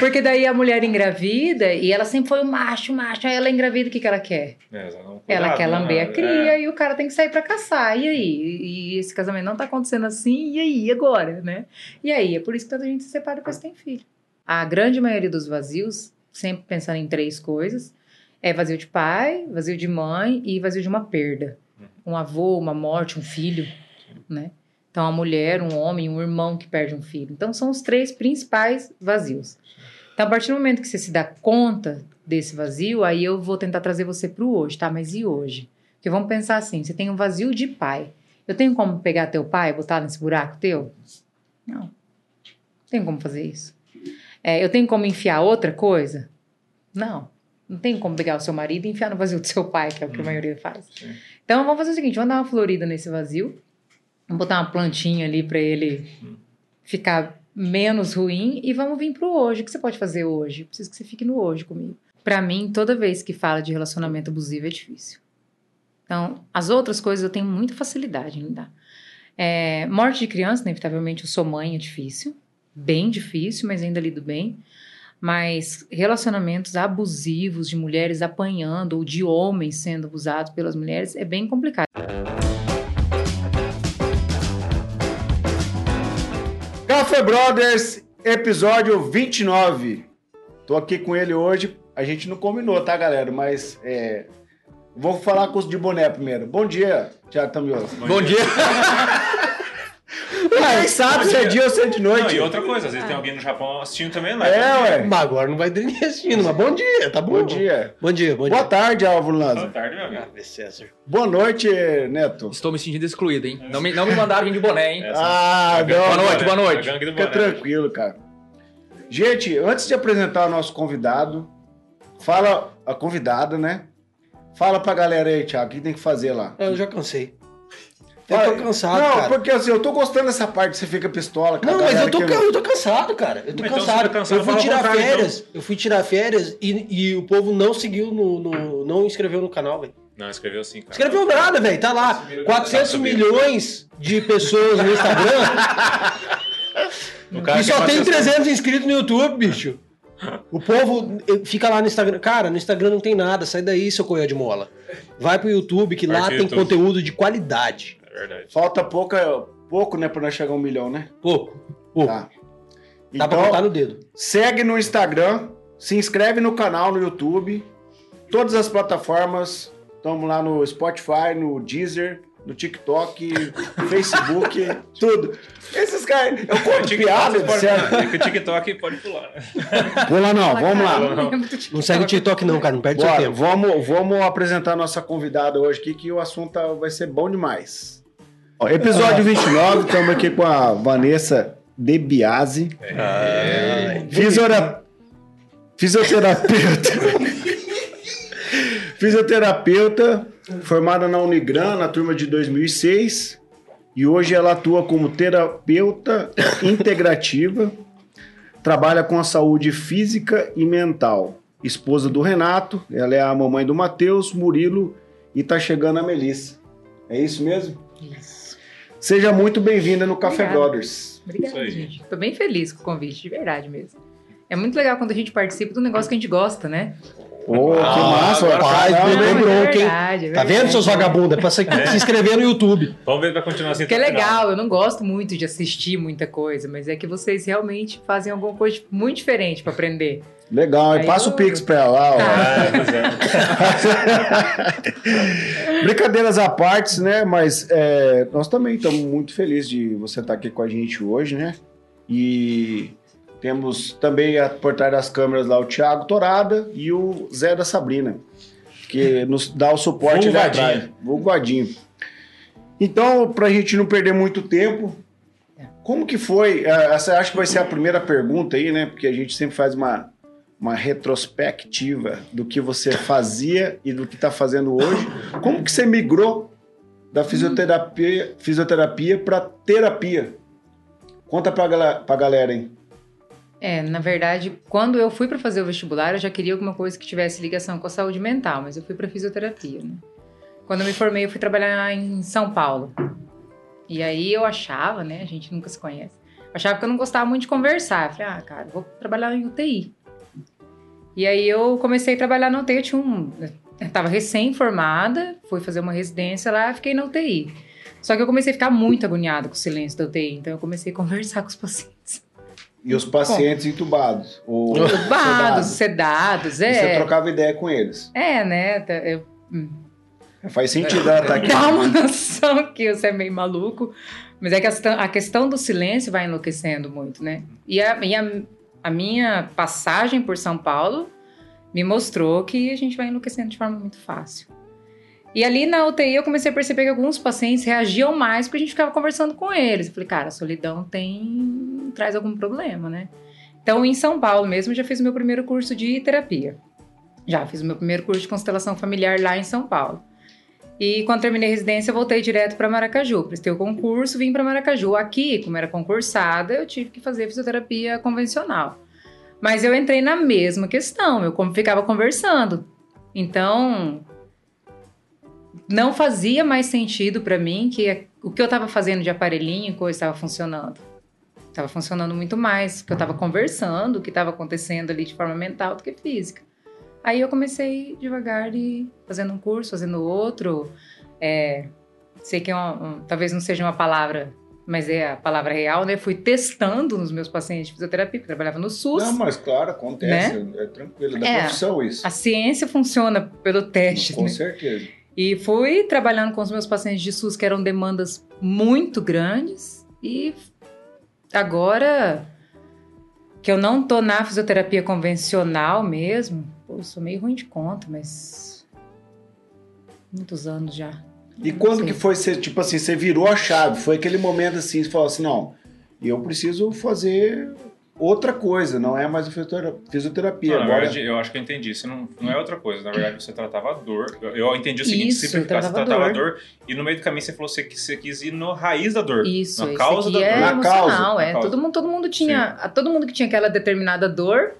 Porque daí a mulher engravida e ela sempre foi o macho, macho. Aí ela engravida, o que, que ela quer? É, não- ela cuidado, quer né? lamber a cria É. e o cara tem que sair pra caçar. E aí? E esse casamento não tá acontecendo assim, e aí? Agora, né? E aí? É por isso que tanta gente se separa depois que tem filho. A grande maioria dos vazios, sempre pensando em três coisas, é vazio de pai, vazio de mãe e vazio de uma perda. Um avô, uma morte, um filho, né? Então, a mulher, um homem, um irmão que perde um filho. Então, são os três principais vazios. Então, a partir do momento que você se dá conta desse vazio, aí eu vou tentar trazer você para o hoje, tá? Mas e hoje? Porque vamos pensar assim: você tem um vazio de pai. Eu tenho como pegar teu pai e botar nesse buraco teu? Não. Não tenho como fazer isso. É, eu tenho como enfiar outra coisa? Não. Não tem como pegar o seu marido e enfiar no vazio do seu pai, que é o que a maioria faz. sim. Então vamos fazer o seguinte: vamos dar uma florida nesse vazio. Vamos botar uma plantinha ali para ele ficar menos ruim e vamos vir pro hoje. O que você pode fazer hoje? Eu preciso que você fique no hoje comigo. Pra mim, toda vez que fala de relacionamento abusivo é difícil. Então, as outras coisas eu tenho muita facilidade em lidar. É, morte de criança, inevitavelmente, eu sou mãe, é difícil. Bem difícil, mas ainda lido bem. Mas relacionamentos abusivos de mulheres apanhando ou de homens sendo abusados pelas mulheres é bem complicado. Café Brothers, episódio 29. Tô aqui com ele hoje. A gente não combinou, tá, galera? Mas é, vou falar com os de boné primeiro. Bom dia, Thiago Tamioso. Bom dia. Ninguém sabe se é dia ou se é de Não, noite. e outra coisa, às vezes tem alguém no Japão assistindo também, né? É, ué. Mas agora não vai ter ninguém assistindo, mas bom dia, tá bom? Bom dia. Bom dia, bom Boa dia. tarde, Álvaro Boa Lanza. tarde, meu amigo. César. Boa noite, Neto. Estou me sentindo excluído, hein? Não me, não me mandaram vir de boné, hein? Essa- Ah, a gangue não. Boa noite, boa noite. gangue do Fica tranquilo, cara. Gente, antes de apresentar o nosso convidado, fala a convidada, né? Fala pra galera aí, Thiago, o que tem que fazer lá? Eu já cansei. Eu tô cansado, Não, cara. porque assim, eu tô gostando dessa parte que você fica pistola. com a Não, mas eu tô, que- eu tô cansado, cara. Eu tô Então, cansado. tá cansado, eu fui tirar contrário, então. férias. Eu fui tirar férias e, e o povo não seguiu no, no- não inscreveu no canal, velho. Não, escreveu sim, cara. Escreveu nada, velho. Tá lá. 400 Tá subindo. milhões de pessoas no Instagram e só tem faz- 300 inscritos no YouTube, bicho. O povo eh, fica lá no Instagram. Cara, no Instagram não tem nada. Sai daí, seu coelho de mola. Vai pro YouTube, que Vai lá tem YouTube. conteúdo de qualidade. É verdade. Falta pouca, pouco, né, pra nós chegar a um milhão, né? Pouco. Pouco. Tá. Dá pra botar Então, no dedo. segue no Instagram, se inscreve no canal no YouTube, todas as plataformas. Estamos lá no Spotify, no Deezer, no TikTok, Facebook, tudo. Esses caras, eu conto piada, pode, certo? é que o TikTok pode pular. né? Vamos lá não, vamos lá. Não segue o TikTok, não, cara. Não perde seu Bora, tempo. vamos, vamos apresentar a nossa convidada hoje aqui, que o assunto tá- vai ser bom demais. Ó, episódio 29, estamos aqui com a Vanessa De Biasi, fisiora- fisioterapeuta. fisioterapeuta, formada na Unigran, na turma de 2006. E hoje ela atua como terapeuta integrativa, trabalha com a saúde física e mental. Esposa do Renato, ela é a mamãe do Matheus, Murilo e tá chegando a Melissa. É isso mesmo? Isso. Seja muito bem-vinda no Café Obrigada. Brothers. Obrigada, gente. Tô bem feliz com o convite, de verdade mesmo. É muito legal quando a gente participa do negócio que a gente gosta, né? Ô, que Ah, massa, agora rapaz. vai, Não, Deu é bronca, hein? verdade, é Tá vendo, verdade. seus vagabundos? É pra se, se inscrever no YouTube. Vamos ver vai continuar assim Que é legal, eu não gosto muito de assistir muita coisa, mas é que vocês realmente fazem alguma coisa muito diferente pra aprender. Legal, Aí passa eu- o Pix pra ela. ó. É, pois é. Brincadeiras à parte, né? Mas é, nós também estamos muito felizes de você estar aqui com a gente hoje, né? E temos também a, por trás das câmeras lá o Thiago Torada e o Zé da Sabrina, que nos dá o suporte Vulgo ali atrás. Vulgo Vadinho. Então, para a gente não perder muito tempo, como que foi? Essa acho que vai ser a primeira pergunta aí, né? Porque a gente sempre faz uma, uma retrospectiva do que você fazia e do que está fazendo hoje. Como que você migrou da fisioterapia, fisioterapia para terapia? Conta gala- pra galera, hein? É, na verdade, quando eu fui pra fazer o vestibular, eu já queria alguma coisa que tivesse ligação com a saúde mental, mas eu fui pra fisioterapia, né? Quando eu me formei, eu fui trabalhar em São Paulo. E aí eu achava, né, a gente nunca se conhece, Achava que eu não gostava muito de conversar. Eu falei, ah, cara, vou trabalhar em UTI. E aí eu comecei a trabalhar na UTI, eu tinha um. Eu tava recém-formada, fui fazer uma residência lá, fiquei na UTI. Só que eu comecei a ficar muito agoniada com o silêncio da UTI, então eu comecei a conversar com os pacientes. E os pacientes entubados? Ou Tubados, sedados. sedados, E Você é. trocava ideia com eles. É, né? tá- Eu, Faz sentido ela estar aqui. Dá uma noção que você é meio maluco. Mas é que a questão, a questão do silêncio vai enlouquecendo muito, né? E, a, e a, a minha passagem por São Paulo me mostrou que a gente vai enlouquecendo de forma muito fácil. E ali na UTI eu comecei a perceber que alguns pacientes reagiam mais porque a gente ficava conversando com eles. Eu falei, cara, a solidão tem traz algum problema, né? Então, em São Paulo mesmo, já fiz o meu primeiro curso de terapia. Já fiz o meu primeiro curso de constelação familiar lá em São Paulo. E quando terminei a residência, voltei direto para Maracaju. Prestei o concurso, vim para Maracaju. Aqui, como era concursada, eu tive que fazer fisioterapia convencional. Mas eu entrei na mesma questão, eu ficava conversando. Então, não fazia mais sentido para mim que o que eu estava fazendo de aparelhinho, coisa estava funcionando. Estava funcionando muito mais, porque eu estava conversando, o que estava acontecendo ali de forma mental do que física. Aí eu comecei devagar e fazendo um curso, fazendo outro. É, sei que é uma- um- talvez não seja uma palavra, mas é a palavra real, né? Fui testando nos meus pacientes de fisioterapia, eu trabalhava no SUS. Não, mas claro, acontece. É tranquilo, da É. profissão isso. A ciência funciona pelo teste, Com né? certeza. E fui trabalhando com os meus pacientes de SUS, que eram demandas muito grandes. E agora que eu não tô na fisioterapia convencional mesmo, pô, eu sou meio ruim de conta, mas. Muitos anos já. E Não quando sei. que foi, você, tipo assim, você virou a chave? Foi aquele momento assim, você falou assim, não, eu preciso fazer outra coisa, não é mais fisioterapia. Não, na agora, verdade, eu acho que eu entendi. Isso não, não é outra coisa. Na verdade, você tratava a dor. Eu, eu entendi o seguinte: Isso, simplificar, você tratava tratava a dor. E no meio do caminho você falou que você quis ir no raiz da dor. Isso, na isso causa da é dor. Na emocional, causa, é. na causa. Todo mundo, todo mundo tinha, a- todo mundo que tinha aquela determinada dor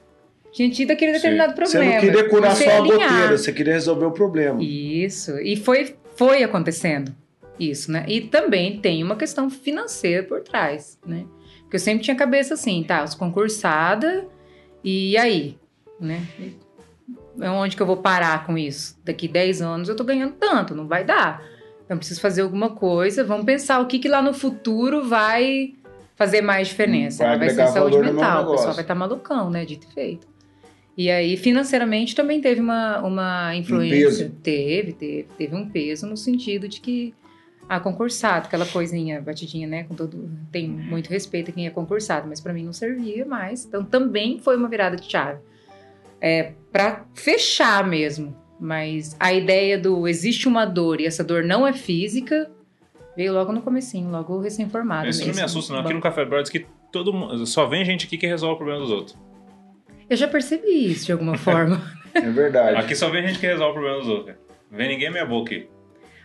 tinha tido aquele Sim. determinado você problema. não queria curar Você só a goteira, você queria resolver o problema. Isso. E foi, foi acontecendo isso, né? E também tem uma questão financeira por trás, né? Porque eu sempre tinha cabeça assim, tá, eu sou concursada, e aí, né? Onde que eu vou parar com isso? Daqui 10 anos eu tô ganhando tanto, não vai dar. Então eu preciso fazer alguma coisa, vamos pensar o que que lá no futuro vai fazer mais diferença. Vai Vai, ser saúde mental, o pessoal vai estar malucão, né? Dito e feito. E aí, financeiramente, também teve uma, uma influência. peso. Teve, teve. Teve um peso no sentido de que a concursado, aquela coisinha batidinha, né? Com todo. Tem muito respeito a quem é concursado, mas pra mim não servia mais. Então também foi uma virada de chave. É, para fechar mesmo. Mas a ideia do existe uma dor e essa dor não é física veio logo no comecinho, logo recém-formado. Isso não me mesmo. assusta, não. Aqui no Café Brothers que todo mundo. Só vem gente aqui que resolve o problema dos outros. Eu já percebi isso de alguma forma. É verdade. Aqui só vem gente que resolve o problema dos outros. Vem ninguém meia boca aqui.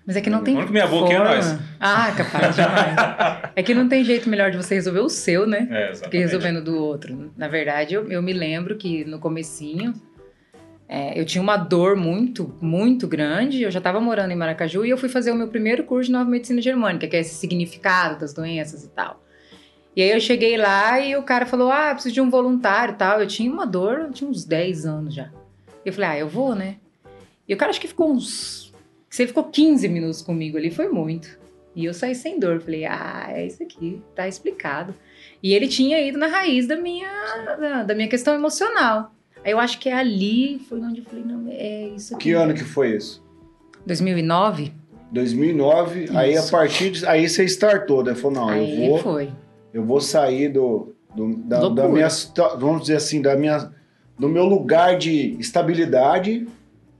Mas é que não tem. O único meia boca é forma. nós. Ah, capaz, demais. é que não tem jeito melhor de você resolver o seu, né? É, Do que exatamente. resolvendo do outro. Na verdade, eu, eu me lembro que no comecinho é, eu tinha uma dor muito, muito grande. Eu já estava morando em Maracaju e eu fui fazer o meu primeiro curso de nova medicina germânica, que é esse significado das doenças e tal. E aí eu cheguei lá e o cara falou: Ah, preciso de um voluntário e tal. Eu tinha uma dor, eu tinha uns 10 anos já. E eu falei: Ah, eu vou, né? E o cara acho que ficou uns. Você ficou 15 minutos comigo ali, foi muito. E eu saí sem dor. Falei: Ah, é isso aqui, tá explicado. E ele tinha ido na raiz da minha, da, da minha questão emocional. Aí eu acho que é ali foi onde eu falei: Não, é isso aqui. Que ano que foi isso? 2009? 2009, aí a Isso. partir de, aí você startou, né? Falou, não, Aí eu vou, foi. Eu vou sair do, do- da, da minha, vamos dizer assim, da minha, do meu lugar de estabilidade,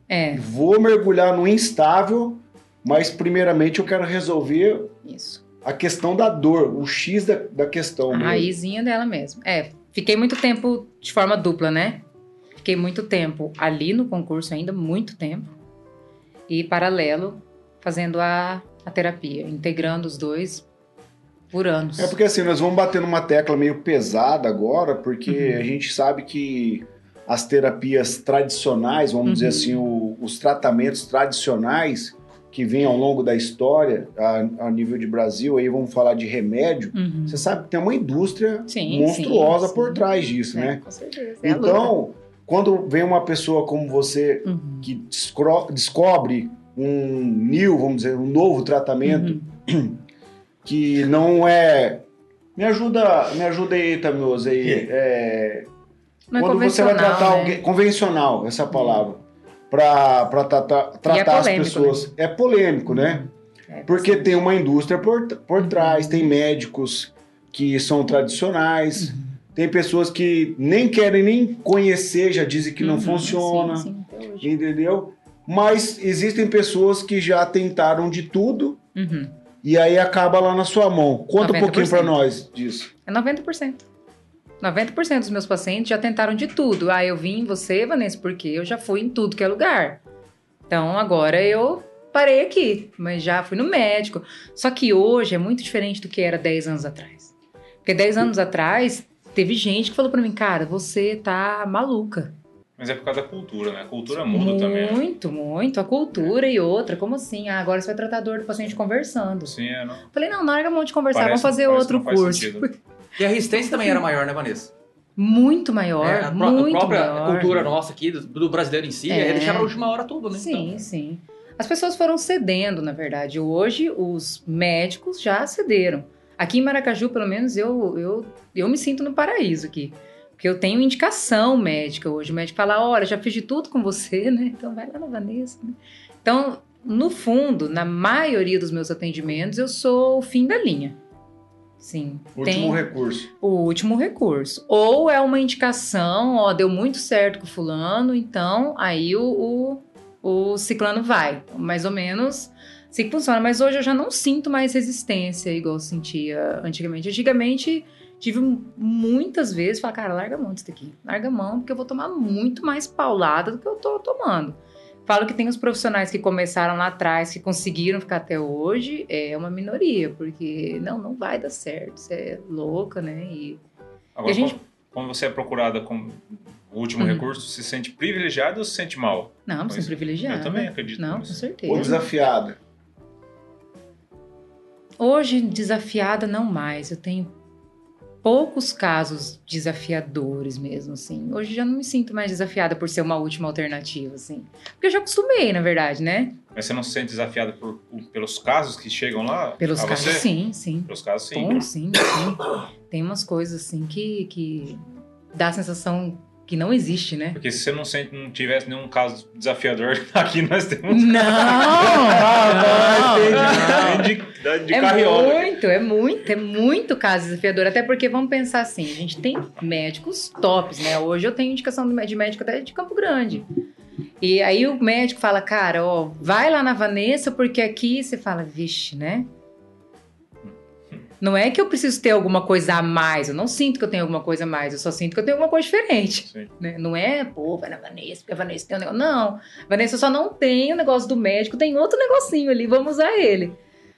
É, vou mergulhar no instável, mas primeiramente eu quero resolver isso. a questão da dor, o X da, da questão. A mesmo. raizinha dela mesmo. É, fiquei muito tempo de forma dupla, né? Fiquei muito tempo ali no concurso ainda, muito tempo. E paralelo, fazendo a, a terapia, integrando os dois por anos. É porque assim, nós vamos bater numa tecla meio pesada agora, porque Uhum. a gente sabe que as terapias tradicionais, vamos Uhum. dizer assim, o- os tratamentos tradicionais, que vem ao longo da história, a, a nível de Brasil, aí vamos falar de remédio, Uhum. você sabe que tem uma indústria Sim, monstruosa sim, por sim. trás disso, É, né? Com certeza. É. Então, quando vem uma pessoa como você Uhum. que descobre um new, vamos dizer, um novo tratamento Uhum. que não é. Me ajuda, me ajuda aí, Tamioso, aí. É, Não é quando você vai tratar né? alguém. Convencional, essa palavra. Para tratar, tratar as polêmico, pessoas. É polêmico, né? É, Porque tem uma indústria por, por trás, tem médicos que são tradicionais, Uhum. tem pessoas que nem querem nem conhecer, já dizem que não Uhum, funciona, Sim, sim, entendeu? Mas existem pessoas que já tentaram de tudo Uhum. E aí acaba lá na sua mão. Conta um 90%. pouquinho pra nós disso. É 90%. 90% dos meus pacientes já tentaram de tudo. Ah, eu vim em você, Vanessa, porque eu já fui em tudo que é lugar. Então agora eu parei aqui, mas já fui no médico. Só que hoje é muito diferente do que era 10 anos atrás. Porque 10 anos atrás teve gente que falou pra mim, cara, você tá maluca. Mas é por causa da cultura, né? A cultura muda também. né? Muito, muito. A cultura e outra. Como assim? Ah, agora você vai tratar a dor do paciente conversando. Sim, é, não. Falei, não, larga a mão de conversar, Parece- vamos fazer outro curso. sentido. E a resistência também era maior, né, Vanessa? Muito maior, É, a, pró- a muito própria maior. cultura nossa aqui, do, do brasileiro em si, É. é deixar pra última hora tudo, né? Sim, Então, sim. As pessoas foram cedendo, na verdade. Hoje, os médicos já cederam. Aqui em Maracaju, pelo menos, eu, eu, eu me sinto no paraíso aqui. Porque eu tenho indicação médica hoje. O médico fala, olha, já fiz de tudo com você, né? Então vai lá na Vanessa. né? Então, no fundo, na maioria dos meus atendimentos, eu sou o fim da linha. Sim. Último tem- recurso. o último recurso. Ou é uma indicação, ó, deu muito certo com o fulano, então aí o, o, o ciclano vai. Mais ou menos assim que funciona. Mas hoje eu já não sinto mais resistência igual eu sentia antigamente. Antigamente tive muitas vezes falar, cara, larga a mão disso daqui. Larga a mão, porque eu vou tomar muito mais paulada do que eu tô tomando. Falo que tem os profissionais que começaram lá atrás, que conseguiram ficar até hoje, é uma minoria, porque não, não vai dar certo, você é louca, né? E Agora, E a gente- quando- você é procurada como o último Uhum. recurso, se sente privilegiado ou se sente mal? Não, você é privilegiada. eu também acredito Não, com nisso. Ou certeza. desafiada. Hoje, desafiada não mais. Eu tenho poucos casos desafiadores mesmo, assim. Hoje já não me sinto mais desafiada por ser uma última alternativa, assim. Porque eu já acostumei, na verdade, né? Mas você não se sente desafiada por- pelos casos que chegam lá? Pelos casos, você? sim, sim. Pelos casos, sim. Bom, sim, sim. Tem umas coisas, assim, que, que dá a sensação que não existe, né? Porque se você não, sente, não tivesse nenhum caso desafiador, aqui nós temos. Não! Não, não. tem de, da- de é carriola. muito, é muito, é muito caso desafiador. Até porque vamos pensar assim, a gente tem médicos tops, né? Hoje eu tenho indicação de médico até de Campo Grande. E aí o médico fala, cara, ó, vai lá na Vanessa, porque aqui você fala, vixe, né? Não é que eu preciso ter alguma coisa a mais, eu não sinto que eu tenho alguma coisa a mais, eu só sinto que eu tenho alguma coisa diferente. Né? Não é, pô, vai na Vanessa, porque a Vanessa tem um negócio. Não, Vanessa só não tem o negócio do médico, tem outro negocinho ali, vamos usar ele.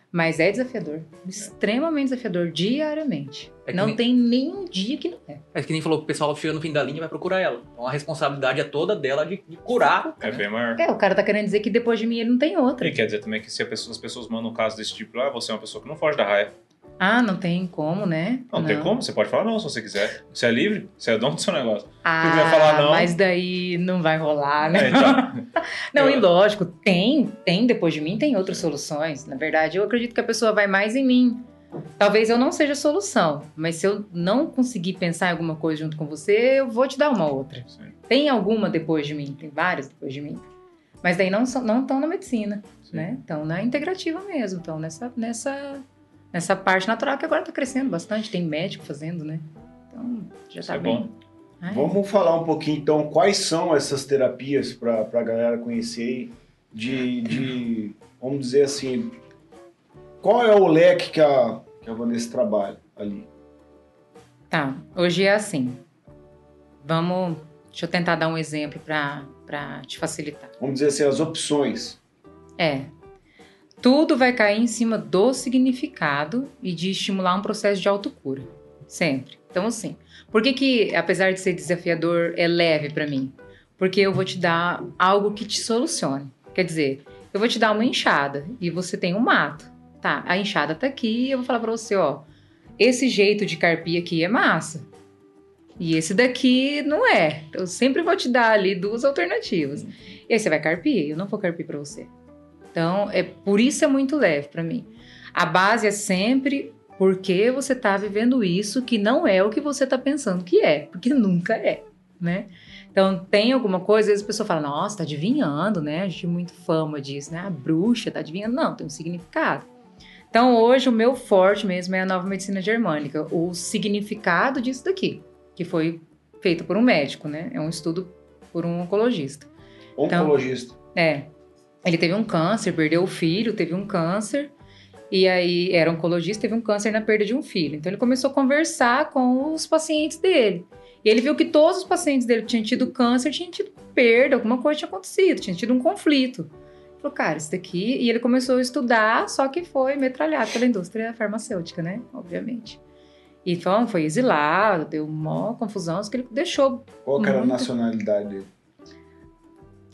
Mas é desafiador, extremamente desafiador, diariamente. É não nem- tem nenhum dia que não é. É que nem falou que o pessoal chega no fim da linha e vai procurar ela. Então a responsabilidade é toda dela de, de curar. É bem maior. É, o cara tá querendo dizer que depois de mim ele não tem outra. E quer dizer também que se a pessoa- as pessoas mandam um caso desse tipo lá, você é uma pessoa que não foge da raia. Ah, não tem como, né? Não, tem como, você pode falar não se você quiser. Você é livre, você é dono do seu negócio. Ah, quiser falar não- mas daí não vai rolar, né? É, então, Não, Eu- e lógico, tem, tem depois de mim, tem outras soluções. Na verdade, eu acredito que a pessoa vai mais em mim. Talvez eu não seja a solução, mas se eu não conseguir pensar em alguma coisa junto com você, eu vou te dar uma outra. sim, Tem alguma depois de mim, tem várias depois de mim. Mas daí não são- não estão na medicina, sim. né? Estão na integrativa mesmo, estão nessa, nessa, nessa parte natural que agora está crescendo bastante. Tem médico fazendo, né? Então, já Isso tá é bem. bom. Ah, é. Vamos falar um pouquinho então quais são essas terapias para a galera conhecer aí, de, de, vamos dizer assim, qual é o leque que a, que a Vanessa trabalha ali? Tá, hoje é assim. Vamos. Deixa eu tentar dar um exemplo para te facilitar. Vamos dizer assim, as opções. É. Tudo vai cair em cima do significado e de estimular um processo de autocura. Sempre. Então, assim, por que, que apesar de ser desafiador, é leve para mim? Porque eu vou te dar algo que te solucione. Quer dizer, eu vou te dar uma enxada e você tem um mato. Tá, a enxada tá aqui e eu vou falar pra você, ó, esse jeito de carpir aqui é massa. E esse daqui não é. Eu sempre vou te dar ali duas alternativas. E aí você vai carpir, eu não vou carpir pra você. Então, é por isso é muito leve pra mim. A base é sempre porque você tá vivendo isso que não é o que você tá pensando que é, porque nunca é, né? Então, tem alguma coisa, às vezes a pessoa fala, nossa, tá adivinhando, né? A gente tem muito fama disso, né? A bruxa tá adivinhando. Não, tem um significado. Então, hoje, o meu forte mesmo é a nova medicina germânica, o significado disso daqui, que foi feito por um médico, né? É um estudo por um oncologista. Então- Oncologista. É. Ele teve um câncer, perdeu o filho, teve um câncer. E aí era oncologista, teve um câncer na perda de um filho. Então ele começou a conversar com os pacientes dele. E ele viu que todos os pacientes dele que tinham tido câncer tinham tido perda, alguma coisa tinha acontecido, tinha tido um conflito. Ele falou, cara, isso daqui. E ele começou a estudar, só que foi metralhado pela indústria farmacêutica, né? Obviamente. Então foi exilado, deu uma confusão, que ele deixou. Qual que era a nacionalidade dele?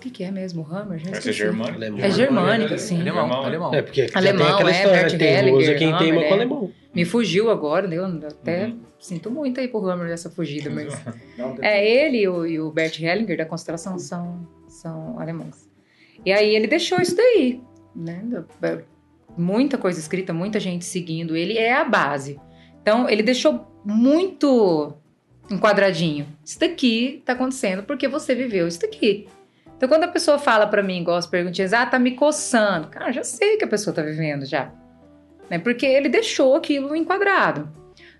O que, que é mesmo? Hammer? Já ser esqueci. germânico. Alemão. É germânica, sim. Alemão, Alemão, alemão. É, porque Alemão, tem aquela é, história, Bert Hellinger, quem teima com é. alemão. Me fugiu agora, né? eu até Uhum. sinto muito aí pro Hammer dessa fugida, mas. Não, É, ele e o, e o Bert Hellinger da constelação são, são alemães. E aí ele deixou isso daí, né? Muita coisa escrita, muita gente seguindo ele, é a base. Então, ele deixou muito enquadradinho. Isso daqui tá acontecendo porque você viveu isso daqui. Então, quando a pessoa fala pra mim, igual as perguntinhas, ah, tá me coçando. Cara, já sei que a pessoa tá vivendo já. Né? Porque ele deixou aquilo enquadrado.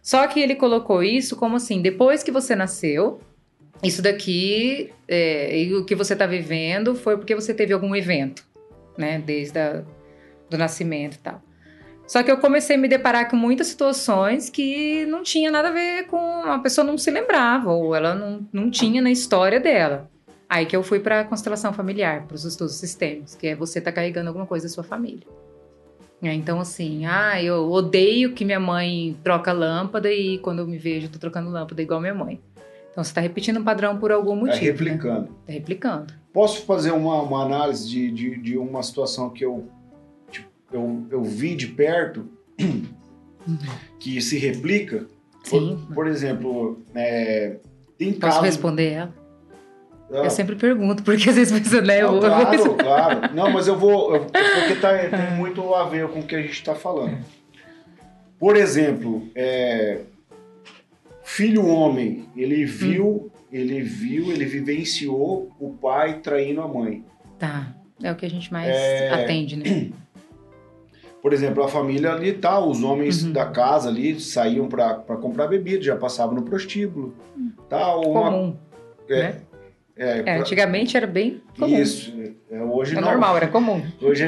Só que ele colocou isso como assim, depois que você nasceu, isso daqui, é, o que você está vivendo foi porque você teve algum evento, né? Desde a, do nascimento e tal. Só que eu comecei a me deparar com muitas situações que não tinha nada a ver com... A pessoa não se lembrava, ou ela não, não tinha na história dela. Aí que eu fui para a constelação familiar, para os estudos sistêmicos, que é você tá carregando alguma coisa da sua família. Então, assim, ah, eu odeio que minha mãe troca lâmpada e quando eu me vejo, eu tô trocando lâmpada igual minha mãe. Então, você tá repetindo um padrão por algum Tá motivo. né? replicando. Tá replicando. Posso fazer uma, uma análise de, de, de uma situação que eu, tipo, eu, eu vi de perto que se replica? Sim. Por, por exemplo, é, tem Posso casos... responder ela? Eu sempre pergunto, porque às vezes você, né? não, claro, claro. Não, mas eu vou... eu- porque tá, tem muito a ver com o que a gente está falando. Por exemplo, é, filho homem, ele viu, ele viu, ele vivenciou o pai traindo a mãe. Tá. É o que a gente mais É. atende, né? Por exemplo, a família ali tá, os homens Uhum. da casa ali saíam para comprar bebida, já passavam no prostíbulo. Tá, uma, Comum. é, né? É, É, pra- antigamente era bem comum. Isso. É, hoje É não. normal, era comum. Hoje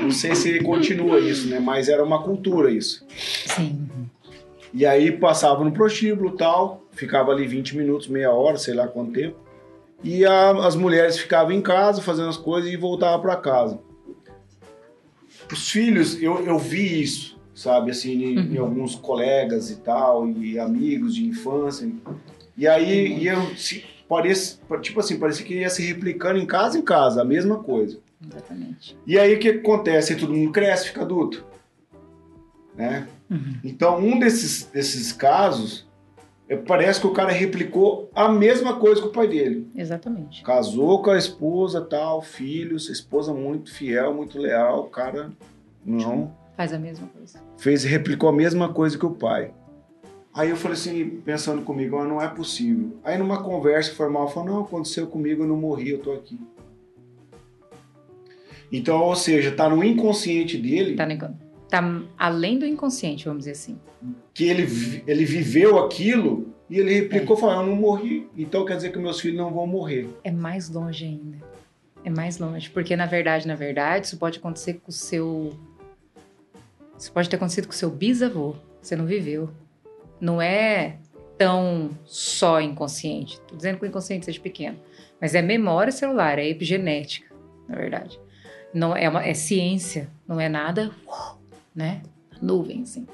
não sei se continua isso, né? Mas era uma cultura isso. Sim. E aí passava no prostíbulo tal, ficava ali 20 minutos, meia hora, sei lá quanto tempo. E a- as mulheres ficavam em casa fazendo as coisas e voltavam para casa. Os filhos, eu, eu vi isso, sabe, assim, em, em alguns colegas e tal, e amigos de infância. E aí ia, se, parece, tipo assim, parecia que ia se replicando em casa em casa, a mesma coisa. Exatamente. E aí o que acontece? Todo mundo cresce, fica adulto. Né? Uhum. Então, um desses, desses casos, é, parece que o cara replicou a mesma coisa que o pai dele. Exatamente. Casou com a esposa, tal, filhos, esposa muito fiel, muito leal, o cara não Faz a mesma coisa. fez replicou a mesma coisa que o pai. Aí eu falei assim, pensando comigo, ah, não é possível. Aí numa conversa formal, falei, não, aconteceu comigo, eu não morri, eu tô aqui. Então, ou seja, tá no inconsciente dele Tá, no- tá além do inconsciente, vamos dizer assim. que ele, ele viveu aquilo e ele replicou, falou, eu não morri, então quer dizer que meus filhos não vão morrer. É mais longe ainda. É mais longe. Porque, na verdade, na verdade, isso pode acontecer com o seu. Isso pode ter acontecido com o seu bisavô. Você não viveu. Não é tão só inconsciente. Tô dizendo que o inconsciente seja pequeno. Mas é memória celular, é epigenética, na verdade. Não é, uma, é ciência, não é nada, né? Nuvem, assim.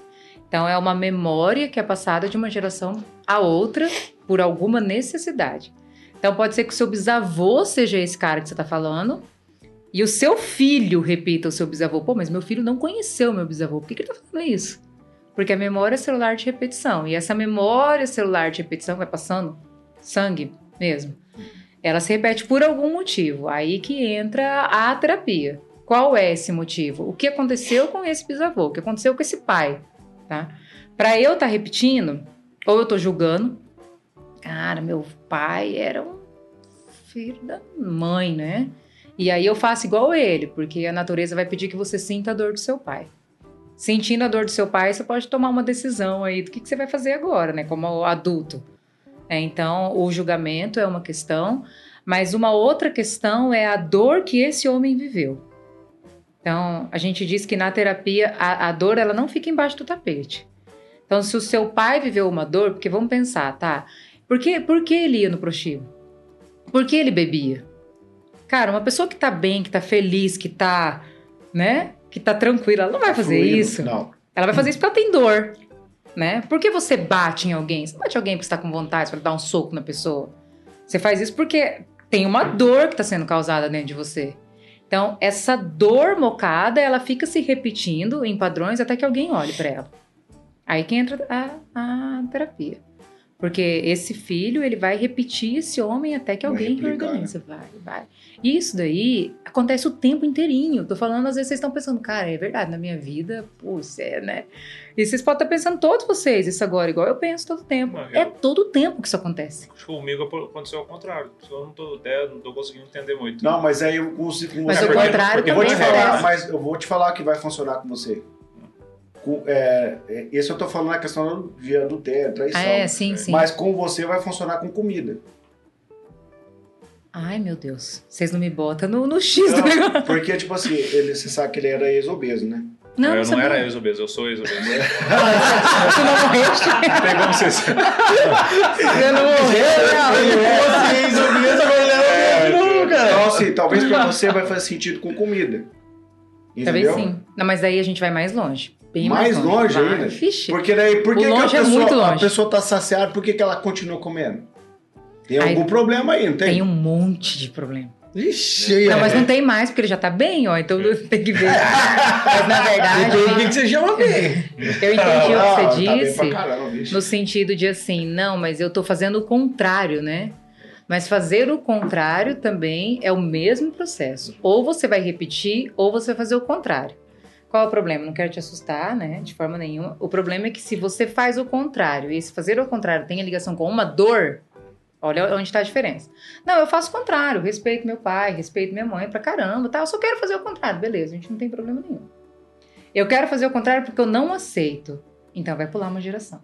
Então é uma memória que é passada de uma geração a outra por alguma necessidade. Então pode ser que o seu bisavô seja esse cara que você está falando, e o seu filho repita o seu bisavô, pô, mas meu filho não conheceu meu bisavô, por que, que ele tá fazendo isso? Porque a memória celular de repetição. E essa memória celular de repetição vai passando sangue mesmo. Ela se repete por algum motivo. Aí que entra a terapia. Qual é esse motivo? O que aconteceu com esse bisavô? O que aconteceu com esse pai? Tá? Para eu estar tá repetindo, ou eu tô julgando, cara, meu pai era um filho da mãe, né? E aí eu faço igual ele, porque a natureza vai pedir que você sinta a dor do seu pai sentindo a dor do seu pai, você pode tomar uma decisão aí do que, que você vai fazer agora, né? Como adulto. É, então, o julgamento é uma questão, mas uma outra questão é a dor que esse homem viveu. Então, a gente diz que na terapia a, a dor ela não fica embaixo do tapete. Então, se o seu pai viveu uma dor, porque vamos pensar, tá? Por que, por que ele ia no prostíbulo? Por que ele bebia? Cara, uma pessoa que tá bem, que tá feliz, que tá, né? Que tá tranquila, ela não vai Tá fazer isso. Não. Ela vai fazer isso porque ela tem dor, né? Por que você bate em alguém? Você não bate em alguém porque você tá com vontade para dar um soco na pessoa. Você faz isso porque tem uma dor que tá sendo causada dentro de você. Então, essa dor mocada, ela fica se repetindo em padrões até que alguém olhe para ela. Aí que entra a, a terapia. Porque esse filho, ele vai repetir esse homem até que Vai alguém replicar, reorganiza. Vai, vai. E isso daí acontece o tempo inteirinho. Tô falando, às vezes vocês estão pensando, cara, é verdade, na minha vida, pô, isso é, né? E vocês podem estar pensando, todos vocês, isso agora, igual eu penso todo tempo. Não, eu- É todo o tempo que isso acontece. Acho que comigo aconteceu ao contrário. Eu não tô, até, não tô conseguindo entender muito. Não, mas aí eu consigo com Mas você. o porque- contrário porque eu vou também te falar, acontece. mas eu vou te falar que vai funcionar com você. Com, é, é, esse eu tô falando na questão de adultério, traição. Ah, é, sim, sim. Mas com você vai funcionar com comida. Ai, meu Deus. Vocês não me botam no, no X do Não, negócio. porque, tipo assim, ele, você sabe que ele era ex-obeso, né? Não, eu não sabia. era ex-obeso, eu sou ex-obeso. Tu não morreste? Pegou vocês. Você não morreu, não. Você ex-obeso, agora ele é obeso cara. Então, assim, talvez pra você vai fazer sentido com comida. Talvez Entendeu? sim. Não, mas daí a gente vai mais longe. Bem Mais mais, longe Vai. ainda? Vixe. Porque daí, por O que, que a, longe é pessoa, muito a longe. pessoa tá saciada, por que, que ela continua comendo? Tem Aí- algum problema aí, não tem? Tem um monte de problema. Ixi, Não, é. mas não tem mais, porque ele já tá bem, ó. Então tem que ver. mas na verdade, Depende do que que você chama bem. eu entendi o que Ah, você tá bem disse. caramba. No sentido de assim, não, mas eu tô fazendo o contrário, né? Mas fazer o contrário também é o mesmo processo. Ou você vai repetir, ou você vai fazer o contrário. Qual o problema? Não quero te assustar, né? De forma nenhuma. O problema é que se você faz o contrário, e se fazer o contrário tem a ligação com uma dor, olha onde está a diferença. Não, eu faço o contrário, respeito meu pai, respeito minha mãe pra caramba, tá? Eu só quero fazer o contrário, beleza, a gente não tem problema nenhum. Eu quero fazer o contrário porque eu não aceito. Então vai pular uma geração.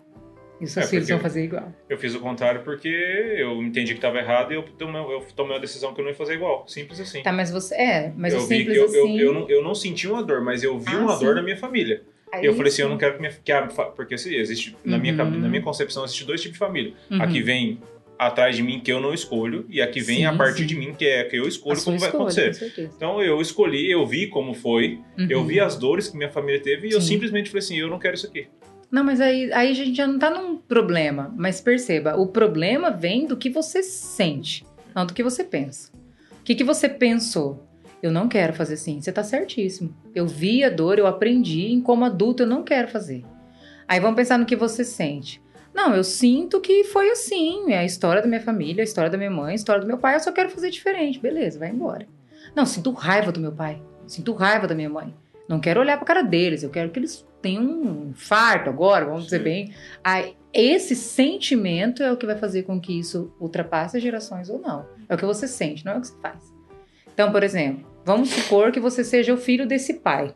Seus É, vão fazer igual. Eu fiz o contrário porque eu entendi que estava errado e eu tomei, eu tomei uma decisão que eu não ia fazer igual. Simples assim. Tá, mas você. É, mas eu o vi simples eu, assim. eu, eu, não, eu não senti uma dor, mas eu vi Ah, uma sim. dor na minha família. aí eu falei assim, eu sim. não quero que minha que a, porque assim, existe na minha Uhum. na minha concepção existe dois tipos de família. Uhum. A que vem atrás de mim que eu não escolho e a que vem Sim, a partir sim. de mim que é que eu A escolho como vai escolha, acontecer. Com certeza. Então eu escolhi, eu vi como foi, eu Uhum. vi as dores que minha família teve e eu Sim. simplesmente falei assim, eu não quero isso aqui. Não, mas aí, aí a gente já não tá num problema. Mas perceba, o problema vem do que você sente, não do que você pensa. O que, que você pensou? Eu não quero fazer assim. Você tá certíssimo. Eu vi a dor, eu aprendi, em como adulto eu não quero fazer. Aí vamos pensar no que você sente. Não, eu sinto que foi assim. É a história da minha família, a história da minha mãe, a história do meu pai. Eu só quero fazer diferente. Beleza, vai embora. Não, sinto raiva do meu pai. Sinto raiva da minha mãe. Não quero olhar pra cara deles. Eu quero que eles tenham um infarto agora, vamos dizer Sim. bem. Aí, esse sentimento é o que vai fazer com que isso ultrapasse as gerações ou não. É o que você sente, não é o que você faz. Então, por exemplo, vamos supor que você seja o filho desse pai.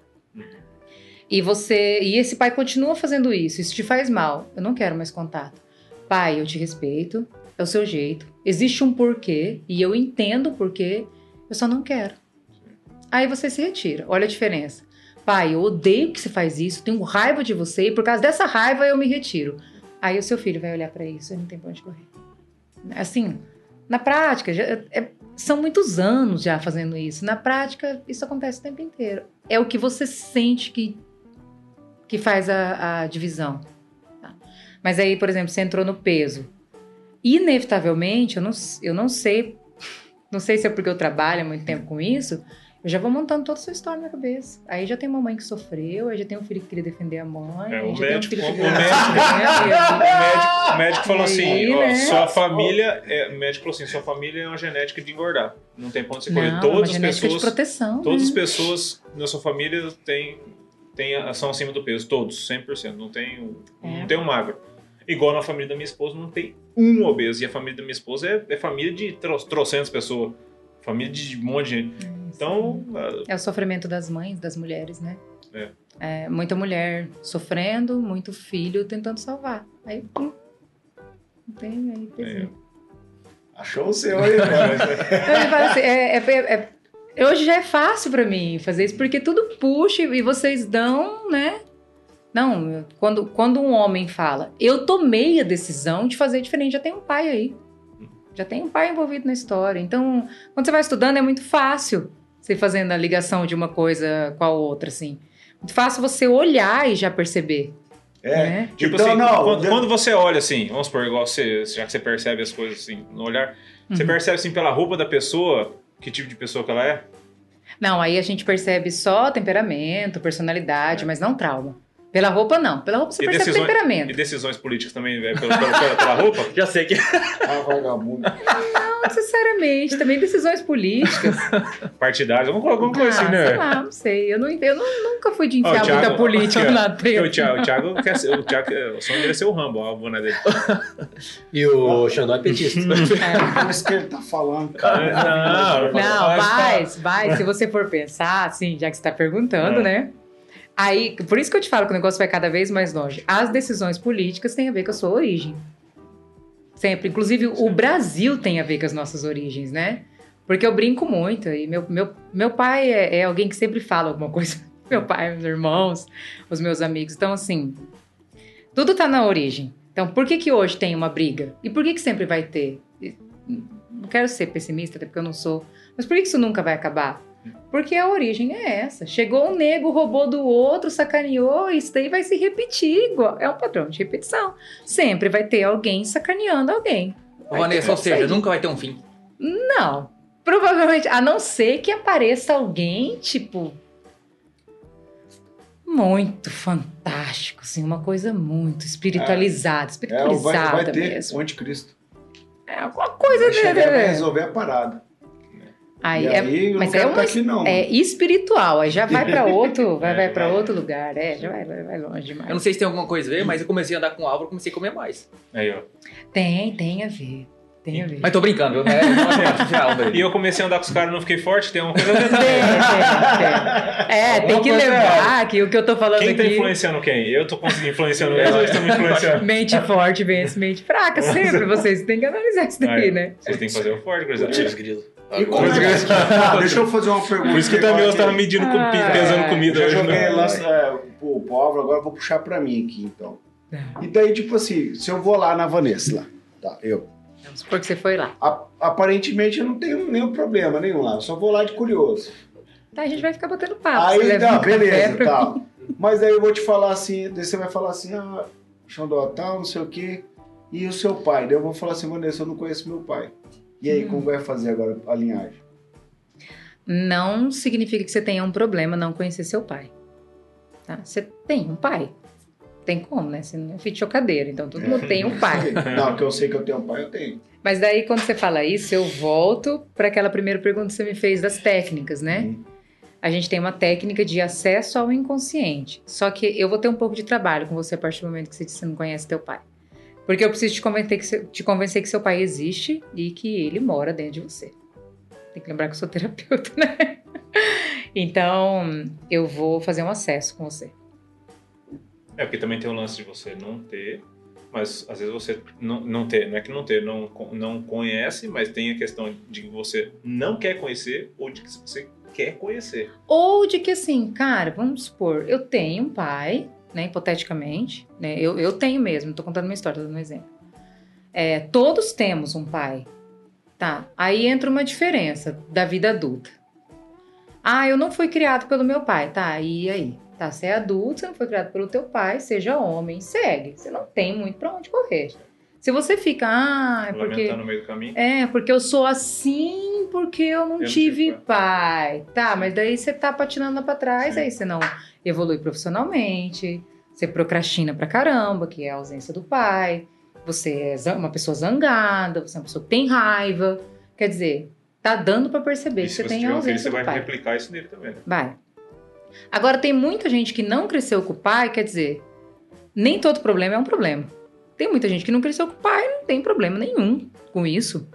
E você e esse pai continua fazendo isso, isso te faz mal. Eu não quero mais contato. Pai, eu te respeito, é o seu jeito. Existe um porquê e eu entendo o porquê, eu só não quero. Aí você se retira. Olha a diferença. Pai, eu odeio que você faz isso, tenho raiva de você e por causa dessa raiva eu me retiro. Aí o seu filho vai olhar pra isso e não tem pra onde correr. Assim, na prática, já- é- são muitos anos já fazendo isso. Na prática, isso acontece o tempo inteiro. É o que você sente que, que faz a, a divisão. tá? Mas aí, por exemplo, você entrou no peso. Inevitavelmente, eu não, eu não sei, não sei se é porque eu trabalho muito tempo com isso, Eu já vou montando toda a sua história na cabeça. Aí já tem uma mãe que sofreu, aí já tem um filho que queria defender a mãe. É, o um médico- que o médico-? O médico, o médico falou assim: aí, ó, né? sua família. É, o médico falou assim: sua família é uma genética de engordar. Não tem pra onde você correr. É Todas as genética de pessoas. proteção. Todas as pessoas na sua família têm, têm, são acima do peso. Todos, 100%. Não tem, um- É. não tem um magro. Igual na família da minha esposa, não tem um obeso. E a família da minha esposa é, é família de tro, trocentas pessoas. Família de um monte de gente. Então, É o sofrimento das mães, das mulheres, né? É. É, muita mulher sofrendo, muito filho tentando salvar. Aí, pum, não tem, aí pezinho. Achou o seu aí, velho. Então, assim, é- é- é- hoje já é fácil pra mim fazer isso, porque tudo puxa e vocês dão, né? Não, quando, quando um homem fala, eu tomei a decisão de fazer diferente, já tem um pai aí. Já tem um pai envolvido na história. Então, quando você vai estudando, é muito fácil você fazendo a ligação de uma coisa com a outra, assim. Muito fácil você olhar e já perceber. É. né? Tipo Então, assim, não, quando, de- quando você olha assim, vamos supor, igual você, já que você percebe as coisas assim no olhar, você Uhum. percebe assim pela roupa da pessoa, que tipo de pessoa que ela é? Não, aí a gente percebe só temperamento, personalidade, mas não trauma. Pela roupa, não. Pela roupa você E percebe decisões- temperamento. E decisões políticas também, é pela, pela, pela- pela roupa? Já sei que. Ah, vagabundo. Não necessariamente, também decisões políticas. Partidárias, alguma, alguma coisa ah, assim, né? sei lá, não sei. Eu, não, eu não- nunca fui de enfiar Thiago- muita política ó. na Porque o treta. Thiago, o Thiago quer ser, o Thiago, o sonho dele é ser o Rambo, a boné dele. E o Xandó é petista. É. É isso que ele tá falando, cara. Não, Não, Mas, vai, vai. Se você for pensar, assim, já que você tá perguntando, É. né? Aí, por isso que eu te falo que o negócio vai cada vez mais longe. As decisões políticas têm a ver com a sua origem. Sempre. Inclusive, o Brasil tem a ver com as nossas origens, né? Porque eu brinco muito. E meu, meu, meu pai é, é alguém que sempre fala alguma coisa. Meu pai, meus irmãos, os meus amigos. Então, assim, tudo tá na origem. Então, por que que hoje tem uma briga? E por que que sempre vai ter? E, Não quero ser pessimista, até porque eu não sou. Mas por que isso nunca vai acabar? Porque a origem é essa. Chegou um nego, roubou do outro, sacaneou, isso daí vai se repetir. igual- É um padrão de repetição. Sempre vai ter alguém sacaneando alguém. Vai Vanessa, ou seja, nunca vai ter um fim. Não. Provavelmente, a não ser que apareça alguém, tipo. Muito fantástico, assim, uma coisa muito espiritualizada, É, vai, espiritualizada vai ter mesmo. o anticristo. É alguma coisa Vai chegar e vai dele. resolver a parada. Aí, e é, aí eu mas é uma- aqui não. é espiritual, aí já vai pra outro, vai, É, vai para vai. outro lugar, é, já vai, vai, vai longe demais. Eu não sei se tem alguma coisa a ver, mas eu comecei a andar com o Álvaro, comecei a comer mais. Aí, ó. Tem, tem a ver, tem a ver. Mas tô brincando? Né? É. E eu comecei a andar com os caras, não fiquei forte, tem uma coisa a ver Tem, tem, tem. É, tem que lembrar que o que eu tô falando Quem tá aqui... influenciando quem? Eu tô conseguindo influenciando eles ou eles estão me influenciando? Mente forte vence mente fraca, sempre. Vocês têm que analisar isso daí, Aí, né? Vocês têm que fazer o forte, gurizada. Grilo. E como é que- Ah, deixa eu fazer uma pergunta. Por isso que o agora Tamil tava que- medindo, com- Ah, pesando é. comida Eu joguei né? lá é, pro povo, agora eu vou puxar pra mim aqui, então. É. E daí, tipo assim, se eu vou lá na Vanessa, lá, tá, eu. Vamos supor que você foi lá. A- aparentemente eu não tenho nenhum problema nenhum lá, eu só vou lá de curioso. Tá, a gente vai ficar batendo papo. Aí, tá, beleza, tá. mim. Mas aí eu vou te falar assim, daí você vai falar assim, ah, Xandó, tal, não sei o quê. E o seu pai? Daí eu vou falar assim, Vanessa, eu não conheço meu pai. E aí, Hum. como vai fazer agora a linhagem? Não significa que você tenha um problema não conhecer seu pai. Tá? Você tem um pai. Tem como, né? Você não é filho de chocadeira, então todo mundo tem um pai. Não, que eu sei que eu tenho um pai, eu tenho. Mas daí, quando você fala isso, eu volto para aquela primeira pergunta que você me fez das técnicas, né? Uhum. A gente tem uma técnica de acesso ao inconsciente. Só que eu vou ter um pouco de trabalho com você a partir do momento que você disse que você não conhece teu pai. Porque eu preciso te convencer, que seu, te convencer que seu pai existe e que ele mora dentro de você. Tem que lembrar que eu sou terapeuta, né? Então, eu vou fazer um acesso com você. É, porque também tem o lance de você não ter, mas às vezes você não, não ter, não é que não ter, não, não conhece, mas tem a questão de que você não quer conhecer ou de que você quer conhecer. Ou de que assim, cara, vamos supor, eu tenho um pai, né, hipoteticamente, né, eu, eu tenho mesmo, tô contando uma história, tô dando um exemplo. É, todos temos um pai, tá? Aí entra uma diferença da vida adulta. Ah, eu não fui criado pelo meu pai, tá? E aí? Tá, você é adulto, você não foi criado pelo teu pai, seja homem, segue. Você não tem muito pra onde correr. Se você fica, ah, é porque... No meio do caminho. É, porque eu sou assim porque eu não não tive tive pai. Tá, mas daí você tá patinando lá pra trás, aí você não evolui profissionalmente, você procrastina pra caramba, que é a ausência do pai, você é uma pessoa zangada, você é uma pessoa que tem raiva. Quer dizer, tá dando pra perceber que você você tem a um filho, ausência você do vai pai. replicar isso nele também. né? Vai. Agora, tem muita gente que não cresceu com o pai, quer dizer, nem todo problema é um problema. Tem muita gente que não cresceu com o pai, não tem problema nenhum com isso.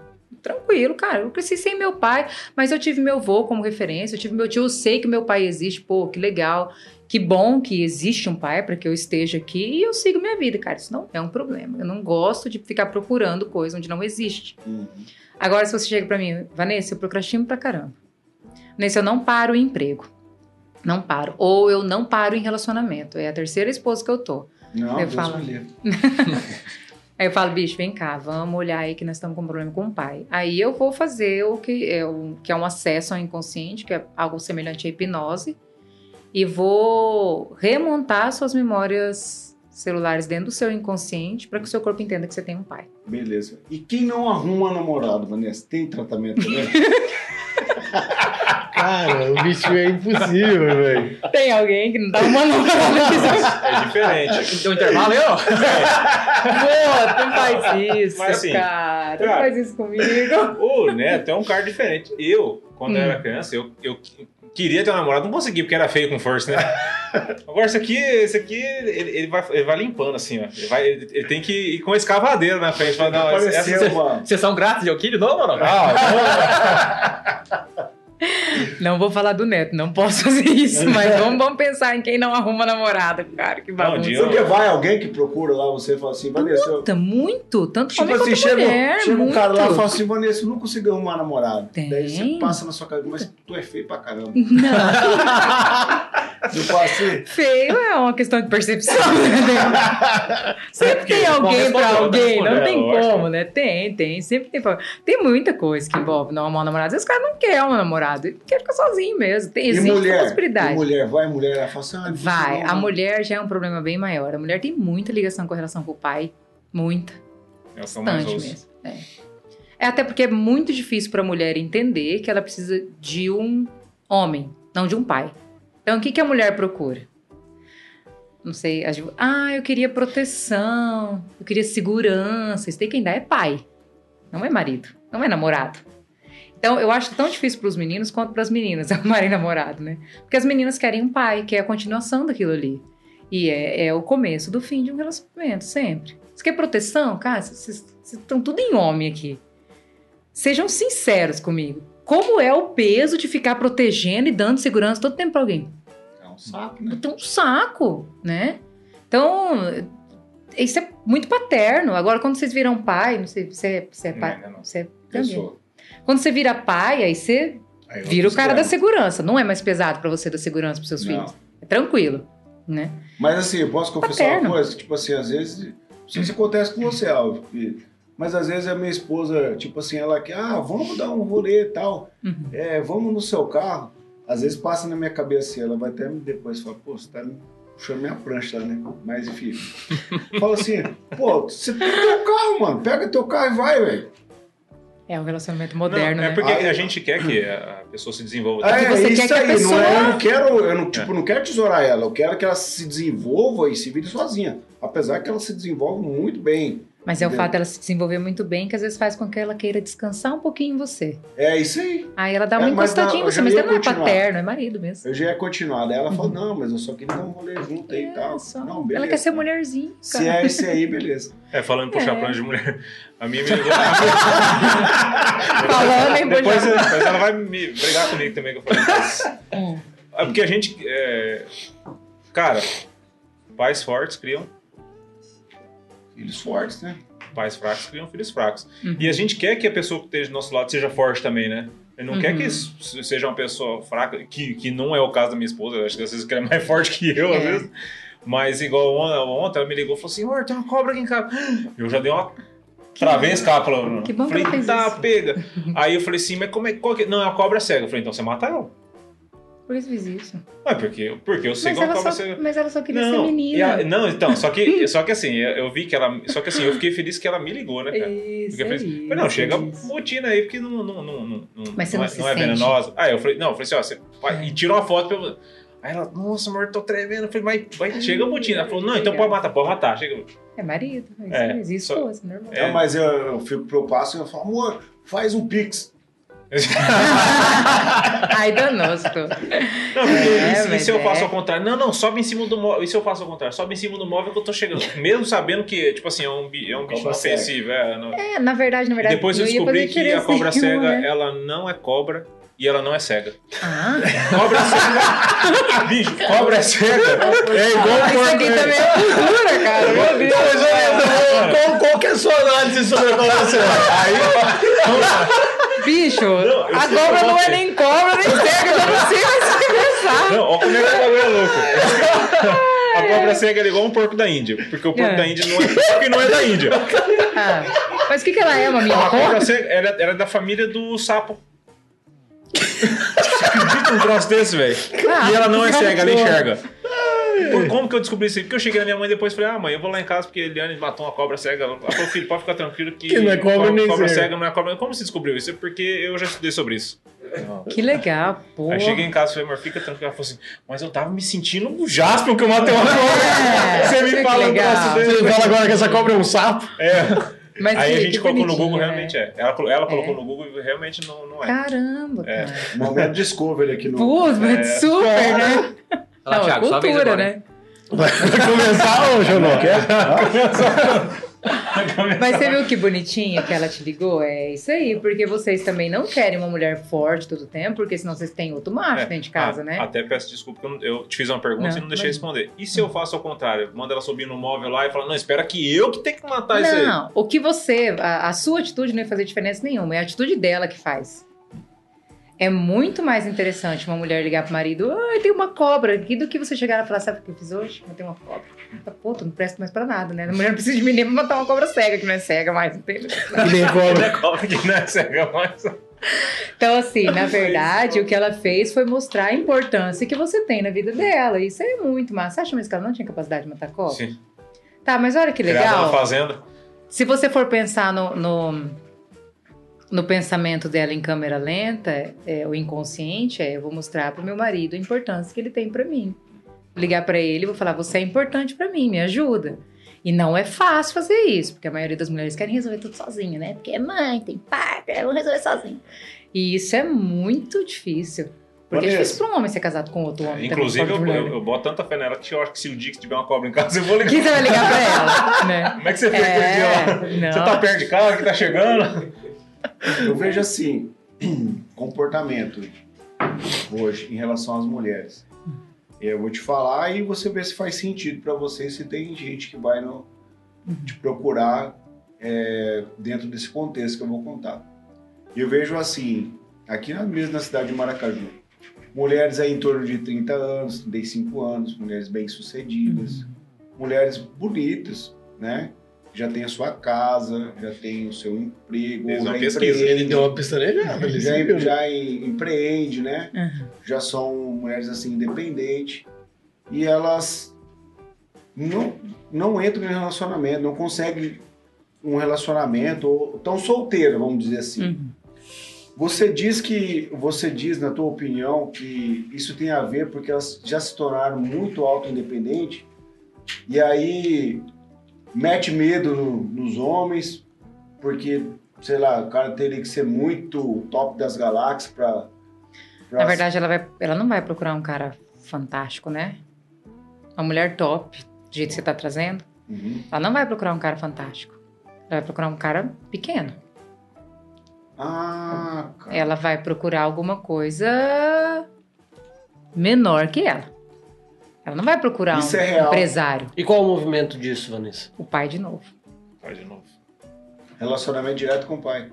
Tranquilo, cara. Eu cresci sem meu pai, mas eu tive meu avô como referência, eu tive meu tio, eu sei que meu pai existe, pô, que legal. Que bom que existe um pai para que eu esteja aqui e eu sigo minha vida, cara. Isso não é um problema. Eu não gosto de ficar procurando coisa onde não existe. Uhum. Agora, se você chega pra mim, Vanessa, eu procrastino pra caramba. Vanessa, eu não paro em emprego. Não paro. Ou eu não paro em relacionamento. É a terceira esposa que eu tô. Não, Eu Deus falo. me livre. Aí eu falo, bicho, vem cá, vamos olhar aí que nós estamos com um problema com o pai. Aí eu vou fazer o que é, o, que é um acesso ao inconsciente, que é algo semelhante à hipnose, e vou remontar suas memórias celulares dentro do seu inconsciente para que o seu corpo entenda que você tem um pai. Beleza. E quem não arruma namorado, Vanessa, tem tratamento também? Cara, o bicho é impossível, velho. Tem alguém que não dá uma É diferente. Um intervalo ó. Pô, tu faz isso, Mas assim, cara. Tu cara, faz isso comigo. O Neto é um cara diferente. Eu, quando eu Hum. era criança, eu, eu queria ter um namorado, não consegui, porque era feio com força, né? Agora, esse aqui, esse aqui ele, ele vai, ele vai limpando assim, ó. Ele, vai, ele, ele tem que ir com a escavadeira na frente. Fala, não, essa, Apareceu essa, uma... Sessão grátis de Alquílio, não, mano? Não vou falar do neto, não posso fazer isso, mas vamos, vamos pensar em quem não arruma namorada, cara. Que bagunça. Não, Porque vai alguém que procura lá, você fala assim, Vanessa, eu... Puta, muito, tanto Tipo homem assim, quanto chega, mulher, chega um muito. cara lá e fala assim, Vanessa, eu não consegui arrumar namorado. Tem. Daí você passa na sua cabeça, mas tu é feio pra caramba. Não, Feio é uma questão de percepção. né? Sempre tem alguém pra respondeu, alguém, não tem como, né? Tem, tem, sempre tem. pra- Tem muita coisa que envolve não um namorado. Às vezes o cara não quer um namorado, ele quer ficar sozinho mesmo. Tem, existe mulher? possibilidade. E mulher, vai mulher, ela fala assim, ah, Vai, não, a não. mulher já é um problema bem maior. A mulher tem muita ligação com relação com o pai. Muita. Eu sou mais mesmo. É. É até porque é muito difícil para a mulher entender que ela precisa de um homem, não de um pai. Então, o que, que a mulher procura? Não sei. as- Ah, eu queria proteção, eu queria segurança. Isso tem quem dá é pai, não é marido, não é namorado. Então, eu acho tão difícil para os meninos quanto para as meninas arrumarem namorado, né? Porque as meninas querem um pai, que é a continuação daquilo ali. E é, é o começo do fim de um relacionamento, sempre. Você quer proteção? Cara, vocês estão tudo em homem aqui. Sejam sinceros comigo. Como é o peso de ficar protegendo e dando segurança todo tempo pra alguém? É um saco, né? Tem um saco, né? Então, isso é muito paterno. Agora, quando vocês viram pai, não sei, você, você é pai. Não, não. Você é. Quando você vira pai, aí você Aí vira o cara da segurança. Não é mais pesado pra você dar segurança pros seus Não. filhos. É tranquilo, né? Mas assim, eu posso confessar Paterno. uma coisa? Tipo assim, às vezes. Se acontece com você, Alves. Mas às vezes a minha esposa, tipo assim, ela quer, ah, vamos dar um rolê e tal. Uhum. É, vamos no seu carro. Às vezes passa na minha cabeça assim, ela vai até me depois falar, pô, você tá me puxando minha prancha lá, né? Mas enfim. Fala assim, pô, você tem teu carro, mano. Pega teu carro e vai, velho. É um relacionamento Não, moderno, é né? porque Ah, a gente quer que a pessoa se desenvolva. que É, você isso quer que a aí, pessoa- não é, eu não quero, eu não, tipo, não quero tesourar ela, eu quero que ela se desenvolva e se vire sozinha. Apesar que ela se desenvolve muito bem. Mas é o fato dela se desenvolver muito bem que às vezes faz com que ela queira descansar um pouquinho em você. É isso aí. Aí ela dá É, uma encostadinha em você, mas ia não é paterno, é marido mesmo. Eu já ia continuar. Daí ela falou, Uhum. não, mas eu só queria dar um rolê junto aí e tal. É, só- Não, beleza. ela quer ser mulherzinha, Se cara. é esse aí, beleza. É, falando em puxar É. prancha de mulher. A minha me. Falando em depois, puxar- depois ela vai me brigar comigo também, que eu falei. Hum. É porque a gente. é, Cara, pais fortes criam Filhos fortes, né? pais fracos criam filhos fracos. Uhum. E a gente quer que a pessoa que esteja do nosso lado seja forte também, né? Ele não quer Uhum. que isso seja uma pessoa fraca, que, que não é o caso da minha esposa, eu acho que às vezes que ela é mais forte que eu, às É. vezes. Mas igual on- ontem ela me ligou e falou assim, amor, tem uma cobra aqui em casa. Eu já dei uma travei a escápula. Que bom que falei, ela fez tá, isso." pega. Aí eu falei assim, mas como é, qual que... Não, é uma cobra cega. Eu falei, então você mata ela. Por que você fez isso? Ué, porque, porque eu sei Mas como ela, cobra só, cega. mas ela só queria Não, ser e menina. a- não, então, só que, só que assim, eu, eu vi que ela. Só que assim, eu fiquei feliz que ela me ligou, né, cara? Isso, Porque eu falei, é assim, isso, falei, não, chega isso. botina aí, porque não, não, não, não, não, Mas você não, não é, se não é sente? venenosa. Aí eu falei, não, eu falei assim, ó, você vai, É. e tirou uma foto pra eu. Aí ela, nossa, amor, tô tremendo. Eu falei, mas vai, chega botina. Ela falou, não, então pode matar, pode matar. Chega. É marido, é isso É, esposa, normal. É. Mas eu, eu fico preocupado e eu falo, amor, faz um pix. Ai, danosco. Não, porque É, e e se eu é. faço ao contrário? Não, não, sobe em cima do móvel. E se eu faço ao contrário? Sobe em cima do móvel que eu tô chegando. Mesmo sabendo que, tipo assim, é um, é um bicho ofensivo. É, não- É, na verdade, na E verdade. depois eu descobri que a cobra cega, nenhuma, né? ela não é cobra e ela não é cega. Ah, Cobra cega. bicho, cobra cega. É igual isso porco. aqui também é cultura, cara. Meu Deus. Então, mas olha, qual, qual que é a sua análise sobre a cobra cega? Bicho, Não, a cobra eu não é vou- nem cobra, nem cega, eu não sei mais o que pensar. Não, olha como é que o bagulho é louco. A cobra cega é igual um porco da Índia. Porque o porco É. da Índia não é porco e não é da Índia. Ah, mas o que, que ela é, maminha? A Uma cobra cega era, era da família do sapo. Você acredita um troço desse, velho? E ela não é cega, ela enxerga. Por como que eu descobri isso? Porque eu cheguei na minha mãe depois e falei, ah, mãe, eu vou lá em casa porque a Eliane matou uma cobra cega. Ela falou, filho, pode ficar tranquilo que, Que não é cobra nem cobra cega. não é cobra. Como você descobriu isso? É porque eu já estudei sobre isso. Que legal, pô. Aí cheguei em casa e falei, amor, fica tranquilo. Ela falou assim, mas eu tava me sentindo um jasper que eu matei uma cobra. É, Você me fala um legal. troço desse. Você fala agora que essa cobra é um sapo? É. Mas Aí que- a gente colocou no Google, né? realmente é. Ela, ela colocou É. no Google e realmente não, não é. Caramba, É. cara. Momento Discovery aqui no. Pô, mas É. super, né? Fala, não, é Thiago, cultura, agora, né? Vai começar, ô, Jonão? Mas você viu que bonitinha que ela te ligou? É isso aí, porque vocês também não querem uma mulher forte todo o tempo, porque senão vocês têm outro macho É. dentro de casa, Ah, né? Até peço desculpa que eu, não- eu te fiz uma pergunta Não, e não deixei mas- responder. E se eu faço ao contrário? Manda ela subir no móvel lá e fala, não, espera que eu que tenho que matar isso aí. Não, o que você, a, a sua atitude não ia fazer diferença nenhuma, é a atitude dela que faz. É muito mais interessante uma mulher ligar pro marido, ai, tem uma cobra aqui, do que você chegar e falar, sabe o que eu fiz hoje? Eu tenho uma cobra. Pô, tu não presta mais pra nada, né? A mulher não precisa de mim nem pra matar uma cobra cega, que não é cega mais? Que nem cobra. Cobra que não é cega mais. Então, assim, na verdade, o que ela fez foi mostrar a importância que você tem na vida dela. Isso é muito massa. Você acha mesmo que ela não tinha capacidade de matar cobra? Sim. Tá, mas olha que Criada na legal. fazenda. Se você for pensar no, no, no pensamento dela em câmera lenta, é, o inconsciente, é, eu vou mostrar pro meu marido a importância que ele tem pra mim. Ligar pra ele e vou falar, você é importante pra mim, me ajuda. E não é fácil fazer isso, porque a maioria das mulheres querem resolver tudo sozinha, né? Porque é mãe, tem pai, vou resolver sozinho. E isso é muito difícil. Porque é Vanessa. difícil pra um homem ser casado com outro homem. Inclusive, eu, eu, né? eu boto tanta fé nela que eu acho que se o dia que tiver uma cobra em casa, eu vou ligar. Que você vai ligar pra ela, né? Como é que você fez aquele dia? É, não. Você tá perto de casa, que tá chegando? Eu vejo assim, comportamento hoje em relação às mulheres. Eu vou te falar e você vê se faz sentido pra você, se tem gente que vai no, te procurar é, dentro desse contexto que eu vou contar. Eu vejo assim, aqui na, mesmo na cidade de Maracaju, mulheres aí em torno de 30 anos, 35 anos, mulheres bem-sucedidas, mulheres bonitas, né? Já tem a sua casa, já tem o seu emprego, Fez uma já pesquisa, empreende, Ele deu uma pistanejada ali. já, já em- empreende, né? Uhum. Já são mulheres assim independentes e elas não, não entram em relacionamento, não conseguem um relacionamento ou tão solteiras, vamos dizer assim. Uhum. Você diz que você diz na tua opinião que isso tem a ver porque elas já se tornaram muito auto-independentes e aí mete medo no- nos homens porque sei lá o cara teria que ser muito top das galáxias para Na verdade, ela, vai, ela não vai procurar um cara fantástico, né? Uma mulher top, do jeito que você tá trazendo. Ela não vai procurar um cara fantástico. Ela vai procurar um cara pequeno. Ah, cara. Ela vai procurar alguma coisa menor que ela. Ela não vai procurar Isso um é real. empresário. E qual o movimento disso, Vanessa? O pai de novo. Faz de novo. Relacionamento direto com o pai.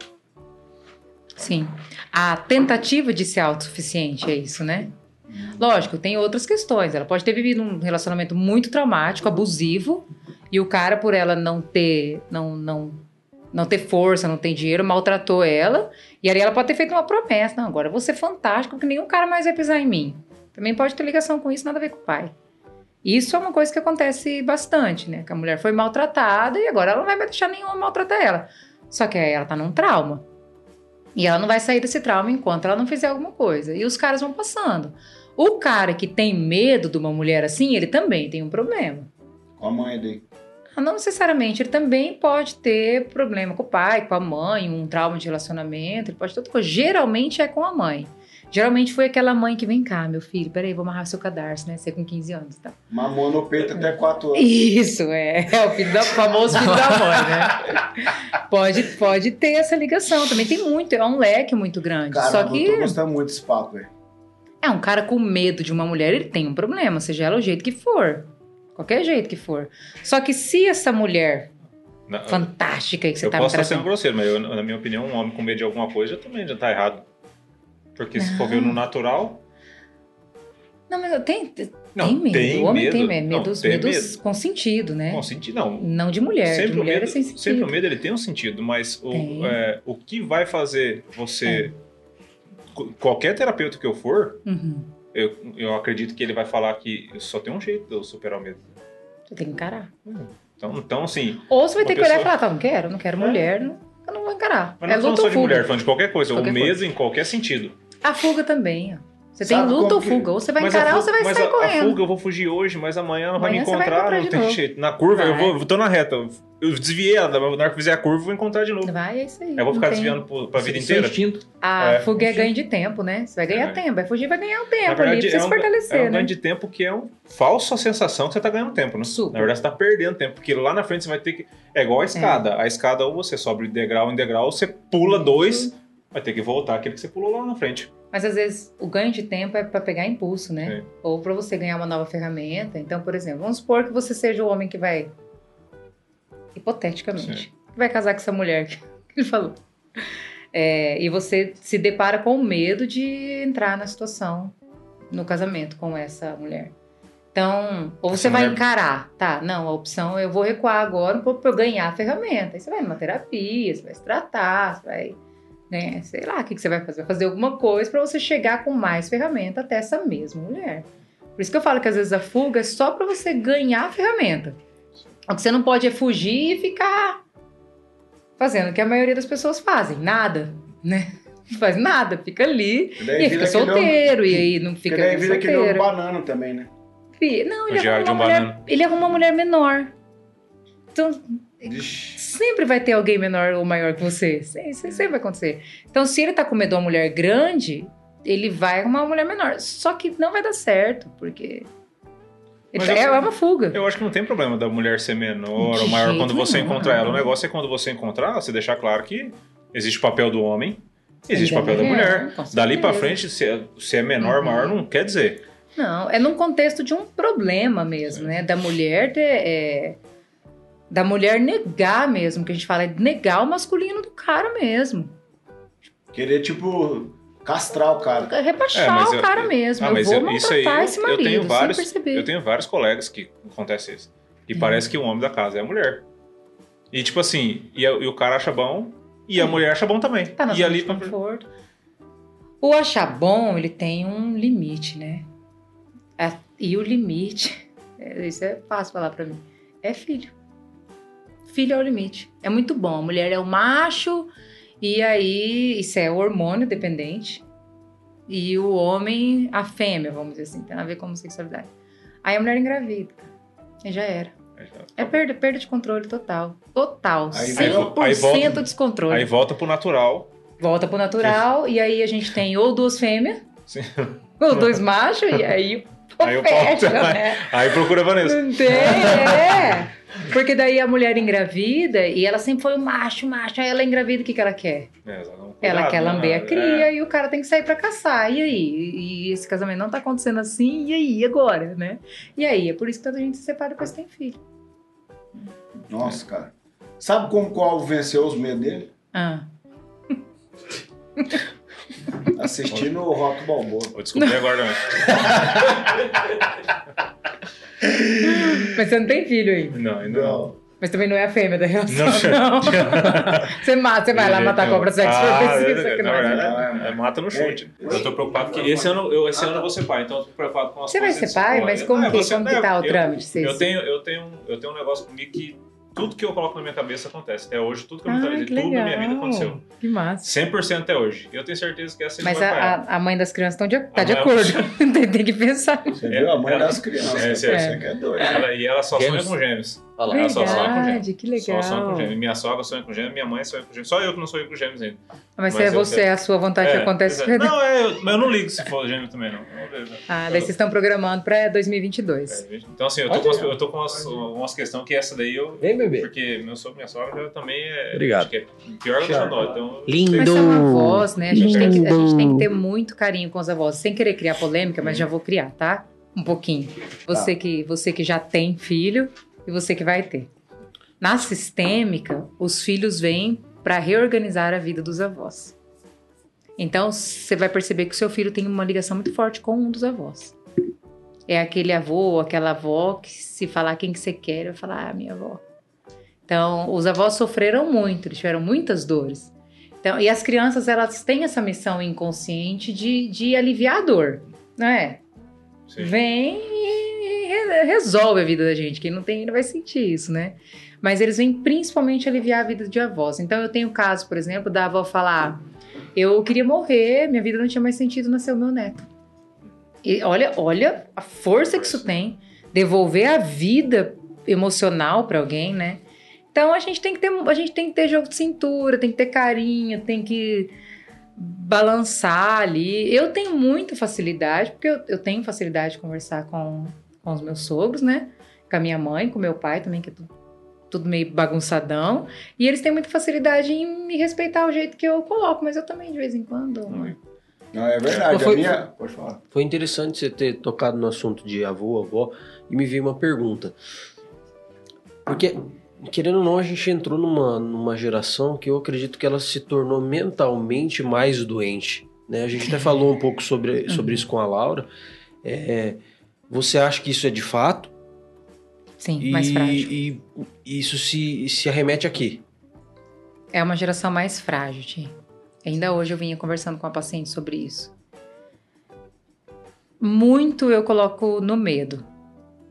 Sim. A tentativa de ser autossuficiente é isso, né? Lógico, tem outras questões. Ela pode ter vivido um relacionamento muito traumático, abusivo, e o cara, por ela não ter, não, não, não ter força, não ter dinheiro, maltratou ela. E aí ela pode ter feito uma promessa. Não, agora eu vou ser fantástico, porque nenhum cara mais vai pisar em mim. Também pode ter ligação com isso, nada a ver com o pai. Isso é uma coisa que acontece bastante, né? Que a mulher foi maltratada e agora ela não vai deixar nenhum maltratar ela. Só que aí ela tá num trauma. E ela não vai sair desse trauma enquanto ela não fizer alguma coisa. E os caras vão passando. O cara que tem medo de uma mulher assim, ele também tem um problema. Com a mãe dele. Ah, Não necessariamente, ele também pode ter problema com o pai, com a mãe, um trauma de relacionamento, ele pode ter outra coisa. Geralmente é com a mãe. Geralmente foi aquela mãe que vem cá, meu filho, peraí, vou amarrar seu cadarço, né? Você com 15 anos, tá? Mamou no peito até 4 anos. Isso, é. É o filho da, o famoso filho da mãe, né? Pode, pode ter essa ligação. Também tem muito, é um leque muito grande. Cara, Só eu que tô gostando muito desse papo, velho. é um cara com medo de uma mulher, ele tem um problema, seja ela o jeito que for. Qualquer jeito que for. Só que se essa mulher Na- fantástica aí que você eu tá me posso estar sendo grosseiro, mas eu, na minha opinião, um homem com medo de alguma coisa também já tá errado. Porque se for ver no natural. Não, mas tem, tem Não, medo. tem o homem medo. tem medo. Não, Medos, tem medos com sentido, né? Bom, sentido não. Não de mulher. sempre, de o mulher medo, é sem sentido. sempre o medo ele tem um sentido, mas o, é, o que vai fazer você. co- Qualquer terapeuta que eu for, Uhum. eu, eu acredito que ele vai falar que só tem um jeito de eu superar o medo. Você tem que encarar. Então, então assim. Ou você vai ter que olhar e pessoa- falar, tá, não quero, não quero É. mulher, não, eu não vou encarar. Mas é não falando luta só de mulher, falando de qualquer coisa. Qualquer o medo coisa. em qualquer sentido. A fuga também, ó. Você Sabe tem luta ou que- fuga. Ou você vai Mas encarar a ou você vai mas sair a, correndo. A fuga eu vou fugir hoje, mas amanhã ela vai me Amanhã vai encontrar, encontrar não tem jeito. Na curva, eu, Vai. vou, eu tô na reta. Eu desviei ela, na hora que fizer a curva, eu vou encontrar de novo. Vai, é isso aí. Eu vou não ficar tem- desviando pro- pra vida é inteira. instinto. A É. fuga é ganho de tempo, né? Você vai ganhar É. tempo. Vai fugir, vai ganhar um tempo Na ali pra verdade, você é se um, fortalecer, é um né? ganho de tempo que é uma falsa sensação que você tá ganhando tempo, né? Super. Na verdade, você tá perdendo tempo, porque lá na frente você vai ter que. É igual a escada. A escada, ou você sobe de degrau em degrau, ou você pula dois, vai ter que voltar aquele que você pulou lá na frente. Mas às vezes o ganho de tempo é pra pegar impulso, né? Sim. Ou pra você ganhar uma nova ferramenta. Então, por exemplo, vamos supor que você seja o homem que vai. Hipoteticamente. Que vai casar com essa mulher que ele falou. É, e você se depara com o medo de entrar na situação no casamento com essa mulher. Então, ou você Essa vai mulher- encarar, tá? Não, a opção é eu vou recuar agora eu ganhar a ferramenta. Aí você vai numa terapia, você vai se tratar, você vai né? Sei lá, o que, que você vai fazer? Vai fazer alguma coisa para você chegar com mais ferramenta até essa mesma mulher. Por isso que eu falo que às vezes a fuga é só para você ganhar a ferramenta. O que você não pode é fugir e ficar fazendo o que a maioria das pessoas fazem, nada, né? Não faz nada, fica ali E e fica solteiro e aí não fica daí vira aquele homem solteiro. banana também, né? Não, ele O diário de arruma, um uma mulher, ele arruma uma mulher menor. Então, Sempre vai ter alguém menor ou maior que você. Isso sempre vai acontecer. Então, se ele tá com medo de uma mulher grande, ele vai arrumar uma mulher menor. Só que não vai dar certo, porque. Mas tá- eu- é uma fuga. Eu acho que não tem problema da mulher ser menor De ou maior quando você nenhum, encontrar ela. O negócio é quando você encontrar, você deixar claro que existe o papel do homem, existe o papel da mulher. mulher, com Dali pra certeza. frente, se é, se é menor ou Uhum. maior, não quer dizer. Não, é num contexto de um problema mesmo, né? Da mulher ter. é, da mulher negar mesmo, que a gente fala, é negar o masculino do cara mesmo. Querer, tipo, castrar o cara. É Rebaixar É, mas o eu- cara mesmo. Ah, eu mas vou eu- isso aí maltratar eu- esse eu marido, tenho vários- sem perceber. Eu tenho vários colegas que acontece isso. E É. parece que o homem da casa é a mulher. E tipo assim, e, a- e o cara acha bom, e a É. mulher acha bom também. Tá na e ali de conforto. O achar bom, ele tem um limite, né? A- E o limite, é, isso é fácil falar pra mim, é filho. Filho é o limite. É muito bom. A mulher é o macho, e aí isso é hormônio dependente. E o homem, a fêmea, vamos dizer assim, tem a ver com homossexualidade. Aí a mulher engravida. E já era. É perda, perda de controle total. Total. Aí- 100% aí volta- descontrole. Aí volta pro natural. Volta pro natural, e aí a gente tem ou duas fêmeas, Sim. ou dois machos, e aí Aí o pau fecha, tá- né? Aí procura a Vanessa. Não tem, é. Porque daí a mulher engravida, e ela sempre foi o macho, macho, aí ela engravida, o que, que ela quer? É, Ela cuidado, quer né? lamber a cria É. e o cara tem que sair pra caçar. E aí? E esse casamento não tá acontecendo assim, e aí agora, né? E aí? É por isso que tanta gente se separa depois que tem filho. Nossa, cara. Sabe como Alvo venceu os medos dele? Ah. Assistindo o Rock Balboa. Vou descobrir agora também. Mas você não tem filho aí. Não, ainda não. Mas também não é a fêmea da relação, Não, não. você mata, você vai lá matar a cobra sexo ah, é, que não é. verdade, é, mata no chute. Eu tô preocupado que esse ano eu, esse ano eu vou ser pai, então eu tô preocupado com as Você vai ser pai? Mas como que- como que tá o eu- trâmite? Eu tenho, eu, tenho, eu tenho um negócio comigo que tudo que eu coloco na minha cabeça acontece. Até hoje, tudo que eu Ah, mentalizei, tudo na minha vida legal. aconteceu. Que massa. 100% até hoje. E eu tenho certeza que essa Mas vai a, falhar. a- a mãe das crianças estão de, tá de acordo. tem, tem que pensar. Você viu? A mãe Ela- das crianças. É, é. que é doido. Ela, e ela só Gêmeos? sonha com gêmeos. Olha lá. Ela só sonha com gêmeos. Verdade, que Só sonha com legal. gêmeos. Minha sogra sonha com gêmeos, minha mãe sonha com gêmeos. Só eu que não sonho com gêmeos ainda. Mas, Mas é você, sei. a sua vontade que acontece. exato. Não, é, eu- mas eu não ligo se for gêmeo também, não. Né? Ah, daí vocês estão programando pra 2022. É, Então, assim, eu tô com, umas, eu tô com umas, umas questões que essa daí eu. Vem, bebê. Porque meu sogro e minha sogra já também é. Obrigado. Acho que é pior do que nós. Então, Lindo. Mas são avós, né? A gente, tem que, a gente tem que ter muito carinho com os avós. Sem querer criar polêmica, mas já vou criar, tá? Um pouquinho. Você, que, você que já tem filho e você que vai ter. Na sistêmica, os filhos vêm para reorganizar a vida dos avós. Então, você vai perceber que o seu filho tem uma ligação muito forte com um dos avós. É aquele avô, aquela avó que se falar quem que você quer, vai falar, ah, minha avó. Então, os avós sofreram muito, eles tiveram muitas dores. Então, e as crianças, elas têm essa missão inconsciente de, de aliviar a dor, não é? sim. Vem e resolve a vida da gente. Quem não tem ainda vai sentir isso, né? Mas eles vêm principalmente aliviar a vida de avós. Então, eu tenho o caso, por exemplo, da avó falar: eu queria morrer, minha vida não tinha mais sentido, nasceu meu neto. E olha, olha a força que isso tem. Devolver a vida emocional para alguém, né? Então a gente tem que ter, a gente tem que ter jogo de cintura, tem que ter carinho, tem que balançar ali. Eu tenho muita facilidade, porque eu, eu tenho facilidade de conversar com, com os meus sogros, né? Com a minha mãe, com meu pai também, que é tudo, tudo meio bagunçadão. E eles têm muita facilidade em me respeitar o jeito que eu coloco, mas eu também de vez em quando. uma- Não, é verdade. Mas foi- a minha... Pode falar. Foi interessante você ter tocado no assunto de avô, avó, e me veio uma pergunta. Porque, querendo ou não, a gente entrou numa, numa geração que eu acredito que ela se tornou mentalmente mais doente. Né? A gente até falou um pouco sobre, sobre isso com a Laura. É, você acha que isso é de fato? Sim, E, mais frágil. e isso se, se arremete aqui. É uma geração mais frágil, Ti. Ainda hoje eu vinha conversando com a paciente sobre isso. Muito eu coloco no medo.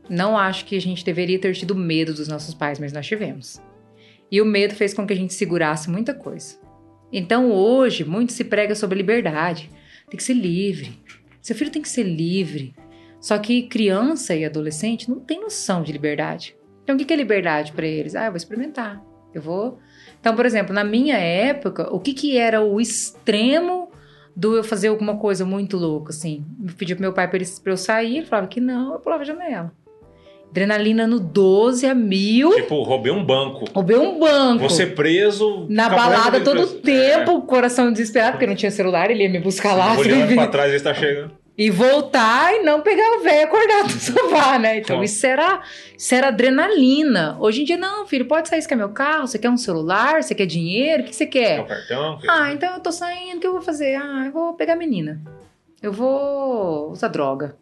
Não acho que a gente deveria ter tido medo dos nossos pais, mas nós tivemos. E o medo fez com que a gente segurasse muita coisa. Então hoje, muito se prega sobre liberdade. Tem que ser livre. Seu filho tem que ser livre. Só que criança e adolescente não tem noção de liberdade. Então o que é liberdade para eles? Ah, eu vou experimentar. Eu vou então, por exemplo, na minha época, o que, que era o extremo do eu fazer alguma coisa muito louca, assim? Eu pedia pro meu pai pra eu sair, ele falava que não, eu pulava a janela. Adrenalina no 12 a mil, Tipo, roubei um banco. roubei um banco. Você preso. Na balada todo o tempo, coração desesperado, porque não tinha celular, ele ia me buscar lá. É. Olhando pra trás, ele tá chegando. E voltar e não pegar o velho acordado no sofá, né? Então isso era, isso era adrenalina. Hoje em dia, não, filho, pode sair, você quer meu carro? Você quer um celular? Você quer dinheiro? O que você quer? É o cartão. Ah, então eu tô saindo, o que eu vou fazer? Ah, eu vou pegar a menina. Eu vou usar droga.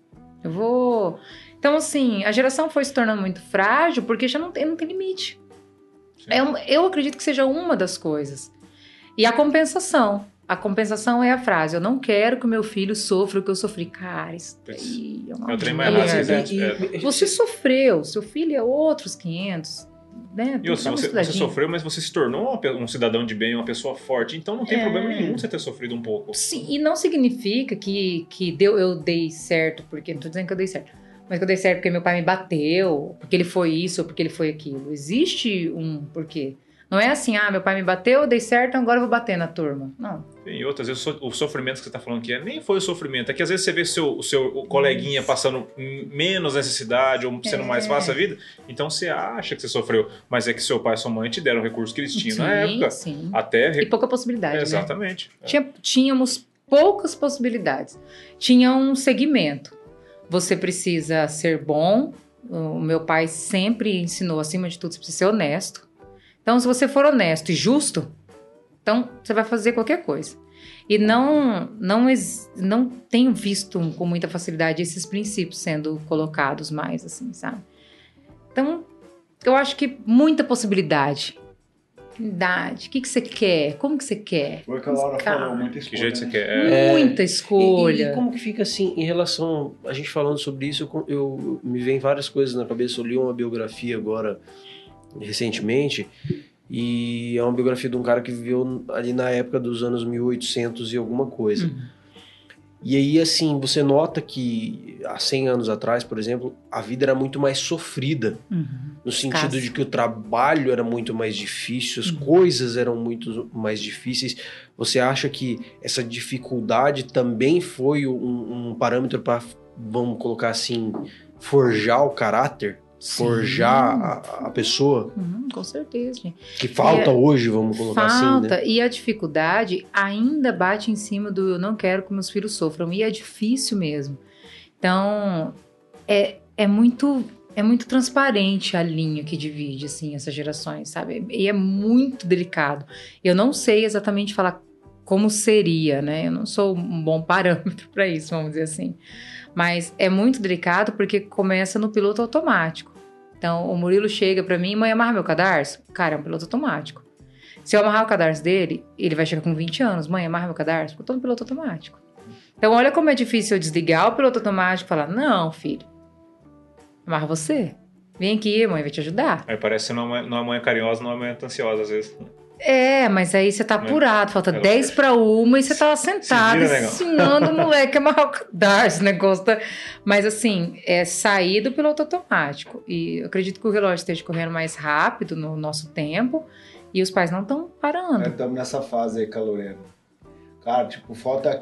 Eu vou. Então, assim, a geração foi se tornando muito frágil porque já não tem, não tem limite. É um- eu acredito que seja uma das coisas. E a compensação. A compensação é a frase: eu não quero que o meu filho sofra o que eu sofri. Cara, isso daí é uma É o trem mais merda. racista, E- e- Você sofreu, seu filho é outros 500. Né? E ouça, você, você sofreu, mas você se tornou um cidadão de bem, uma pessoa forte. Então não tem É. problema nenhum você ter sofrido um pouco. Sim, e não significa que, que deu, eu dei certo, porque não tô dizendo que eu dei certo, mas que eu dei certo porque meu pai me bateu, porque ele foi isso ou porque ele foi aquilo. Existe um porquê. Não é assim, ah, meu pai me bateu, eu dei certo, agora eu vou bater na turma. Não. E outras vezes o so- o sofrimento que você tá falando que é, nem foi o sofrimento. É que às vezes você vê seu, o seu o coleguinha passando menos necessidade ou sendo É. mais fácil a vida. Então você acha que você sofreu. Mas é que seu pai e sua mãe te deram o recurso que eles tinham na época. sim. Até. E pouca possibilidade, né? Exatamente. É. Tinha, tínhamos poucas possibilidades. Tinha um segmento. Você precisa ser bom. O meu pai sempre ensinou, acima de tudo, você precisa ser honesto. Então, se você for honesto e justo, então você vai fazer qualquer coisa. E não, não, não tenho visto com muita facilidade esses princípios sendo colocados mais, assim, sabe? Então, eu acho que muita possibilidade. Idade, o que, que você quer? Como que você quer? Foi o que a Laura Cara, falou, muita Que escolha. jeito você né? quer? É, Muita E- escolha. E, e como que fica assim em relação. A gente falando sobre isso, eu, eu- me vem várias coisas na cabeça. Eu li uma biografia agora recentemente. E é uma biografia de um cara que viveu ali na época dos anos 1800 e alguma coisa. Uhum. E aí, assim, você nota que há 100 anos atrás, por exemplo, a vida era muito mais sofrida. Uhum. No sentido de que o trabalho era muito mais difícil, as Uhum. coisas eram muito mais difíceis. Você acha que essa dificuldade também foi um, um parâmetro para, vamos colocar assim, forjar o caráter? Forjar a, a pessoa? Uhum, com certeza, gente. Que falta é- hoje, vamos colocar assim, Falta. né? E a dificuldade ainda bate em cima do eu não quero que meus filhos sofram. E é difícil mesmo. Então, é, é muito. É muito transparente a linha que divide, assim, essas gerações, sabe? E é muito delicado. Eu não sei exatamente falar como seria, né? Eu não sou um bom parâmetro para isso, vamos dizer assim. Mas é muito delicado porque começa no piloto automático. Então, o Murilo chega para mim, mãe, amarra meu cadarço? Cara, é um piloto automático. Se eu amarrar o cadarço dele, ele vai chegar com 20 anos. Mãe, amarra meu cadarço? Porque eu tô no piloto automático. Então, olha como é difícil eu desligar o piloto automático e falar: não, filho, amarra você. Vem aqui, mãe vai te ajudar. Aí parece que não é, não é mãe carinhosa, não é mãe ansiosa, às vezes. É, mas aí você tá Né? apurado, falta Ela- 10 para uma e você tá lá sentado vira, ensinando o moleque a cadarço, esse negócio. Tá... Mas assim, é sair do piloto automático. E eu acredito que o relógio esteja correndo mais rápido no nosso tempo e os pais não estão parando. Nós estamos nessa fase aí, Caloreno. Cara, tipo, falta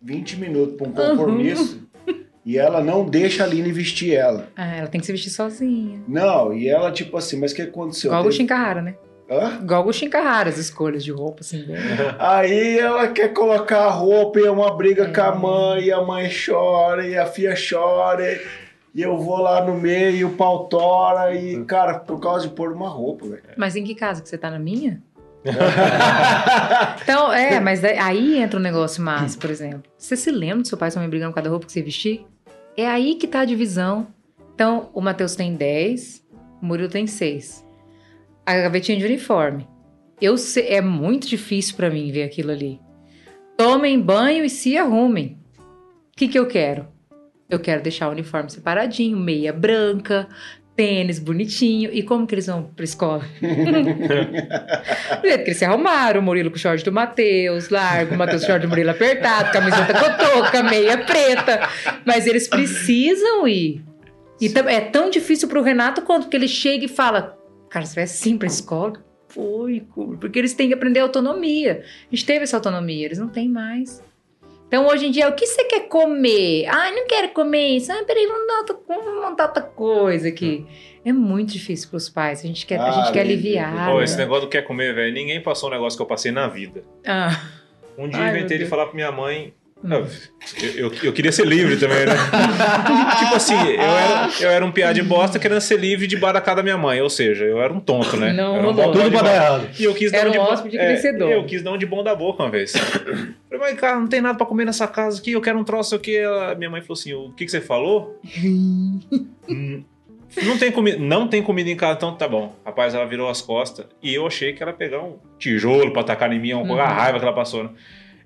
20 minutos para um compromisso e ela não deixa a Aline vestir ela. Ah, ela tem que se vestir sozinha. Não, e ela, tipo assim, mas o que aconteceu? Igual o Teve- Carrara, né? Hã? Igual o Carrara, as escolhas de roupa, assim. bem- Aí ela quer colocar a roupa e é uma briga É. com a mãe, e a mãe chora, e a filha chora, e eu vou lá no meio, e o pau tora, e, cara, por causa de pôr uma roupa, velho. Mas em que casa que você tá na minha? Então, é, mas aí entra um negócio massa, por exemplo. Você se lembra do seu pai e sua mãe brigando por causa da roupa que você vestir? É aí que tá a divisão. Então, o Matheus tem 10, o Murilo tem 6. A gavetinha de uniforme. Eu sei, é muito difícil pra mim ver aquilo ali. Tomem banho e se arrumem. O que, que eu quero? Eu quero deixar o uniforme separadinho, meia branca, tênis bonitinho. E como que eles vão pra escola? Do jeito que eles se arrumaram, o Murilo com o short do Matheus, largo, o Matheus short do Murilo apertado, camiseta cotoca, meia preta. Mas eles precisam ir. E é tão difícil pro Renato quanto que ele chega e fala: Cara, você vai assim pra escola? Foi, porque eles têm que aprender autonomia. A gente teve essa autonomia, eles não têm mais. Então, hoje em dia, o que você quer comer? Ai, não quero comer isso. Ah, peraí, vamos, dar outra, vamos montar outra coisa aqui. É muito difícil pros pais. A gente quer, a gente Ah, quer aliviar. Pô, né? esse negócio do quer comer, velho. Ninguém passou um negócio que eu passei na vida. Ah, Um dia Ai, inventei de falar pra minha mãe. Eu, eu, eu queria ser livre também, né? tipo assim, eu era, eu era um piá de bosta querendo ser livre de baracar da minha mãe. Ou seja, eu era um tonto, né? Não era um bocó Tudo pra dar errado. E eu quis dar Era um de um bom- hóspede é, crescedor. Eu quis dar um de bom da boca uma vez. Falei, mas cara, não tem nada pra comer nessa casa aqui, eu quero um troço aqui. Ela- minha mãe falou assim: o que, que você falou? Hum, não tem comida, não tem comida em casa, então tá bom. Rapaz, ela virou as costas e eu achei que ela ia pegar um tijolo pra atacar em mim, uma Uhum. a raiva que ela passou. Né?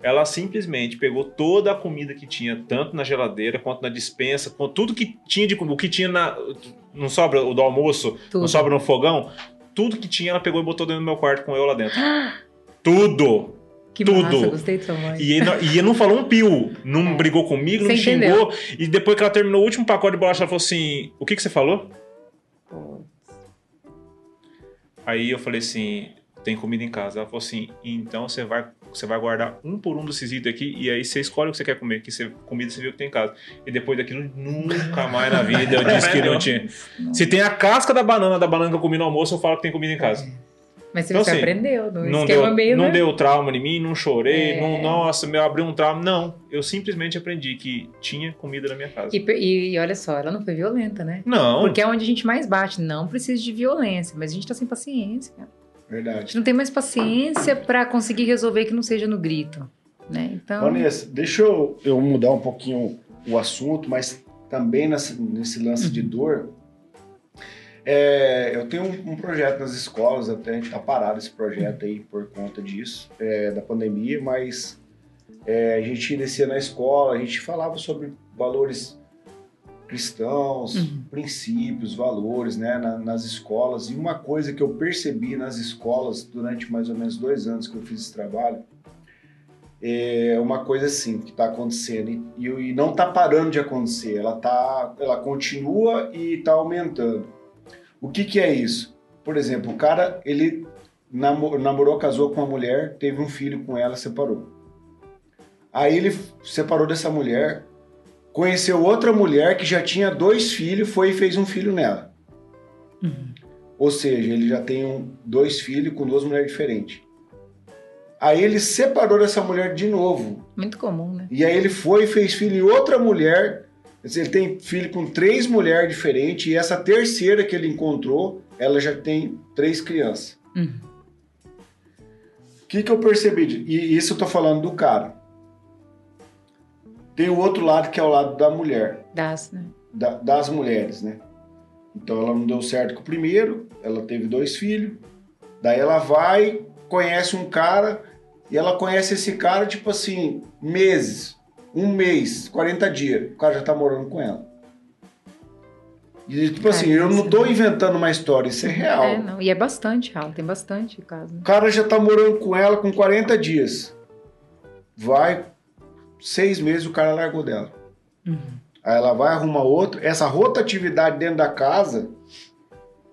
Ela simplesmente pegou toda a comida que tinha, tanto na geladeira quanto na dispensa, com tudo que tinha de comida, o que tinha na. Não sobra o do almoço, Tudo. não sobra no fogão, tudo que tinha ela pegou e botou dentro do meu quarto com eu lá dentro. tudo! que Tudo. massa, gostei de sua mãe. E ele, não- e ele não falou um pio, não É. brigou comigo, não Você xingou. E depois que ela terminou o último pacote de bolacha, ela falou assim: O que, que você falou? Aí eu falei assim: Tem comida em casa. Ela falou assim: Então você vai, você vai guardar um por um desses itens aqui e aí você escolhe o que você quer comer, que você, comida você viu que tem em casa. E depois daquilo, nunca mais na vida eu disse que não tinha. Se tem a casca da banana da banana que eu comi no almoço, eu falo que tem comida em casa. Mas você Então, assim, aprendeu, Não esquema deu, meio, não né? deu trauma em mim, não chorei, É. não, nossa, me abriu um trauma. Não, eu simplesmente aprendi que tinha comida na minha casa. E, e- e olha só, ela não foi violenta, né? Não, Porque é onde a gente mais bate. Não precisa de violência, mas a gente tá sem paciência. cara. A Verdade. gente não tem mais paciência pra conseguir resolver que não seja no grito, né? Então, Vanessa, deixa eu, eu mudar um pouquinho o assunto, mas também nessa- nesse lance de dor. É, eu tenho um, um projeto nas escolas, até a gente tá parado esse projeto aí por conta disso, é, da pandemia, mas é, a gente descia na escola, a gente falava sobre valores cristãos, Uhum. princípios, valores, né, na- nas escolas. E uma coisa que eu percebi nas escolas durante mais ou menos dois anos que eu fiz esse trabalho é uma coisa assim que está acontecendo e, e- não está parando de acontecer. Ela tá, ela continua e está aumentando. O que, que é isso? Por exemplo, o cara ele namo- namorou, casou com uma mulher, teve um filho com ela, separou. Aí ele separou dessa mulher, conheceu outra mulher que já tinha dois filhos, foi e fez um filho nela. Uhum. Ou seja, ele já tem um- dois filhos com duas mulheres diferentes. Aí ele separou dessa mulher de novo. Muito comum, né? E aí ele foi e fez filho em outra mulher. Ele tem filho com três mulheres diferentes. E essa terceira que ele encontrou, ela já tem três crianças. Uhum. O que, que eu percebi? E isso eu tô falando do cara. Tem o outro lado que é o lado da mulher. Das, né? da- das mulheres, né? Então ela não deu certo com o primeiro, ela teve dois filhos, daí ela vai, conhece um cara, e ela conhece esse cara, tipo assim, meses, um mês, 40 dias, o cara já tá morando com ela. E tipo assim, eu não tô inventando uma história, isso é real. É, não. E é bastante real, tem bastante caso. Né? O cara já tá morando com ela com 40 dias. Vai, seis meses o cara largou dela. Uhum. Aí ela vai arrumar outro. Essa rotatividade dentro da casa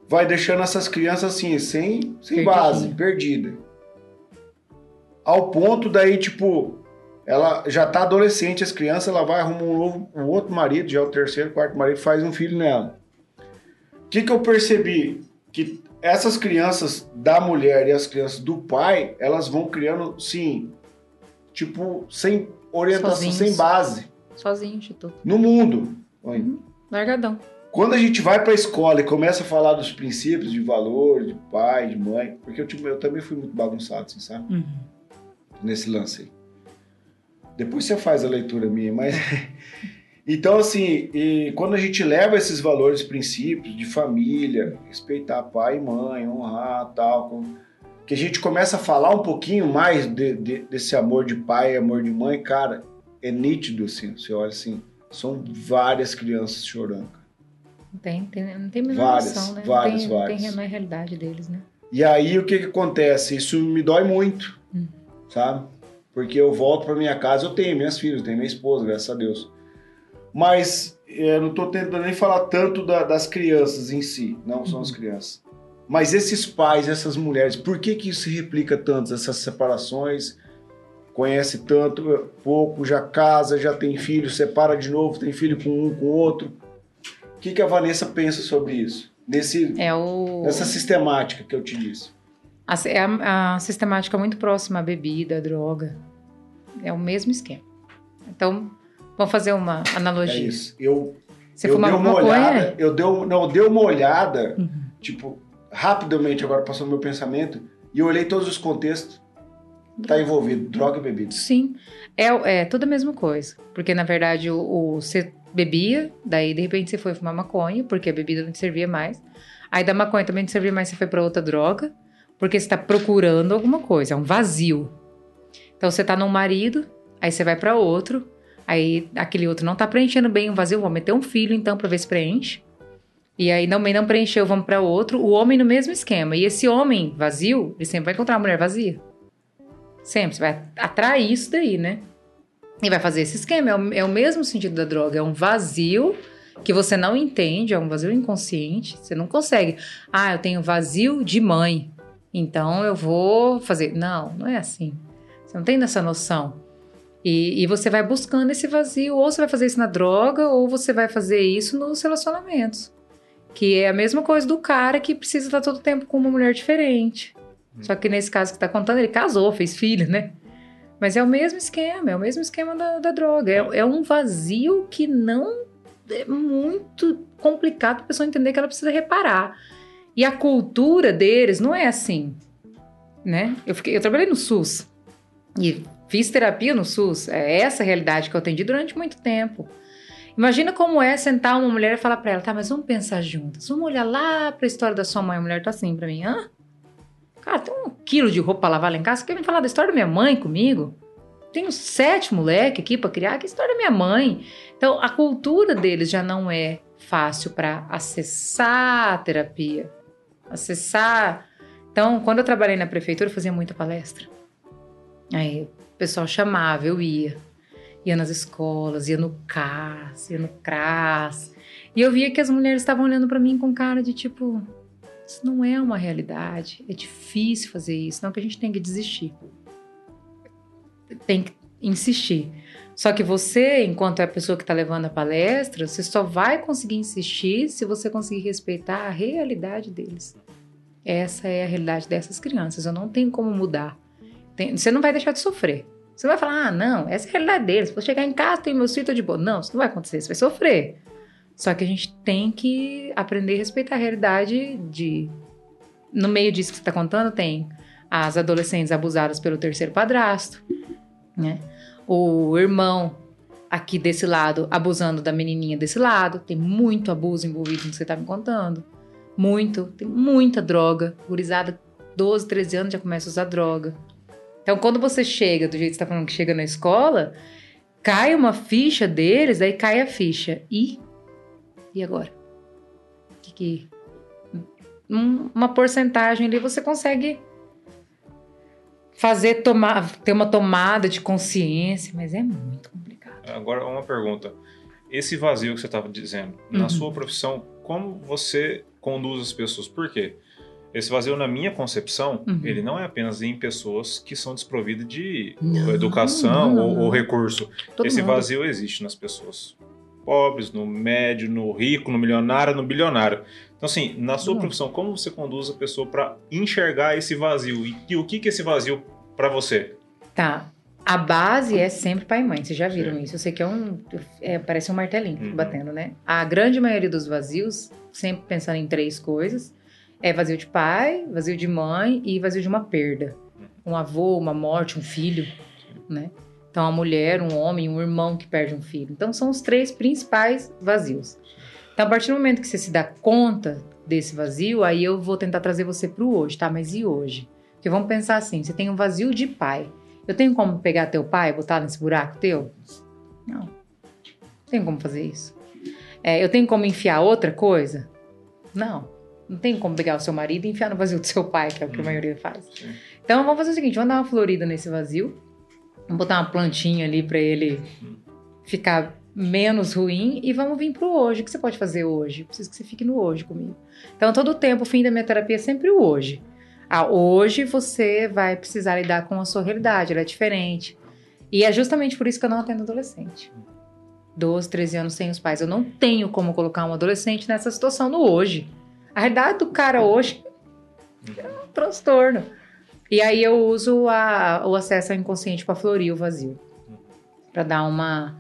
vai deixando essas crianças assim, sem, sem Perdidinha. base, perdida. Ao ponto daí, tipo, ela já tá adolescente, as crianças, ela vai arrumar um, novo, um outro marido, já é o terceiro, quarto marido, faz um filho nela. O que, que eu percebi? Que essas crianças da mulher e as crianças do pai, elas vão criando, sim, tipo, sem orientação, Sozinhos. sem base Sozinho, Instituto. no mundo. Oi. Largadão. Quando a gente vai para a escola e começa a falar dos princípios de valor, de pai, de mãe, porque eu, tipo, eu também fui muito bagunçado, assim, sabe? Uhum. Nesse lance aí. Depois você faz a leitura minha, mas. então, assim, quando a gente leva esses valores, princípios de família, respeitar pai e mãe, honrar tal, com- que a gente começa a falar um pouquinho mais de- de- desse amor de pai, amor de mãe, cara, é nítido, assim. Você olha assim, são várias crianças chorando. cara. Não tem, tem, não tem a menor Várias, noção, né? várias, não tem, várias. Não tem é a realidade deles, né? E aí o que que acontece? Isso me dói muito, Hum. sabe? Porque eu volto pra minha casa, eu tenho minhas filhas, eu tenho minha esposa, graças a Deus. Mas eh, eu não tô tentando nem falar tanto da- das crianças em si, não são as crianças. Mas esses pais, essas mulheres, por que que isso se replica tanto? Essas separações, conhece tanto, pouco, já casa, já tem filho, separa de novo, tem filho com um, com outro. O que que a Vanessa pensa sobre isso? Nesse, É o. nessa sistemática que eu te disse. A, é a, a sistemática muito próxima à bebida, à droga. É o mesmo esquema. Então, vamos fazer uma É analogia. isso. Eu, Você eu dei uma olhada, eu dei, não, eu dei uma olhada, Uhum. tipo, rapidamente agora passou no meu pensamento, e eu olhei todos os contextos, tá envolvido droga e bebida. Sim. É, é tudo a mesma coisa. Porque, na verdade, o, o- você bebia, daí, de repente, você foi fumar maconha, porque a bebida não te servia mais. Aí, da maconha também não te servia mais, você foi pra outra droga, porque você tá procurando alguma coisa, é um vazio. Então, você tá num marido, aí você vai pra outro, aí aquele outro não tá preenchendo bem o vazio, vou meter um filho, então, pra ver se preenche. E aí, também não preencheu, vamos pra outro. O homem no mesmo esquema. E esse homem vazio, ele sempre vai encontrar uma mulher vazia. Sempre. Você vai atrair isso daí, né? E vai fazer esse esquema. É o, é o mesmo sentido da droga. É um vazio que você não entende, é um vazio inconsciente. Você não consegue. Ah, eu tenho vazio de mãe. Então eu vou fazer. Não, não é assim. Você não tem essa noção. E, e você vai buscando esse vazio. Ou você vai fazer isso na droga, ou você vai fazer isso nos relacionamentos. Que é a mesma coisa do cara que precisa estar todo tempo com uma mulher diferente. Só que nesse caso que tá contando, ele casou, fez filho, né? Mas é o mesmo esquema, é o mesmo esquema da, da droga. É, é um vazio que não é muito complicado para a pessoa entender que ela precisa reparar. E a cultura deles não é assim, né? Eu, fiquei, eu trabalhei no SUS e fiz terapia no SUS. É essa a realidade que eu atendi durante muito tempo. Imagina como é sentar uma mulher e falar pra ela, tá, mas vamos pensar juntas. Vamos olhar lá pra história da sua mãe. A mulher tá assim pra mim, hã? Cara, tem um quilo de roupa pra lavar lá em casa. Você quer me falar da história da minha mãe comigo? Tenho sete moleque aqui pra criar. Que história da minha mãe? Então, a cultura deles já não é fácil pra acessar a terapia. Acessar. Então, quando eu trabalhei na prefeitura, eu fazia muita palestra. Aí o pessoal chamava, eu ia. Ia nas escolas, ia no CAS, ia no CRAS. E eu via que as mulheres estavam olhando pra mim com cara de tipo, isso não é uma realidade. É difícil fazer isso. Não que a gente tem que desistir. Tem que insistir. Só que você, enquanto é a pessoa que está levando a palestra, você só vai conseguir insistir se você conseguir respeitar a realidade deles. Essa é a realidade dessas crianças. Eu não tenho como mudar. Tem- você não vai deixar de sofrer. Você vai falar, ah, não, essa é a realidade deles. Vou chegar em casa, tem meu filho, tô de boa. Não, isso não vai acontecer, você vai sofrer. Só que a gente tem que aprender a respeitar a realidade de. No meio disso que você está contando, tem as adolescentes abusadas pelo terceiro padrasto, né? O irmão aqui desse lado abusando da menininha desse lado. Tem muito abuso envolvido no que você está me contando. Muito. Tem muita droga. Gurizada, 12, 13 anos já começa a usar droga. Então, quando você chega, do jeito que você está falando que chega na escola, cai uma ficha deles, aí cai a ficha. E? E agora? Que que... Um- uma porcentagem ali você consegue fazer tomar, ter uma tomada de consciência, mas é muito complicado. Agora, uma pergunta. Esse vazio que você estava dizendo, na Uhum. sua profissão, como você conduz as pessoas? Por quê? Esse vazio, na minha concepção, Uhum. ele não é apenas em pessoas que são desprovidas de Não, educação não, não, ou, ou recurso. Todo Esse mundo. vazio existe nas pessoas pobres, no médio, no rico, no milionário, no bilionário. Então, assim, na sua profissão, como você conduz a pessoa para enxergar esse vazio? E, e o que, que é esse vazio para você? Tá. A base é sempre pai e mãe, vocês já viram Sim. isso. Eu sei que é um. é, parece um martelinho Uhum. batendo, né? A grande maioria dos vazios, sempre pensando em três coisas: é vazio de pai, vazio de mãe e vazio de uma perda. Um avô, uma morte, um filho, né? Então, a mulher, um homem, um irmão que perde um filho. Então, são os três principais vazios. Então, a partir do momento que você se dá conta desse vazio, aí eu vou tentar trazer você para o hoje, tá? Mas e hoje? Porque vamos pensar assim: você tem um vazio de pai. Eu tenho como pegar teu pai e botar nesse buraco teu? Não. Não tenho como fazer isso. É, eu tenho como enfiar outra coisa? Não. Não tenho como pegar o seu marido e enfiar no vazio do seu pai, que é o que a Hum. maioria faz. Sim. Então vamos fazer o seguinte: vamos dar uma florida nesse vazio. Vamos botar uma plantinha ali para ele ficar menos ruim e vamos vir pro hoje. O que você pode fazer hoje? Preciso que você fique no hoje comigo. Então, todo o tempo, o fim da minha terapia é sempre o hoje. Ah, hoje você vai precisar lidar com a sua realidade, ela é diferente. E é justamente por isso que eu não atendo adolescente. 12, 13 anos sem os pais. Eu não tenho como colocar um adolescente nessa situação no hoje. A realidade do cara hoje é um transtorno. E aí eu uso a- o acesso ao inconsciente para florir o vazio. Para dar uma.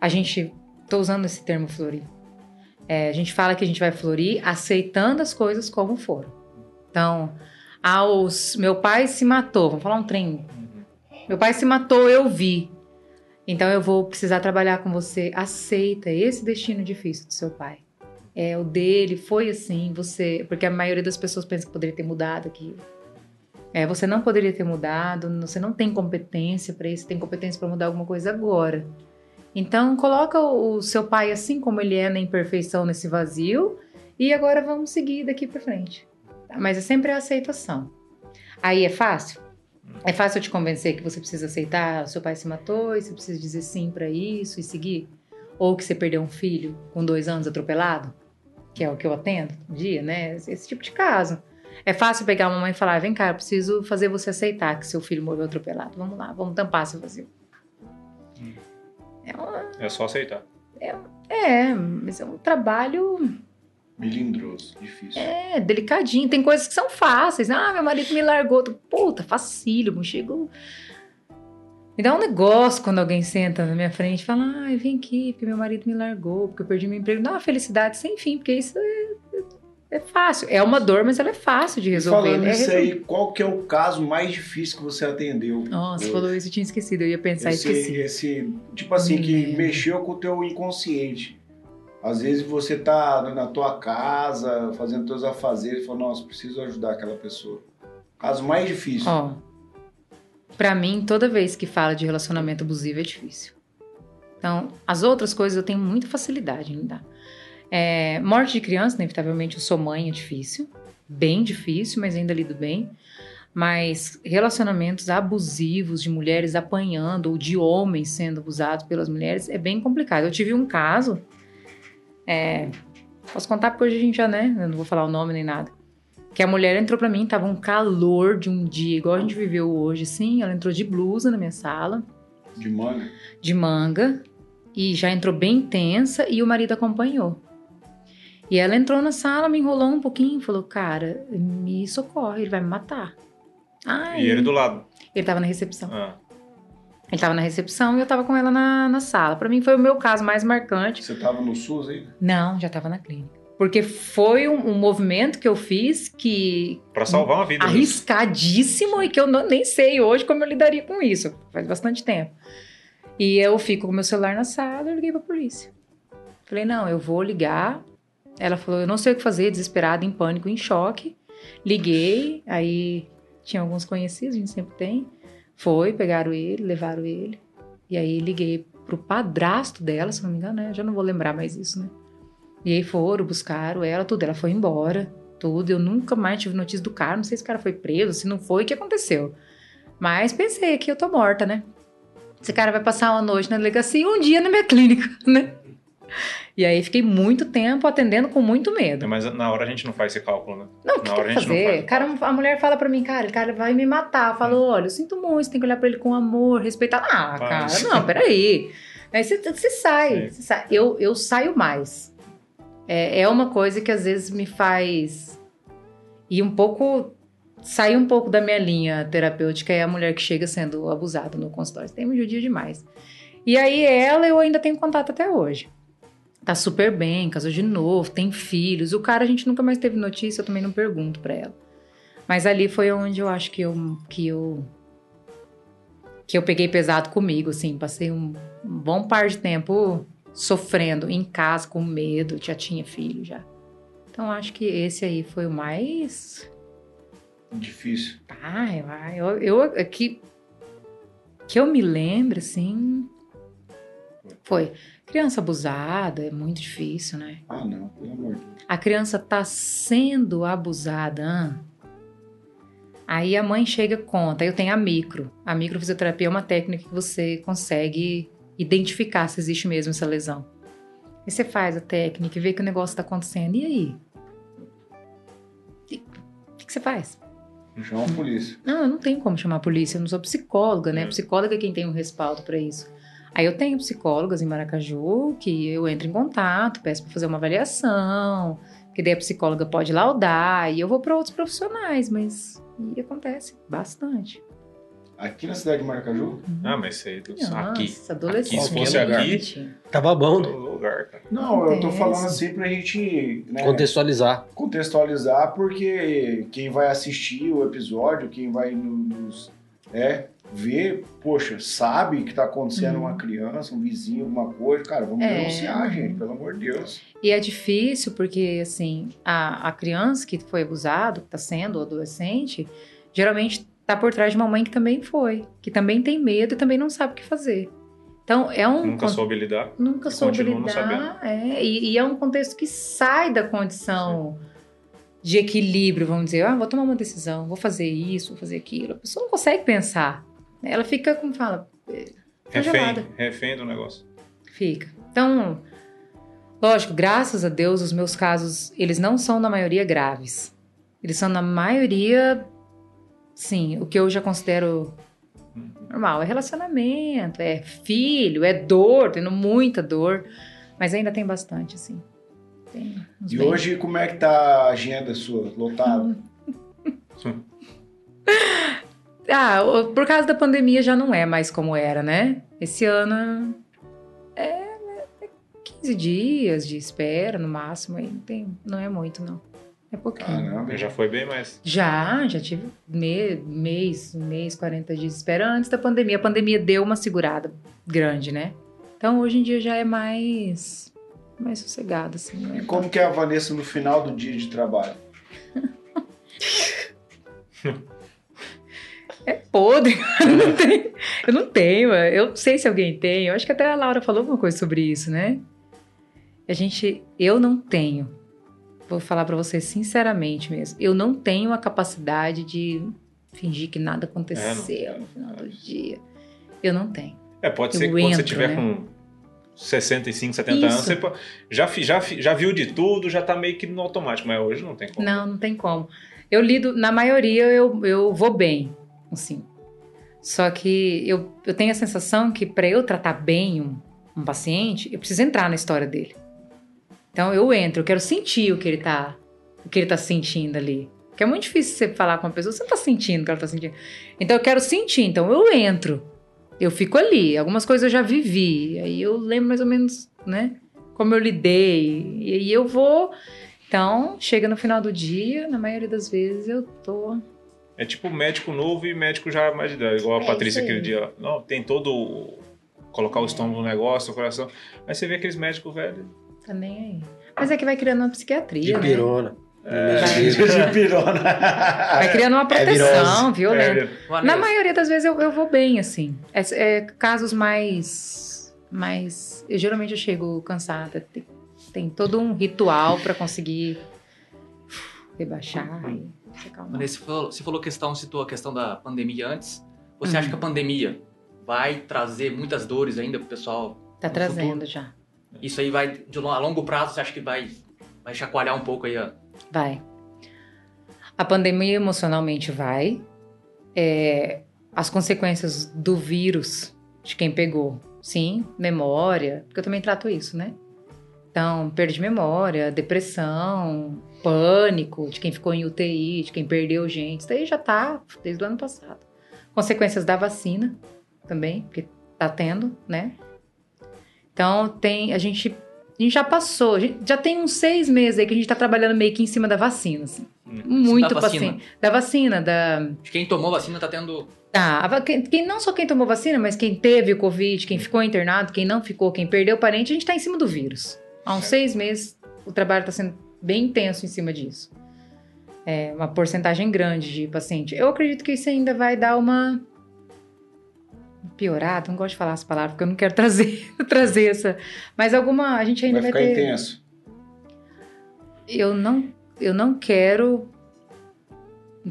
A gente. Tô usando esse termo florir. É, a gente fala que a gente vai florir aceitando as coisas como foram. Então, aos. Meu pai se matou. Vamos falar um trem. Meu pai se matou, eu vi. Então eu vou precisar trabalhar com você. Aceita esse destino difícil do seu pai. É, o dele foi assim, você. Porque a maioria das pessoas pensa que poderia ter mudado aquilo. É, você não poderia ter mudado, você não tem competência para isso, tem competência para mudar alguma coisa agora. Então, coloca o, seu pai assim como ele é na imperfeição, nesse vazio, e agora vamos seguir daqui para frente. Tá? Mas é sempre a aceitação. Aí é fácil? É fácil te convencer que você precisa aceitar, seu pai se matou e você precisa dizer sim para isso e seguir? Ou que você perdeu um filho com dois anos atropelado? Que é o que eu atendo um dia, né? Esse tipo de caso. É fácil pegar uma mãe e falar: vem cá, eu preciso fazer você aceitar que seu filho morreu atropelado. Vamos lá, vamos tampar esse vazio. É, uma- É só aceitar. é, mas é um trabalho Melindroso, difícil. é, delicadinho. Tem coisas que são fáceis. Ah, meu marido me largou. Puta, facílimo. Chego. Me dá um negócio quando alguém senta na minha frente e fala: Ai, vem aqui, porque meu marido me largou, porque eu perdi meu emprego. Dá uma felicidade sem fim, porque isso é, é fácil. É uma dor, mas ela é fácil de E resolver. falando É isso aí, qual que é o caso mais difícil que você atendeu? Nossa, hoje? falou isso, eu tinha esquecido. Eu ia pensar e esse, esqueci. esse, tipo assim, que mexeu com o teu inconsciente. Às vezes você tá na tua casa, fazendo teus afazeres, e fala, nossa, preciso ajudar aquela pessoa. Caso mais difícil. Ó, pra mim, toda vez que fala de relacionamento abusivo é difícil. Então, as outras coisas eu tenho muita facilidade em lidar. É, morte de criança, inevitavelmente, eu sou mãe, é difícil. Bem difícil, mas ainda lido bem. Mas relacionamentos abusivos de mulheres apanhando ou de homens sendo abusados pelas mulheres é bem complicado. Eu tive um caso. é, posso contar porque hoje a gente já, né? Eu não vou falar o nome nem nada. Que a mulher entrou pra mim, tava um calor de um dia, igual a gente viveu hoje, sim. Ela entrou de blusa na minha sala, De manga. de manga, e já entrou bem tensa, e o marido acompanhou. E ela entrou na sala, me enrolou um pouquinho, falou: Cara, me socorre, ele vai me matar. Ai, E ele do lado. ele tava na recepção. Ah, Ele tava na recepção e eu tava com ela na, na sala. Pra mim foi o meu caso mais marcante. Você tava no SUS aí? Não, já tava na clínica. Porque foi um, um movimento que eu fiz que pra salvar uma vida. mesmo. arriscadíssimo e que eu não- nem sei hoje como eu lidaria com isso. Faz bastante tempo. E eu fico com meu celular na sala e liguei pra polícia. Falei, não, eu vou ligar. Ela falou, eu não sei o que fazer, desesperada, em pânico, em choque. Liguei, aí tinha alguns conhecidos, a gente sempre tem. Foi, pegaram ele, levaram ele. E aí liguei pro padrasto dela, se não me engano, né? Já não vou lembrar mais isso, né? E aí foram, buscaram ela, tudo. Ela foi embora tudo. Eu nunca mais tive notícia do cara. Não sei se o cara foi preso, se não foi, o que aconteceu. Mas pensei que eu tô morta, né? Esse cara vai passar uma noite na delegacia e um dia na minha clínica, né? E aí fiquei muito tempo atendendo com muito medo. Mas na hora a gente não faz esse cálculo, né? Não, que Na hora tem a que gente não fazer? faz o Cara, a mulher fala pra mim, cara, o cara vai me matar. Eu falo, olha, eu sinto muito, você tem que olhar pra ele com amor, respeitar. Ah, Faz. cara, não, peraí. Aí você, você sai, você sai. Eu, eu saio mais. É, é uma coisa que às vezes me faz ir um pouco. sair um pouco da minha linha terapêutica. É a mulher que chega sendo abusada no consultório. Tem me judia demais. E aí ela eu ainda tenho contato até hoje. Tá super bem, casou de novo, tem filhos. O cara a gente nunca mais teve notícia, eu também não pergunto pra ela. Mas ali foi onde eu acho que eu que eu que eu peguei pesado comigo, assim, passei um, um bom par de tempo sofrendo em casa com medo, já tinha filho já. Então acho que esse aí foi o mais Difícil. Ai, ai, eu, eu é que que eu me lembro assim foi criança abusada é muito difícil, né? Ah, não, pelo amor de Deus. A criança tá sendo abusada. hã? Aí a mãe chega e conta. Eu tenho a micro. A microfisioterapia é uma técnica que você consegue identificar se existe mesmo essa lesão. Aí você faz a técnica e vê que o negócio tá acontecendo. E aí? O que, que você faz? Chama a polícia. Não, eu não tenho como chamar a polícia, eu não sou psicóloga, né? Hum. Psicóloga é quem tem um respaldo pra isso. Aí eu tenho psicólogas em Maracaju que eu entro em contato, peço pra fazer uma avaliação, que daí a psicóloga pode laudar, e eu vou pra outros profissionais, mas e acontece bastante. Aqui na cidade de Maracaju? Ah, mas isso aí tudo Nossa, aqui. adolescente. Aqui, se fosse aqui- Tava bom, né? Lugar, cara. Não, eu tô falando assim pra gente né, Contextualizar. contextualizar, porque quem vai assistir o episódio, quem vai no- nos é, ver, poxa, sabe que tá acontecendo Uhum. uma criança, um vizinho, alguma coisa, cara, vamos É. denunciar, gente, pelo amor de Deus. E é difícil porque, assim, a, a criança que foi abusado, que tá sendo adolescente, geralmente tá por trás de uma mãe que também foi, que também tem medo e também não sabe o que fazer. Então, é um... Nunca soube lidar. Nunca soube lidar. É, e, e é um contexto que sai da condição de equilíbrio, vamos dizer, ah, vou tomar uma decisão, vou fazer isso, vou fazer aquilo. A pessoa não consegue pensar. Ela fica, como fala, Congelada. Refém, refém do negócio. Fica. Então, lógico, graças a Deus, os meus casos, eles não são na maioria graves. Eles são na maioria, sim, o que eu já considero normal. É relacionamento, é filho, é dor, tendo muita dor. Mas ainda tem bastante, assim. Tem E bem- hoje, como é que tá a agenda sua? Lotada? Ah, por causa da pandemia já não é mais como era, né? Esse ano é, é 15 dias de espera no máximo, aí não, tem, não é muito, não. É pouquinho. Caramba. Já foi bem mais. Já, já tive me- mês, mês, 40 dias de espera antes da pandemia. A pandemia deu uma segurada grande, né? Então hoje em dia já é mais mais sossegado, assim. E né? como que é a Vanessa no final do dia de trabalho? É podre, eu não tenho. Eu não tenho, eu não sei se alguém tem. Eu acho que até a Laura falou alguma coisa sobre isso, né? A gente, eu não tenho. Vou falar pra você sinceramente mesmo. Eu não tenho a capacidade de fingir que nada aconteceu É, no final do dia. Eu não tenho. É, pode Eu ser que quando você tiver né? com 65, 70 anos, Isso. você po- já, já, já viu de tudo, já tá meio que no automático, mas hoje não tem como. Não, não tem como. Eu lido, na maioria eu, eu vou bem, assim. Só que eu, eu tenho a sensação que para eu tratar bem um, um paciente, eu preciso entrar na história dele. Então eu entro, eu quero sentir o que ele tá, o que ele tá sentindo ali. Porque é muito difícil você falar com uma pessoa, você não tá sentindo o que ela tá sentindo. Então eu quero sentir, então eu entro. Eu fico ali. Algumas coisas eu já vivi. Aí eu lembro mais ou menos, né? Como eu lidei. E aí eu vou. Então, chega no final do dia, na maioria das vezes eu tô. É tipo médico novo e médico já mais de idade, igual a É, Patrícia aquele dia. Não, tem todo. o- colocar o estômago no negócio, o coração. Aí você vê aqueles médicos velhos. Tá nem aí. Mas é que vai criando uma psiquiatria, De né? pirona. É, Vai. de pirona. Vai criando uma proteção, violenta. É, Na maioria das vezes eu, eu vou bem, assim. É, é casos mais. mais. Eu geralmente eu chego cansada. Tem, tem todo um ritual pra conseguir rebaixar e se acalmar. Você falou, você falou questão, citou a questão da pandemia antes. Você Uhum. acha que a pandemia vai trazer muitas dores ainda pro pessoal? Tá trazendo futuro? já. Isso aí vai, de a longo prazo, você acha que vai, vai chacoalhar um pouco aí a, Vai. A pandemia emocionalmente vai. É, as consequências do vírus de quem pegou. Sim, memória, porque eu também trato isso, né? Então, perda de memória, depressão, pânico de quem ficou em UTI, de quem perdeu gente. Isso daí já tá desde o ano passado. Consequências da vacina também, porque tá tendo, né? Então, tem, a gente a gente já passou, a gente já tem uns seis meses aí que a gente tá trabalhando meio que em cima da vacina, assim. Hum. Muito Da vacina. paciente. Da vacina, da. De quem tomou vacina tá tendo. Tá, quem, quem- não só quem tomou vacina, mas quem teve o Covid, quem ficou internado, quem não ficou, quem perdeu parente, a gente tá em cima do vírus. Há uns seis meses o trabalho tá sendo bem intenso em cima disso. É uma porcentagem grande de paciente. Eu acredito que isso ainda vai dar uma piorada, não gosto de falar essa palavra, porque eu não quero trazer, trazer essa. Mas alguma. A gente ainda Vai vai, ficar ter. intenso. Eu não, eu não quero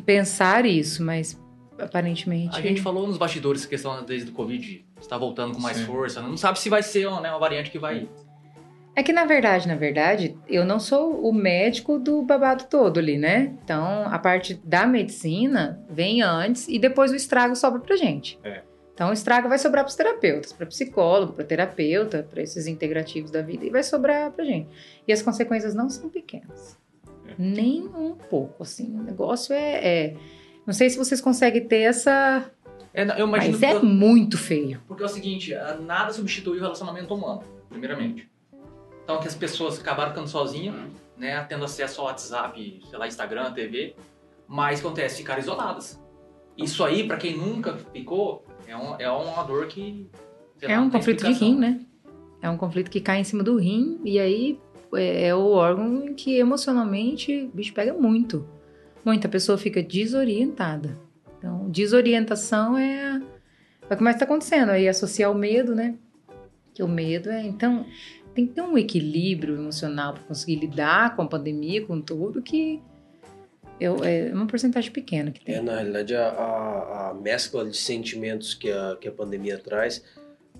pensar isso, mas aparentemente. A gente falou nos bastidores a questão desde o Covid está voltando com mais Sim. força. Não sabe se vai ser né, uma variante que vai. É que na verdade, na verdade, eu não sou o médico do babado todo ali, né? Então, a parte da medicina vem antes e depois o estrago sobra pra gente. É. Então, o estrago vai sobrar pros terapeutas, para psicólogo, para terapeuta, para esses integrativos da vida e vai sobrar pra gente. E as consequências não são pequenas. É. Nem um pouco, assim. O negócio é, é- Não sei se vocês conseguem ter essa. É, eu Mas é que- muito feio. Porque é o seguinte, ah, nada substitui o relacionamento humano, primeiramente. Então que as pessoas acabaram ficando sozinhas, né, tendo acesso ao WhatsApp, sei lá, Instagram, TV, mas acontece ficar isoladas. Isso aí, pra quem nunca ficou, é, um, é uma dor que É um conflito de rim, né? É um conflito que cai em cima do rim e aí é, é o órgão em que emocionalmente o bicho pega muito. Muita pessoa fica desorientada. Então, desorientação é, é o que mais está acontecendo. Aí associar o medo, né? Que o medo é. Então, tem que ter um equilíbrio emocional para conseguir lidar com a pandemia, com tudo, que eu, é uma porcentagem pequena que tem. É, na realidade, a, a, a mescla de sentimentos que a, que a pandemia traz,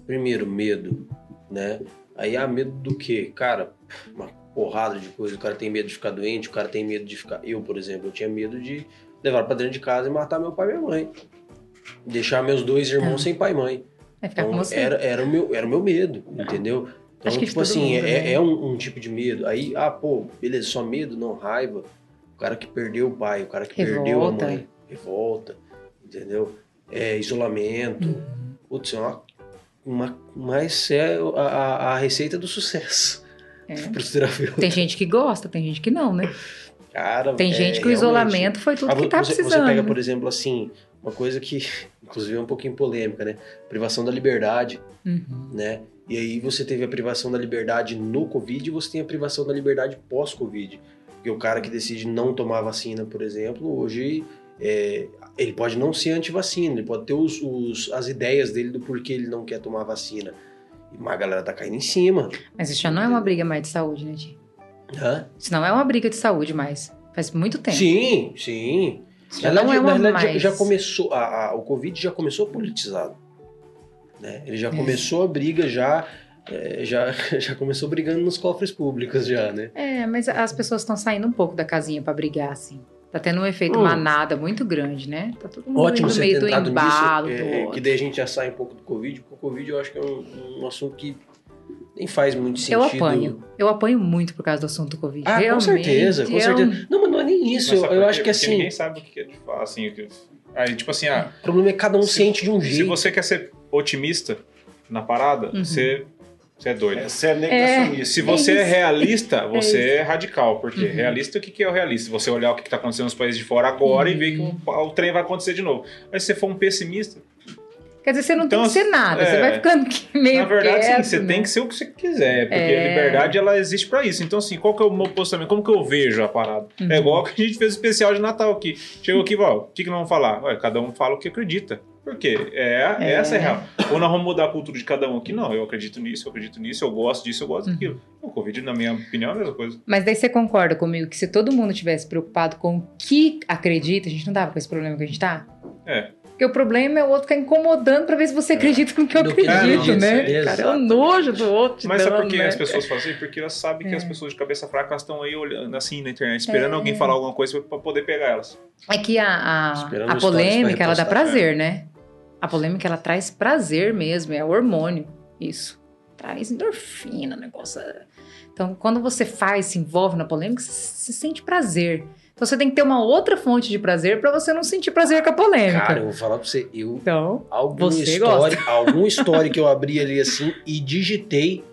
primeiro, medo, né? Aí há medo do quê? Cara, uma porrada de coisa. O cara tem medo de ficar doente, o cara tem medo de ficar. Eu, por exemplo, eu tinha medo de levar pra dentro de casa e matar meu pai e minha mãe. Deixar meus dois irmãos Ah. sem pai e mãe. Vai ficar com Então, você. era, era, o meu, era o meu medo, entendeu? Então, Acho que tipo assim, mundo, é, né? é um, um tipo de medo. Aí, ah, pô, beleza, só medo, não raiva. O cara que perdeu o pai, o cara que perdeu a Revolta. mãe. Revolta, entendeu? É, isolamento. Uhum. Putz, é uma, uma, mas é a, a, a receita do sucesso É. Tem gente que gosta, tem gente que não, né? Cara, Tem é, gente que o isolamento foi tudo Ah, que tá você, precisando. Você pega, por exemplo, assim, uma coisa que, inclusive, é um pouquinho polêmica, né? Privação da liberdade, Uhum. né? E aí você teve a privação da liberdade no Covid e você tem a privação da liberdade pós-Covid. Porque o cara que decide não tomar vacina, por exemplo, hoje é, ele pode não ser anti-vacina, ele pode ter os, os- as ideias dele do porquê ele não quer tomar vacina. Mas a galera tá caindo em cima. Mas isso já não é uma briga mais de saúde, né, Ti? Hã? Isso não é uma briga de saúde mais. Faz muito tempo. Sim, sim. Isso já Na não é verdade, uma verdade, mais. já, já começou, a- a- o Covid já começou politizado. Né? Ele já É. começou a briga, já, é, já, já começou brigando nos cofres públicos já, né? É, mas as pessoas estão saindo um pouco da casinha pra brigar, assim. Tá tendo um efeito Hum. manada muito grande, né? Tá todo mundo Ótimo você meio do embalo nisso, é, outro. que daí a gente já sai um pouco do Covid, porque o Covid eu acho que é um, um assunto que nem faz muito sentido. Eu apanho. Eu apanho muito por causa do assunto do Covid. Ah, com Realmente, certeza, com é um- certeza. Não, mas não é nem isso, Mas eu, eu acho que assim, Ninguém sabe o que é de fato, assim. o que- Aí, tipo assim, ah, o problema é que cada um Se- sente de um se jeito. você quer ser otimista na parada, Uhum. você, você é doido. Você é negacionista. Se você é, isso. realista, você isso. é, radical. Porque Uhum. realista, o que que é o realista? Você olhar o que está acontecendo nos países de fora agora e Uhum. ver que o, o trem vai acontecer de novo. Mas se você for um pessimista, Quer dizer, você não Então, tem que ser nada. Você é. vai ficando meio na verdade, sim, quieto, você né? tem que ser o que você quiser. Porque É. a liberdade, ela existe pra isso. Então, assim, qual que é o meu posicionamento? Como que eu vejo a parada? Uhum. É igual que a gente fez o especial de Natal aqui. Chegou aqui, ó, o que, que nós vamos falar? Ué, cada um fala o que acredita. Por quê? É, É. Essa é a real. Ou nós vamos mudar a cultura de cada um aqui? Não, eu acredito nisso, eu acredito nisso, eu gosto disso, eu gosto Uhum. daquilo. O Covid, na minha opinião, é a mesma coisa. Mas daí você concorda comigo que se todo mundo tivesse preocupado com o que acredita, a gente não tava com esse problema que a gente tá? É. Porque o problema é o outro ficar incomodando pra ver se você acredita com o que eu Do que acredito, acredita, né? Cara, é o nojo do outro. Mas sabe por que né? as pessoas fazem? Porque elas sabem que É. as pessoas de cabeça fraca elas estão aí olhando assim na internet, esperando É. alguém falar alguma coisa pra poder pegar elas. É que a, a, a polêmica, ela dá prazer, né? A polêmica, ela traz prazer mesmo, é hormônio, isso. Traz endorfina, negócio. Então, quando você faz, se envolve na polêmica, você, sente prazer. Então, você tem que ter uma outra fonte de prazer pra você não sentir prazer com a polêmica. Cara, eu vou falar pra você, eu Então, algum Você story, algum story que eu abri ali assim e digitei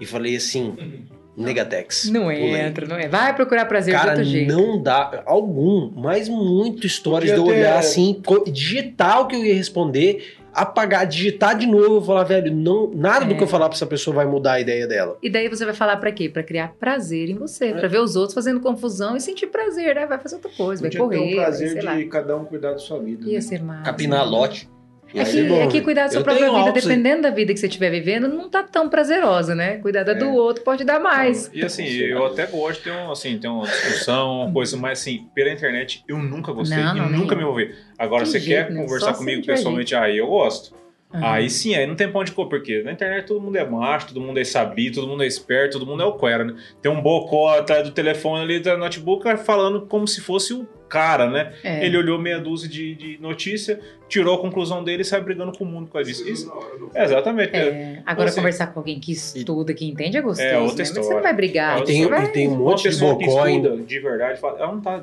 e falei assim, Negatex. não Pulei. entra, não é. Vai procurar prazer de Cara, outro jeito. não dá. Algum, mas muito stories de eu ter- olhar assim, o que eu ia responder, apagar, digitar de novo e falar, velho, não, nada do É. que eu falar pra essa pessoa vai mudar a ideia dela. E daí você vai falar pra quê? Pra criar prazer em você, É. Pra ver os outros fazendo confusão e sentir prazer, né? Vai fazer outra coisa, vai Podia ter correr, o vai, prazer sei de lá. cada um cuidar da sua vida. Ia né? ser massa. Capinar lote. É que, é que cuidar da sua Eu própria vida, altos dependendo da vida que você estiver vivendo, não tá tão prazerosa, né? Cuidar da do É. outro pode dar mais. E assim, eu até gosto de ter, um, assim, ter uma discussão, uma coisa, mas assim, pela internet eu nunca gostei Não, e não, nunca me ouvi. Agora, Tem você jeito, quer né? conversar Só comigo pessoalmente, aí eu gosto. Ah. Aí sim, aí não tem pra onde correr, porque na internet todo mundo é macho, todo mundo é sabido, todo mundo é esperto, todo mundo é o quera, né? Tem um bocó atrás do telefone ali, do notebook, falando como se fosse o cara, né? É. Ele olhou meia dúzia de, de notícia, tirou a conclusão dele e sai brigando com o mundo causa disso. Isso- exatamente. É, agora Você- conversar com alguém que estuda, que entende, é gostoso. É, outra né? Mas você história. não vai brigar. É, E tem, você vai... tem um monte de bocó ainda. de verdade, fala, ela não tá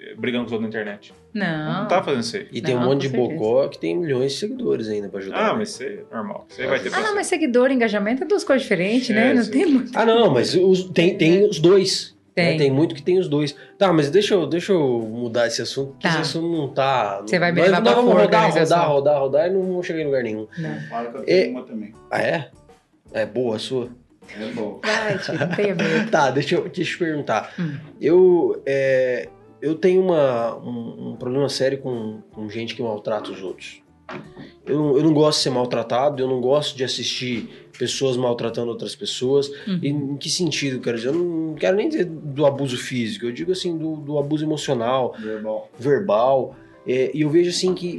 eh, brigando com os outros na internet. Não. Não tá fazendo isso aí. E tem um Não, monte de com certeza. bocó que tem milhões de seguidores ainda pra ajudar. Ah, né? mas isso é normal. Isso aí vai ter Ah, não, mas seguidor e engajamento é duas coisas diferentes, É, né? Não sim. tem muito. Ah, não, mas os- tem, tem os dois. Né? Tem. Tem muito que tem os dois. Tá, mas deixa eu, deixa eu mudar esse assunto, porque Tá. esse assunto não tá. Você vai me nós, levar nós pra vamos forca rodar, rodar, rodar, rodar e não vamos chegar em lugar nenhum. Não. Fala que eu É. tenho uma também. Ah, é? É boa a sua? É bom. Vai, tio, não tenha medo. Tá, deixa eu, deixa eu te perguntar. Hum. Eu, é, eu tenho uma, um, um problema sério com, com gente que maltrata os outros. Eu, não- eu não gosto de ser maltratado, eu não gosto de assistir pessoas maltratando outras pessoas. Uhum. E em que sentido, quero dizer? Eu não quero nem dizer do abuso físico, eu digo assim, do, do abuso emocional, Verbal. verbal. É, e eu vejo assim que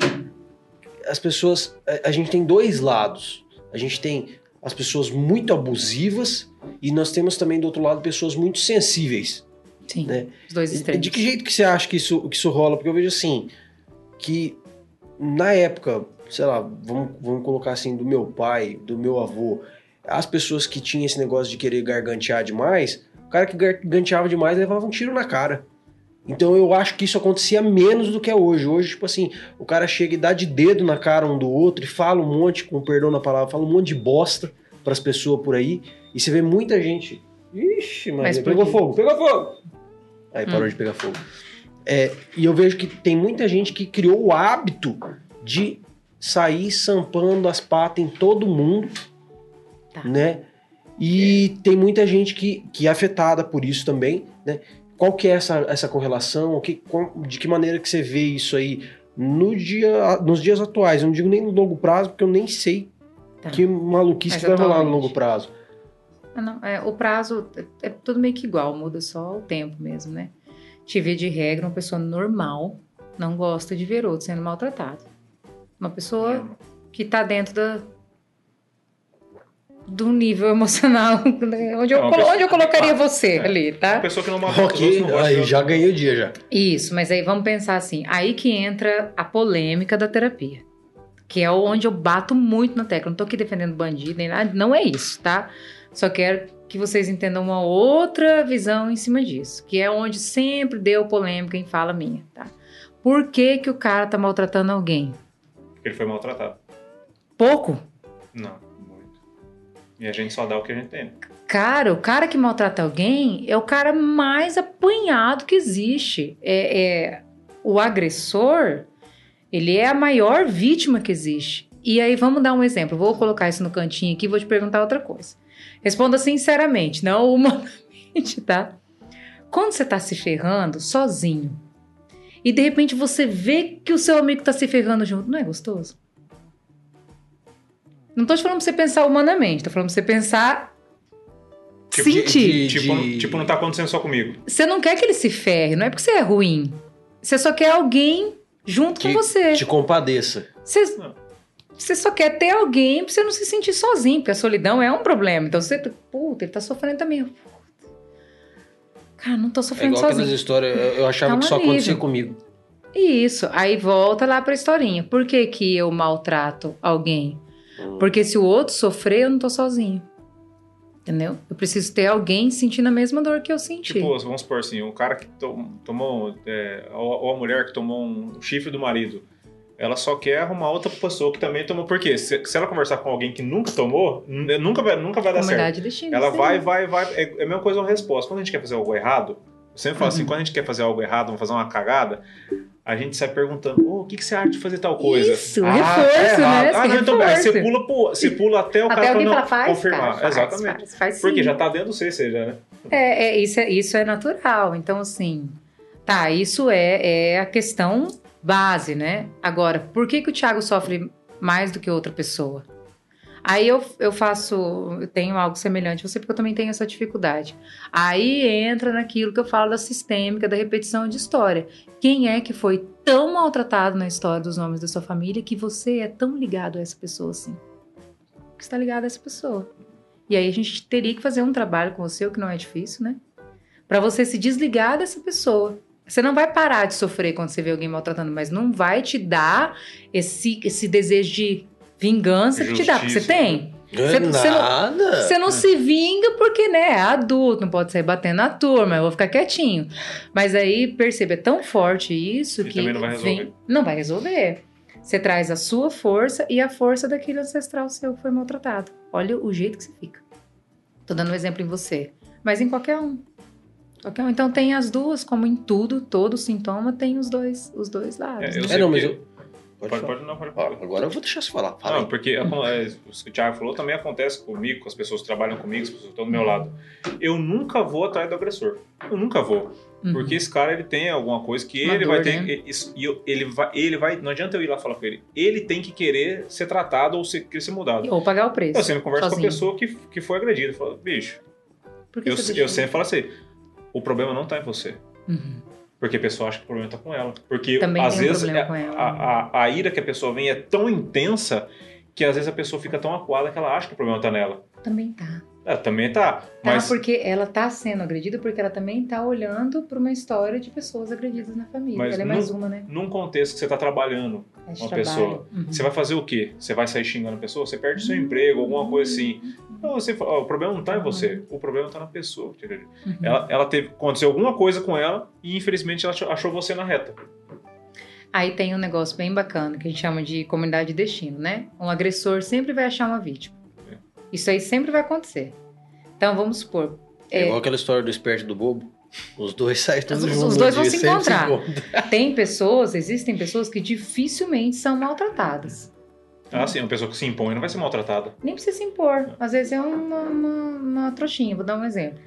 as pessoas. A, a gente tem dois lados. A gente tem as pessoas muito abusivas e nós temos também do outro lado pessoas muito sensíveis. Sim, Né? os dois De, extremos. de que jeito que você acha que isso, que isso rola? Porque eu vejo assim, que na época, sei lá, vamos, vamos colocar assim, do meu pai, do meu avô, as pessoas que tinham esse negócio de querer gargantear demais, o cara que garganteava demais levava um tiro na cara. Então eu acho que isso acontecia menos do que é hoje. Hoje, tipo assim, o cara chega e dá de dedo na cara um do outro e fala um monte, com perdão na palavra, fala um monte de bosta pras pessoas por aí. E você vê muita gente. Ixi, Mas mas pegou fogo, pegou fogo! Aí parou de pegar fogo. É, e eu vejo que tem muita gente que criou o hábito de sair sampando as patas em todo mundo, Tá. né? E tem muita gente que, que é afetada por isso também, né? Qual que é essa, essa correlação? O que, de que maneira que você vê isso aí no dia, nos dias atuais? Eu não digo nem no longo prazo, porque eu nem sei Tá. que maluquice Mas que vai rolar no longo prazo. Ah, não, é, o prazo é, é tudo meio que igual, muda só o tempo mesmo, né? Te vê de regra, uma pessoa normal não gosta de ver outro sendo maltratado. Uma pessoa que tá dentro da, do nível emocional, né? onde, eu, É uma pessoa- onde eu colocaria você é. ali, tá? pessoa que não maltrata Ok, não aí já ganhei o dia já. Isso, mas aí vamos pensar assim, aí que entra a polêmica da terapia. Que é onde eu bato muito na tecla. Não tô aqui defendendo bandido nem nada, não é isso, tá? Só quero que vocês entendam uma outra visão em cima disso. Que é onde sempre deu polêmica em fala minha, tá? Por que, que o cara tá maltratando alguém? Porque ele foi maltratado. Pouco? Não, muito. E a gente só dá o que a gente tem. Cara, o cara que maltrata alguém é o cara mais apanhado que existe. É, é- o agressor, ele é a maior vítima que existe. E aí, vamos dar um exemplo. Vou colocar isso no cantinho aqui e vou te perguntar outra coisa. Responda sinceramente, não humanamente, tá? Quando você tá se ferrando sozinho e de repente você vê que o seu amigo tá se ferrando junto, não é gostoso? Não tô te falando pra você pensar humanamente, tô falando pra você pensar Tipo, sentir. de- Tipo, de- tipo, não tá acontecendo só comigo. Você não quer que ele se ferre, não é porque você é ruim. Você só quer alguém junto Que com você. Te compadeça. Você, Não. Você só quer ter alguém pra você não se sentir sozinho, porque a solidão é um problema. Então você, puta, ele tá sofrendo também. Cara, não tô É sofrendo igual aquelas sozinho. histórias, eu achava um que só alívio. acontecia comigo. Isso, aí volta lá pra historinha. Por que, que eu maltrato alguém? Hum. Porque se o outro sofrer, eu não tô sozinho. Entendeu? Eu preciso ter alguém sentindo a mesma dor que eu senti. Tipo, vamos supor assim, um cara que to- tomou, é, ou, ou a mulher que tomou um chifre do marido, ela só quer arrumar outra pessoa que também tomou. Por quê? Se, se ela conversar com alguém que nunca tomou, nunca vai, nunca vai dar certo. Destino. Ela sim. vai, vai, vai. É, é a mesma coisa uma resposta. Quando a gente quer fazer algo errado, eu sempre falo assim, Uhum. quando a gente quer fazer algo errado, vamos fazer uma cagada, a gente sai perguntando, "Ô, o que, que você acha de fazer tal coisa? Isso, ah, reforço, tá errado. né? Ah, não, então. Aí você pula, pro- você pula até o Até cara não faz, confirmar. cara, faz, Exatamente. Faz, faz Porque sim. já tá dentro do você já, né? É, é, isso, é, isso é natural. Então, assim, tá, isso é, é a questão base, né? Agora, por que, que o Thiago sofre mais do que outra pessoa? Aí eu, eu faço, eu tenho algo semelhante a você, porque eu também tenho essa dificuldade. Aí entra naquilo que eu falo da sistêmica, da repetição de história. Quem é que foi tão maltratado na história dos nomes da sua família que você é tão ligado a essa pessoa assim? Que está ligado a essa pessoa. E aí a gente teria que fazer um trabalho com você, o que não é difícil, né? Pra você se desligar dessa pessoa. Você não vai parar de sofrer quando você vê alguém maltratando, mas não vai te dar esse, esse desejo de vingança que te dá, porque você Justiça, tem. Não Você- você não- nada. Você não se vinga porque, né, é adulto, não pode sair batendo na turma, eu vou ficar quietinho. Mas aí, perceba, é tão forte isso E que. também não vai resolver. vem- não vai resolver. Você traz a sua força e a força daquele ancestral seu que foi maltratado. Olha o jeito que você fica. Tô dando um exemplo em você. Mas em qualquer um. Um. Então tem as duas, como em tudo, todo sintoma tem os dois, os dois lados. É, né? É, não, mas eu... Pode, Pode, pode, não, pode Ó, falar. agora eu vou deixar você falar. Fala Não, aí. porque é, como, é, o que o Thiago falou também acontece comigo, com as pessoas que trabalham comigo, as pessoas que estão do meu lado. Eu nunca vou atrás do agressor. Eu nunca vou. Uhum. Porque esse cara, ele tem alguma coisa que Uma ele dor, vai ter... né? e- Isso, e eu- ele, vai, ele vai... Não adianta eu ir lá falar com ele. Ele tem que querer ser tratado ou ser, querer ser mudado. Ou pagar o preço. Eu sempre converso sozinho. com a pessoa que, que foi agredida. Eu falo, bicho, Por que eu, você eu sempre falo assim, o problema não tá em você. Uhum. Porque a pessoa acha que o problema tá com ela. Porque Também às um vezes problema é- com ela. A, a, a ira que a pessoa vem é tão intensa que às vezes a pessoa fica tão acuada que ela acha que o problema tá nela. Também tá. É, também tá. Tá, Mas porque ela tá sendo agredida porque ela também tá olhando pra uma história de pessoas agredidas na família. Mas ela é mais uma, né? num contexto que você tá trabalhando, É de uma trabalho. pessoa. Uhum. você vai fazer o quê? Você vai sair xingando a pessoa? Você perde seu emprego, alguma coisa assim. Não, você ó, o problema não tá em você, o problema tá na pessoa. Uhum. Ela, ela teve, aconteceu alguma coisa com ela e infelizmente ela achou, achou você na reta. Aí tem um negócio bem bacana que a gente chama de comunidade de destino, né? Um agressor sempre vai achar uma vítima. É. Isso aí sempre vai acontecer. Então vamos supor. É É, igual aquela história do esperto e do bobo. Os dois saem todos Os- os dois vão se encontrar. encontram. Tem pessoas, existem pessoas que dificilmente são maltratadas. Ah, sim, uma pessoa que se impõe não vai ser maltratada. Nem precisa se impor. Às vezes é uma, uma, uma trouxinha. Vou dar um exemplo.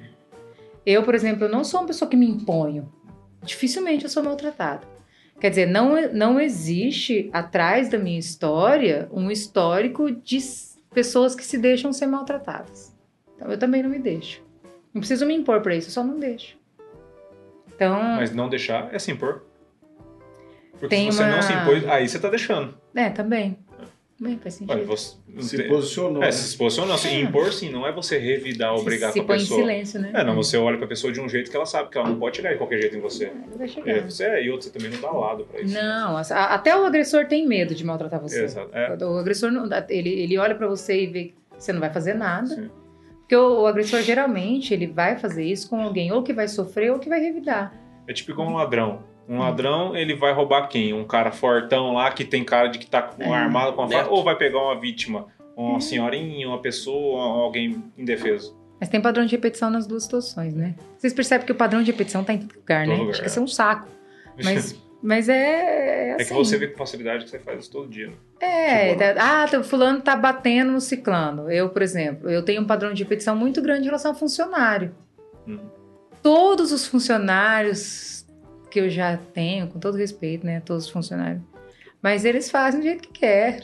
Eu, por exemplo, eu não sou uma pessoa que me imponho. Dificilmente eu sou maltratada. Quer dizer, não, não existe atrás da minha história um histórico de pessoas que se deixam ser maltratadas. Então eu também não me deixo. Não preciso me impor pra isso, eu só não deixo. Então, Mas não deixar é se impor. Porque se você uma- não se impõe, aí você tá deixando. é, também. Também faz sentido. Olha, você. Se posicionou. É, né? se posicionou. Se É. impor, sim, não é você revidar, obrigar se com a põe pessoa. em silêncio, né? É, não, você olha pra pessoa de um jeito que ela sabe que ela não pode chegar de qualquer jeito em você. Não vai chegar. É, você é, e outro, você também não dá lado pra isso. Não, a- até o agressor tem medo de maltratar você. Exato. É, O agressor, não, ele, ele olha pra você e vê que você não vai fazer nada. sim. Porque o, o agressor, geralmente, ele vai fazer isso com alguém ou que vai sofrer ou que vai revidar. É tipo igual um ladrão. Um ladrão, ele vai roubar quem? Um cara fortão lá que tem cara de que tá com É. armado com a faca, ou vai pegar uma vítima, uma É. senhorinha, uma pessoa, alguém indefeso. Mas tem padrão de repetição nas duas situações, né? Vocês percebem que o padrão de repetição tá em todo lugar, Todo né? lugar, Acho que é. isso é um saco. Mas, mas é, é É assim. que você vê com facilidade que você faz isso todo dia. Né? É, Tipo, ah, tá- fulano tá batendo no ciclano. Eu, por exemplo, eu tenho um padrão de repetição muito grande em relação ao funcionário. Uhum. Todos os funcionários que eu já tenho, com todo respeito, né, todos os funcionários, mas eles fazem do jeito que quer.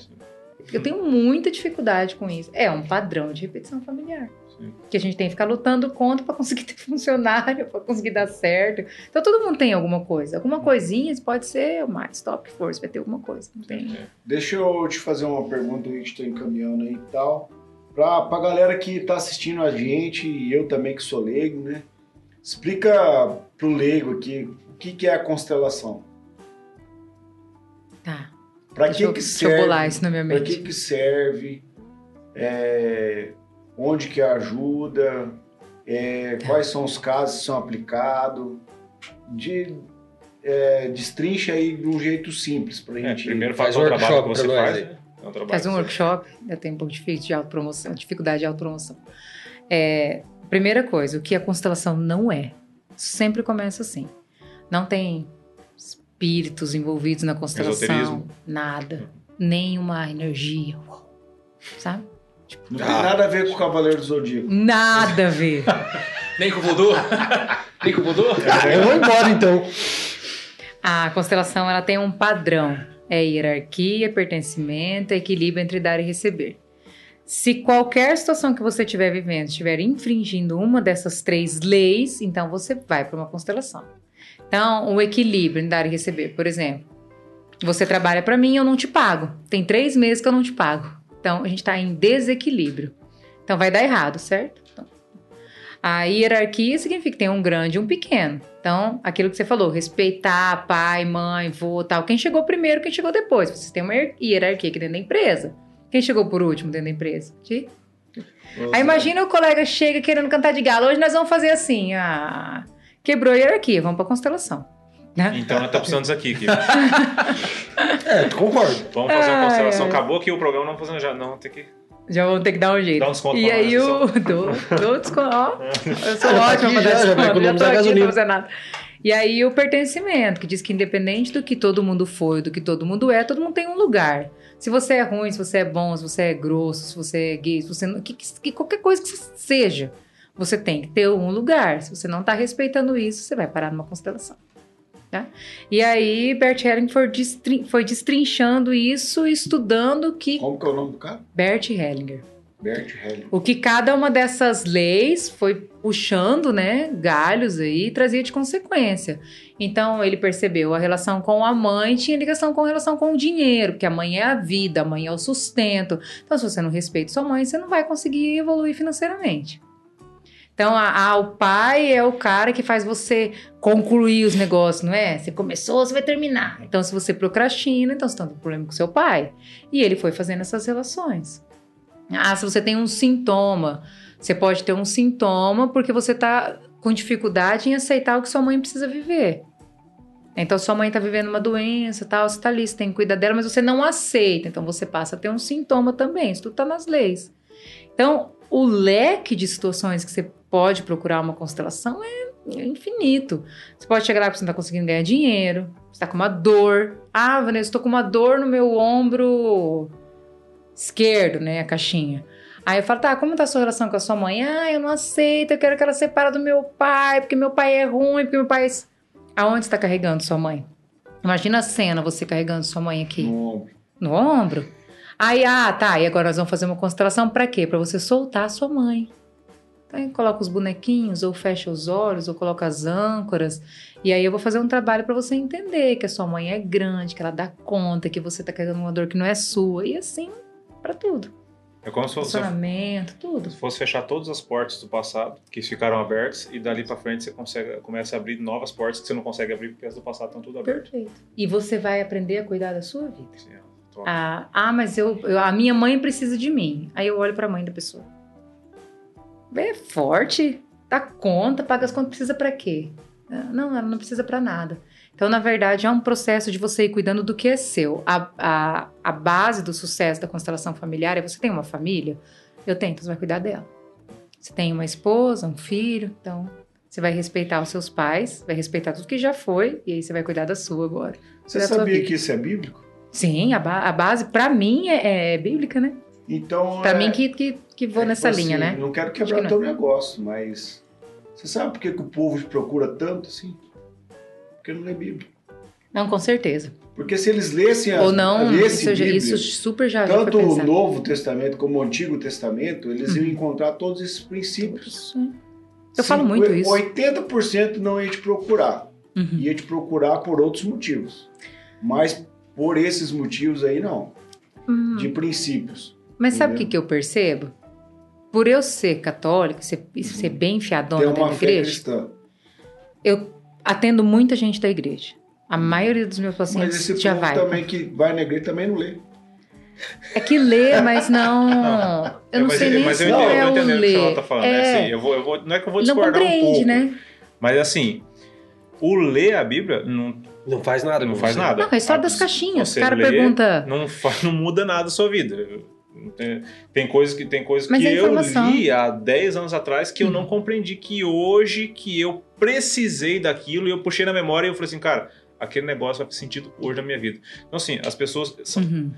Eu tenho muita dificuldade com isso. É um padrão de repetição familiar. Sim. Que a gente tem que ficar lutando contra para conseguir ter funcionário, para conseguir dar certo. Então todo mundo tem alguma coisa. Alguma coisinha pode ser o mais top que for, você vai ter alguma coisa. Não tem. Deixa eu te fazer uma pergunta, a gente tá encaminhando aí e tal. Pra, pra galera que tá assistindo a gente, e eu também que sou leigo, né? Explica pro leigo aqui o que, que é a constelação. Tá. Pra Deixa que eu, que deixa eu serve? bolar isso na minha Pra mente. que que serve? É, onde que ajuda? É, Tá. quais são os casos que são aplicados? De, é, destrincha aí de um jeito simples pra É, gente. primeiro Faz faz o um trabalho que workshop você faz. né? É um Faz um workshop, eu tenho um pouco difícil de autopromoção, dificuldade de autopromoção. É, primeira coisa, o que a constelação não é. Sempre começa assim. Não tem espíritos envolvidos na constelação, nada. Nenhuma energia. Sabe? Não tem Ah. nada a ver com o Cavaleiro do Zodíaco. Nada a ver. Nem com o voodoo? Nem com o voodoo? Ah, eu vou embora então. A constelação ela tem um padrão. É hierarquia, pertencimento, equilíbrio entre dar e receber. Se qualquer situação que você estiver vivendo estiver infringindo uma dessas três leis, então você vai para uma constelação. Então, o equilíbrio em dar e receber, por exemplo. Você trabalha para mim, eu não te pago. Tem três meses que eu não te pago. Então, a gente está em desequilíbrio. Então, vai dar errado, certo? Então, a hierarquia significa que tem um grande e um pequeno. Então, aquilo que você falou, respeitar pai, mãe, vô, tal. Quem chegou primeiro, quem chegou depois. Você tem uma hier- hierarquia aqui dentro da empresa. Quem chegou por último dentro da empresa? Ti? Aí imagina o colega chega querendo cantar de galo. Hoje nós vamos fazer assim. Ah, quebrou a hierarquia, vamos pra constelação. Né? Então, nós tá precisando disso aqui. É, concordo. Vamos fazer uma constelação. ai. Acabou aqui o programa, não fazendo já. Não, tem que. Já vamos ter que dar um jeito. Dá um desconto e pra aí o. Dou, dou desconto. Ó, eu sou Já tá ótima aqui pra dar já, já desconto. Já tô economizar aqui, não gasolina. fazer nada. E aí o pertencimento, que diz que independente do que todo mundo foi, do que todo mundo é, todo mundo tem um lugar. Se você é ruim, se você é bom, se você é grosso, se você é gay, se você não, que, que- qualquer coisa que você seja, você tem que ter um lugar. Se você não está respeitando isso, você vai parar numa constelação. Tá? E aí Bert Hellinger foi, destrin- foi destrinchando isso, estudando que Como que é o nome do cara? Bert Hellinger. Bert Hellinger. O que cada uma dessas leis foi puxando, né, galhos aí, e trazia de consequência. Então ele percebeu a relação com a mãe tinha ligação com a relação com o dinheiro, porque a mãe é a vida, a mãe é o sustento. Então se você não respeita sua mãe, você não vai conseguir evoluir financeiramente. Então a, a- o pai é o cara que faz você concluir os negócios, não é? Você começou, você vai terminar. Então se você procrastina, então você está tendo problema com seu pai. E ele foi fazendo essas relações. Ah, se você tem um sintoma, você pode ter um sintoma porque você está com dificuldade em aceitar o que sua mãe precisa viver. Então, sua mãe está vivendo uma doença, tal, você está ali, você tem que cuidar dela, mas você não aceita. Então, você passa a ter um sintoma também. Isso tudo está nas leis. Então, o leque de situações que você pode procurar uma constelação é infinito. Você pode chegar lá porque você não tá conseguindo ganhar dinheiro, você tá com uma dor. Ah, Vanessa, tô com uma dor no meu ombro esquerdo, né, a caixinha. Aí eu falo, tá, como tá a sua relação com a sua mãe? Ah, eu não aceito, eu quero que ela separe do meu pai, porque meu pai é ruim, porque meu pai... é- Aonde você tá carregando sua mãe? Imagina a cena, você carregando sua mãe aqui. No ombro. No ombro? Aí, ah, tá. E agora nós vamos fazer uma constelação pra quê? Pra você soltar a sua mãe. Então, coloca os bonequinhos, ou fecha os olhos, ou coloca as âncoras. E aí eu vou fazer um trabalho pra você entender que a sua mãe é grande, que ela dá conta, que você tá carregando uma dor que não é sua. E assim, pra tudo. É como se fosse, Funcionamento, tudo. se fosse fechar todas as portas do passado que ficaram abertas e dali pra frente você consegue, começa a abrir novas portas que você não consegue abrir porque as do passado estão tudo abertas. Perfeito. E você vai aprender a cuidar da sua vida. Ó, top. Ah, ah, mas eu, eu- a minha mãe precisa de mim. Aí eu olho pra mãe da pessoa. É forte, dá conta, paga as contas, precisa pra quê? Ah, Não, ela não precisa pra nada. Então, na verdade, é um processo de você ir cuidando do que é seu. A, a, a base do sucesso da constelação familiar é você tem uma família? Eu tenho, então você vai cuidar dela. Você tem uma esposa, um filho, então você vai respeitar os seus pais, vai respeitar tudo que já foi, e aí você vai cuidar da sua agora. Você sabia que isso é bíblico? Sim, a, ba- a base, pra mim, é, é bíblica, né? Então. Pra é, mim que, que, que vou é nessa tipo linha, assim, né? Não quero quebrar que o teu negócio, mas. Você sabe por que, que o povo te procura tanto assim? Porque não lê Bíblia. Não, com certeza. Porque se eles lessem a, Ou não, isso, já- Bíblia, isso super já já tanto foi o. Novo Testamento como o Antigo Testamento, eles iam encontrar todos esses princípios. Eu falo muito isso. 80% não ia te procurar. Uhum. Ia te procurar por outros motivos. Mas por esses motivos aí, não. Hum. De princípios. Mas sabe o que, que eu percebo? Por eu ser católica, ser, ser bem uma da igreja, cristã. eu atendo muita gente da igreja. A maioria dos meus Mas pacientes esse já povo vai. também que vai na igreja também não lê. É que lê, mas não. Eu não mas, sei nem mas se eu não entendo, é eu o entendo o que ler. ela tá falando. né? É, Assim, eu vou, eu vou, não é que eu vou não discordar um compreende, pouco. né? Mas assim, o ler a Bíblia não, Não faz nada. não faz nada. Não, história Ah, das caixinhas. você O cara lê, pergunta. Não, fa- não muda nada a sua vida. Tem, tem coisas que, tem coisas Mas que é eu li há 10 anos atrás que eu Uhum. não compreendi. Que hoje que eu precisei daquilo e eu puxei na memória e eu falei assim, cara, aquele negócio faz sentido hoje na minha vida. Então, assim, as pessoas. são- Uhum.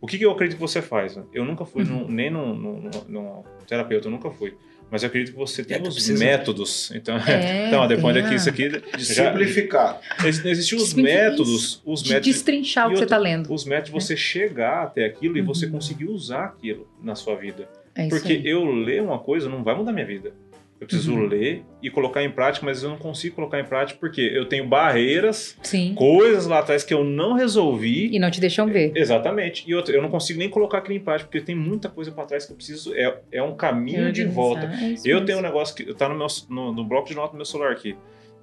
O que, que eu acredito que você faz? Eu nunca fui Uhum. num- nem num- num- num terapeuta, eu nunca fui. Mas eu acredito que você tem É, os precisa- métodos. Então, É, então depois daqui, a- isso aqui. De Já, simplificar. ex- existem os métodos. Os De métodos destrinchar o que você outra, tá lendo. os métodos de você chegar até aquilo e você Uhum. conseguir usar aquilo na sua vida. É Porque eu ler uma coisa não vai mudar minha vida. Eu preciso Uhum. ler e colocar em prática, mas eu não consigo colocar em prática porque eu tenho barreiras, Sim. coisas lá atrás que eu não resolvi. E não te deixam ver. Exatamente. E outra, eu não consigo nem colocar aquilo em prática porque tem muita coisa para trás que eu preciso. É, é um caminho de volta. É Eu mesmo. tenho um negócio que tá no, meu, no, no bloco de nota do meu celular aqui.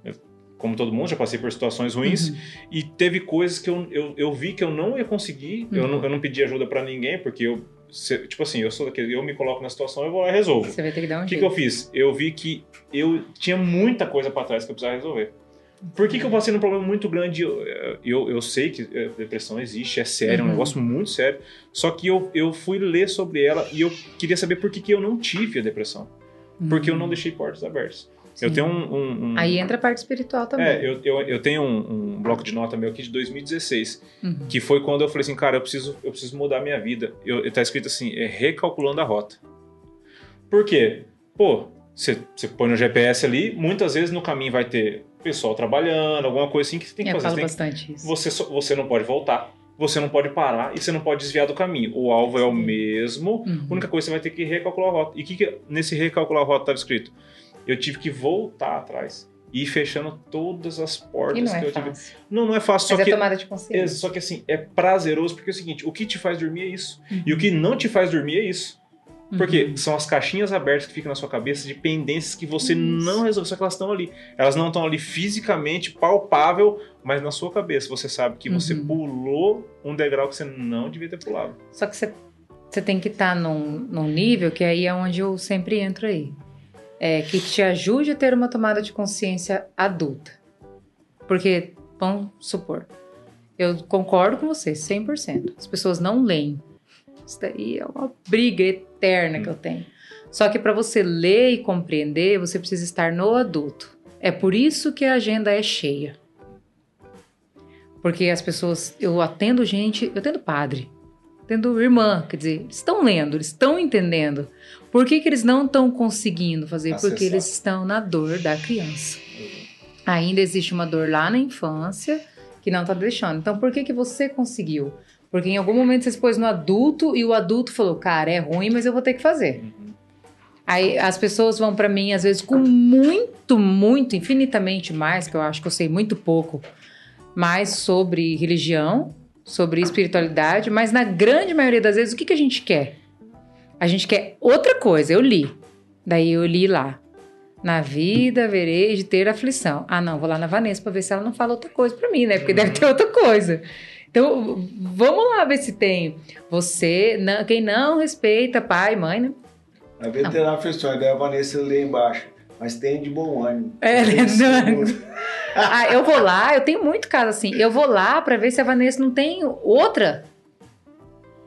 Eu- como todo mundo, já passei por situações ruins. Uhum. E teve coisas que eu, eu, eu vi que eu não ia conseguir. Eu, Uhum. não, eu não pedi ajuda pra ninguém, porque eu. Se- tipo assim, eu sou daquele. Eu me coloco na situação, eu vou lá e resolvo. Você vai ter que dar um O que, que eu fiz? Eu vi que eu tinha muita coisa pra trás que eu precisava resolver. Por que, que eu passei num problema muito grande? Eu, eu, eu sei que eh, depressão existe, é sério, é um Uhum. negócio muito sério. Só que eu, eu fui ler sobre ela e eu queria saber por que, que eu não tive a depressão. Porque eu não deixei portas abertas. Eu Sim. tenho um. um- um- Aí entra a parte espiritual também. é, eu, eu, eu tenho um, um bloco de nota meu aqui de 2016, Uhum. que foi quando eu falei assim, cara, eu preciso, eu preciso mudar a minha vida. Eu, tá escrito assim, é recalculando a rota. Por quê? Pô, você você põe no GPS ali, muitas vezes no caminho vai ter pessoal trabalhando, alguma coisa assim que você tem que eu fazer. falo Você, tem que- bastante isso. você, só- você não pode voltar, você não pode parar e você não pode desviar do caminho. O alvo é o mesmo, Uhum. a única coisa você vai ter que recalcular a rota. E o que, que nesse recalcular a rota estava escrito? Eu tive que voltar atrás e ir fechando todas as portas E não que é eu tive. fácil. Não, não é fácil, Mas só é que tomada de é, consciência. só que assim, é prazeroso porque é o seguinte, o que te faz dormir é isso. Uhum. E o que não te faz dormir é isso. Porque Uhum. são as caixinhas abertas que ficam na sua cabeça de pendências que você Isso. não resolveu, só que elas estão ali. Elas não estão ali fisicamente, palpável, mas na sua cabeça você sabe que você Uhum. pulou um degrau que você não devia ter pulado. Só que você, você tem que estar num, num nível que aí é onde eu sempre entro aí. É, que te ajude a ter uma tomada de consciência adulta. Porque, vamos supor, eu concordo com você, 100%. As pessoas não leem. Isso daí é uma briga eterna que eu tenho. Só que para você ler e compreender, você precisa estar no adulto. É por isso que a agenda é cheia. Porque as pessoas, eu atendo gente, eu atendo padre, atendo irmã, quer dizer, estão lendo, eles estão entendendo. Por que, que eles não estão conseguindo fazer? Porque Acessar. eles estão na dor da criança. Ainda existe uma dor lá na infância que não está deixando. Então, por que, que você conseguiu? Porque em algum momento você se pôs no adulto e o adulto falou, cara, é ruim, mas eu vou ter que fazer. Uhum. Aí as pessoas vão pra mim, às vezes, com muito, muito, infinitamente mais, que eu acho que eu sei muito pouco, mais sobre religião, sobre espiritualidade, mas na grande maioria das vezes, o que, que a gente quer? A gente quer outra coisa. Eu li. Daí eu li lá. Na vida verei de ter aflição. Ah, não, vou lá na Vanessa pra ver se ela não fala outra coisa pra mim, né? Porque deve ter outra coisa. Então, vamos lá ver se tem. Você, não- quem não respeita pai mãe, né? A veterana aflições, daí a Vanessa lê embaixo. Mas tem de bom ânimo. É, Tem né? Ah, eu vou lá, eu tenho muito caso assim. Eu vou lá pra ver se a Vanessa não tem outra.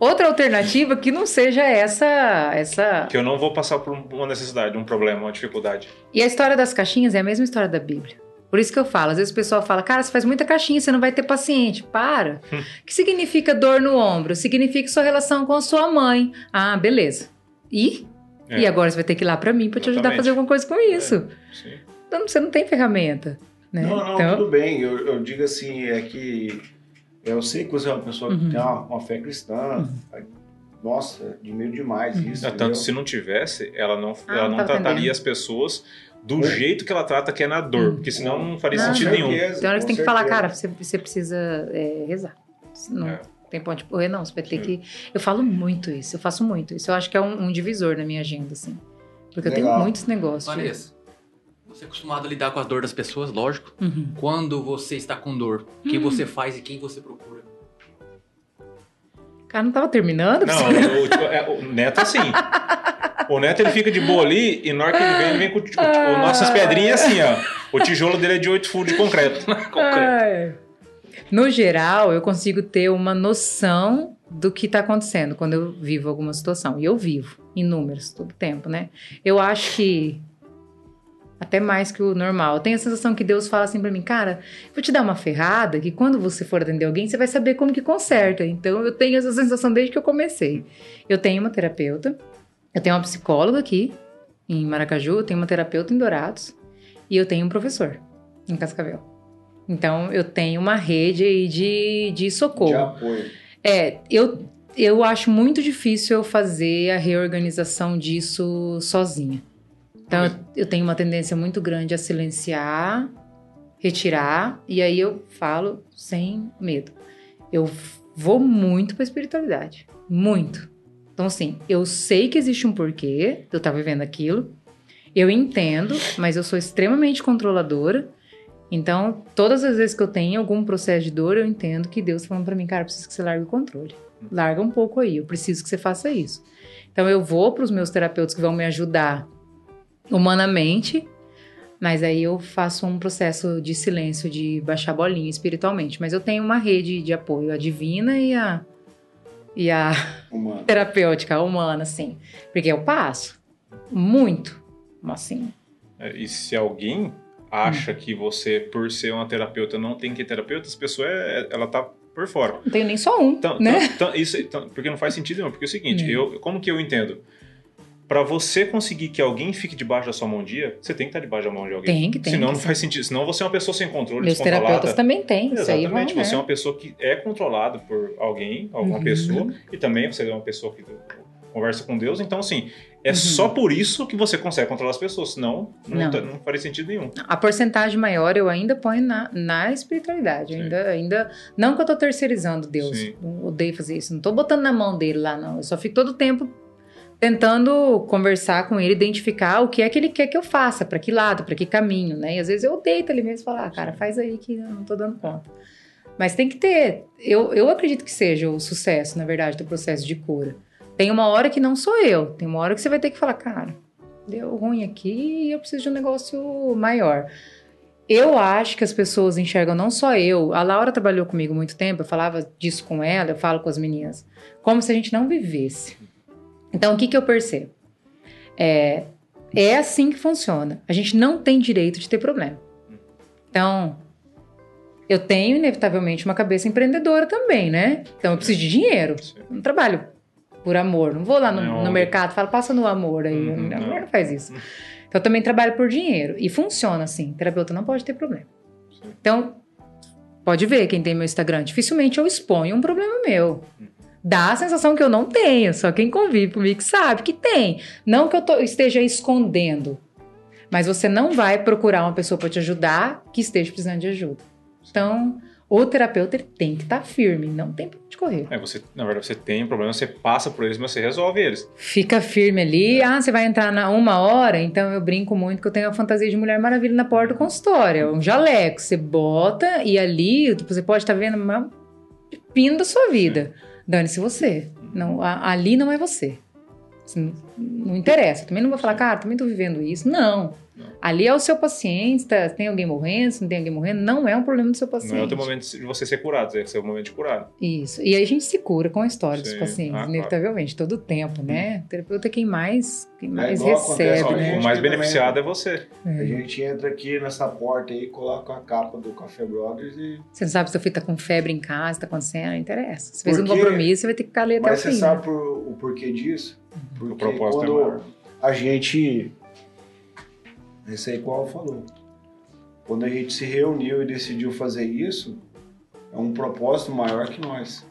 Outra alternativa que não seja essa. essa. Que eu não vou passar por uma necessidade, um problema, uma dificuldade. E a história das caixinhas é a mesma história da Bíblia. Por isso que eu falo, às vezes o pessoal fala, cara, você faz muita caixinha, você não vai ter paciente. Para. Hum. O que significa dor no ombro? Significa sua relação com a sua mãe. Ah, beleza. E? É. E agora você vai ter que ir lá pra mim pra te ajudar a fazer alguma coisa com isso. Sim. Então você não tem ferramenta. Né? Não, não, então, tudo bem. Eu, eu digo assim, é que eu sei que você é uma pessoa que Uhum. tem uma, uma fé cristã. Nossa, admiro demais Uhum. isso. É, tanto se não tivesse, ela não, Ah, ela não trataria entendendo. as pessoas do jeito que ela trata, que é na dor. Hum. Porque senão não faria Não, sentido nenhum. Tem hora que você tem que falar, cara, você, você precisa é, rezar. Não É. tem ponto de correr, não. Você vai ter Sim. que. Eu falo muito isso, eu faço muito isso. Eu acho que é um, um divisor na minha agenda, assim. Porque eu tenho Legal. muitos negócios. Vanessa, você é acostumado a lidar com a dor das pessoas, lógico. Uhum. Quando você está com dor, o que você faz e quem você procura? Cara, não tava terminando? Não, o, tipo, é, o Neto assim. O Neto ele fica de boa ali e na hora que ele vem, ele vem com o, ti- o, o- nossas pedrinhas assim, ó. O tijolo dele é de 8 furos de concreto. Concreto. No geral, eu consigo ter uma noção do que tá acontecendo quando eu vivo alguma situação. E eu vivo, em números, todo tempo, né? Eu acho que. Até mais que o normal. Eu tenho a sensação que Deus fala assim pra mim, cara, vou te dar uma ferrada que quando você for atender alguém, você vai saber como que conserta. Então eu tenho essa sensação desde que eu comecei. Eu tenho uma terapeuta, eu tenho uma psicóloga aqui em Maracaju, eu tenho uma terapeuta em Dourados e eu tenho um professor em Cascavel. Então eu tenho uma rede aí de, de socorro. De apoio. É, eu, eu acho muito difícil eu fazer a reorganização disso sozinha. Então, eu, tenho uma tendência muito grande a silenciar, retirar, e aí eu falo sem medo. Eu vou muito pra espiritualidade. Muito. Então, assim, eu sei que existe um porquê de eu estar vivendo aquilo. Eu entendo, mas eu sou extremamente controladora. Então, todas as vezes que eu tenho algum processo de dor, eu entendo que Deus tá falando pra mim, cara, preciso que você largue o controle. Larga um pouco aí, eu preciso que você faça isso. Então, eu vou para os meus terapeutas que vão me ajudar humanamente, mas aí eu faço um processo de silêncio, de baixar a bolinha espiritualmente. Mas eu tenho uma rede de apoio, a divina e a, e a Humano. terapêutica, a humana, assim. Porque eu passo muito, assim. É, E se alguém acha que você, por ser uma terapeuta, não tem que ter terapeuta, essa pessoa é, ela tá por fora. Não tenho nem só um, Então, né? então- então, isso, então, porque não faz sentido nenhum. Porque é o seguinte, Hum. eu, como que eu entendo? Pra você conseguir que alguém fique debaixo da sua mão um dia, você tem que estar debaixo da mão de alguém. Tem que, tem Senão que não sim. faz sentido. Senão você é uma pessoa sem controle, Meus descontrolada. terapeutas também têm, isso aí vão, Exatamente. né? Você é uma pessoa que é controlada por alguém, alguma Uhum. pessoa, e também você é uma pessoa que conversa com Deus. Então, assim, é Uhum. só por isso que você consegue controlar as pessoas. Senão, não, Não. tá- não faria sentido nenhum. A porcentagem maior eu ainda ponho na, na espiritualidade. Sim. Ainda, ainda. Não que eu tô terceirizando Deus. Sim. Não odeio fazer isso. Não tô botando na mão dele lá, não. Eu só fico todo o tempo tentando conversar com ele, identificar o que é que ele quer que eu faça, para que lado, para que caminho, né? E às vezes eu deito ali mesmo e falo, ah, cara, faz aí que eu não tô dando conta. Mas tem que ter. Eu, eu acredito que seja o sucesso, na verdade, do processo de cura. Tem uma hora que não sou eu. Tem uma hora que você vai ter que falar, cara, deu ruim aqui e eu preciso de um negócio maior. Eu acho que as pessoas enxergam, não só eu. A Laura trabalhou comigo muito tempo, eu falava disso com ela, eu falo com as meninas, como se a gente não vivesse. Então, o que, que eu percebo? É, é assim que funciona. A gente não tem direito de ter problema. Então, eu tenho, inevitavelmente, uma cabeça empreendedora também, né? Então, eu preciso de dinheiro. Eu não trabalho por amor. Não vou lá no, Não. no mercado e falo, passa no amor aí. Uhum, a não. mulher não faz isso. Então, eu também trabalho por dinheiro. E funciona assim. Terapeuta não pode ter problema. Sim. Então, pode ver quem tem meu Instagram. Dificilmente eu exponho um problema meu. Dá a sensação que eu não tenho. Só quem convive comigo sabe que tem. Não que eu tô- esteja escondendo. Mas você não vai procurar uma pessoa para te ajudar que esteja precisando de ajuda. Então, o terapeuta tem que estar firme. Não tem pra onde correr. É, você, na verdade, você tem um problema, você passa por eles, mas você resolve eles. Fica firme ali. Ah, você vai entrar na uma hora? Então eu brinco muito que eu tenho a fantasia de Mulher Maravilha na porta do consultório. É Um jaleco. Você bota e ali você pode estar vendo uma pino da sua vida. Dane-se você. Não, a- ali não é você. Assim, não interessa. Também não vou falar, cara, também tô vivendo isso. Não. Ali é o seu paciente, tá- tem alguém morrendo, se não tem alguém morrendo, não é um problema do seu paciente. Não é o teu momento de você ser curado, é o seu momento de curar. Isso. E aí a gente se cura com a história dos Sim. pacientes, Ah, claro. inevitavelmente, todo o tempo, né? O terapeuta é quem mais, quem mais igual acontece recebe, a Ó, né? o mais também, beneficiado é você. A É. gente entra aqui nessa porta aí, coloca a capa do Café Brothers e. Você não sabe se seu filho tá com febre em casa, tá acontecendo, não interessa. Você fez um compromisso, você vai ter que ficar ali até Mas o você fim. sabe né? por- o porquê disso? Porque O propósito é quando maior. a gente. Esse aí qual falou. Quando a gente se reuniu e decidiu fazer isso, é um propósito maior que nós.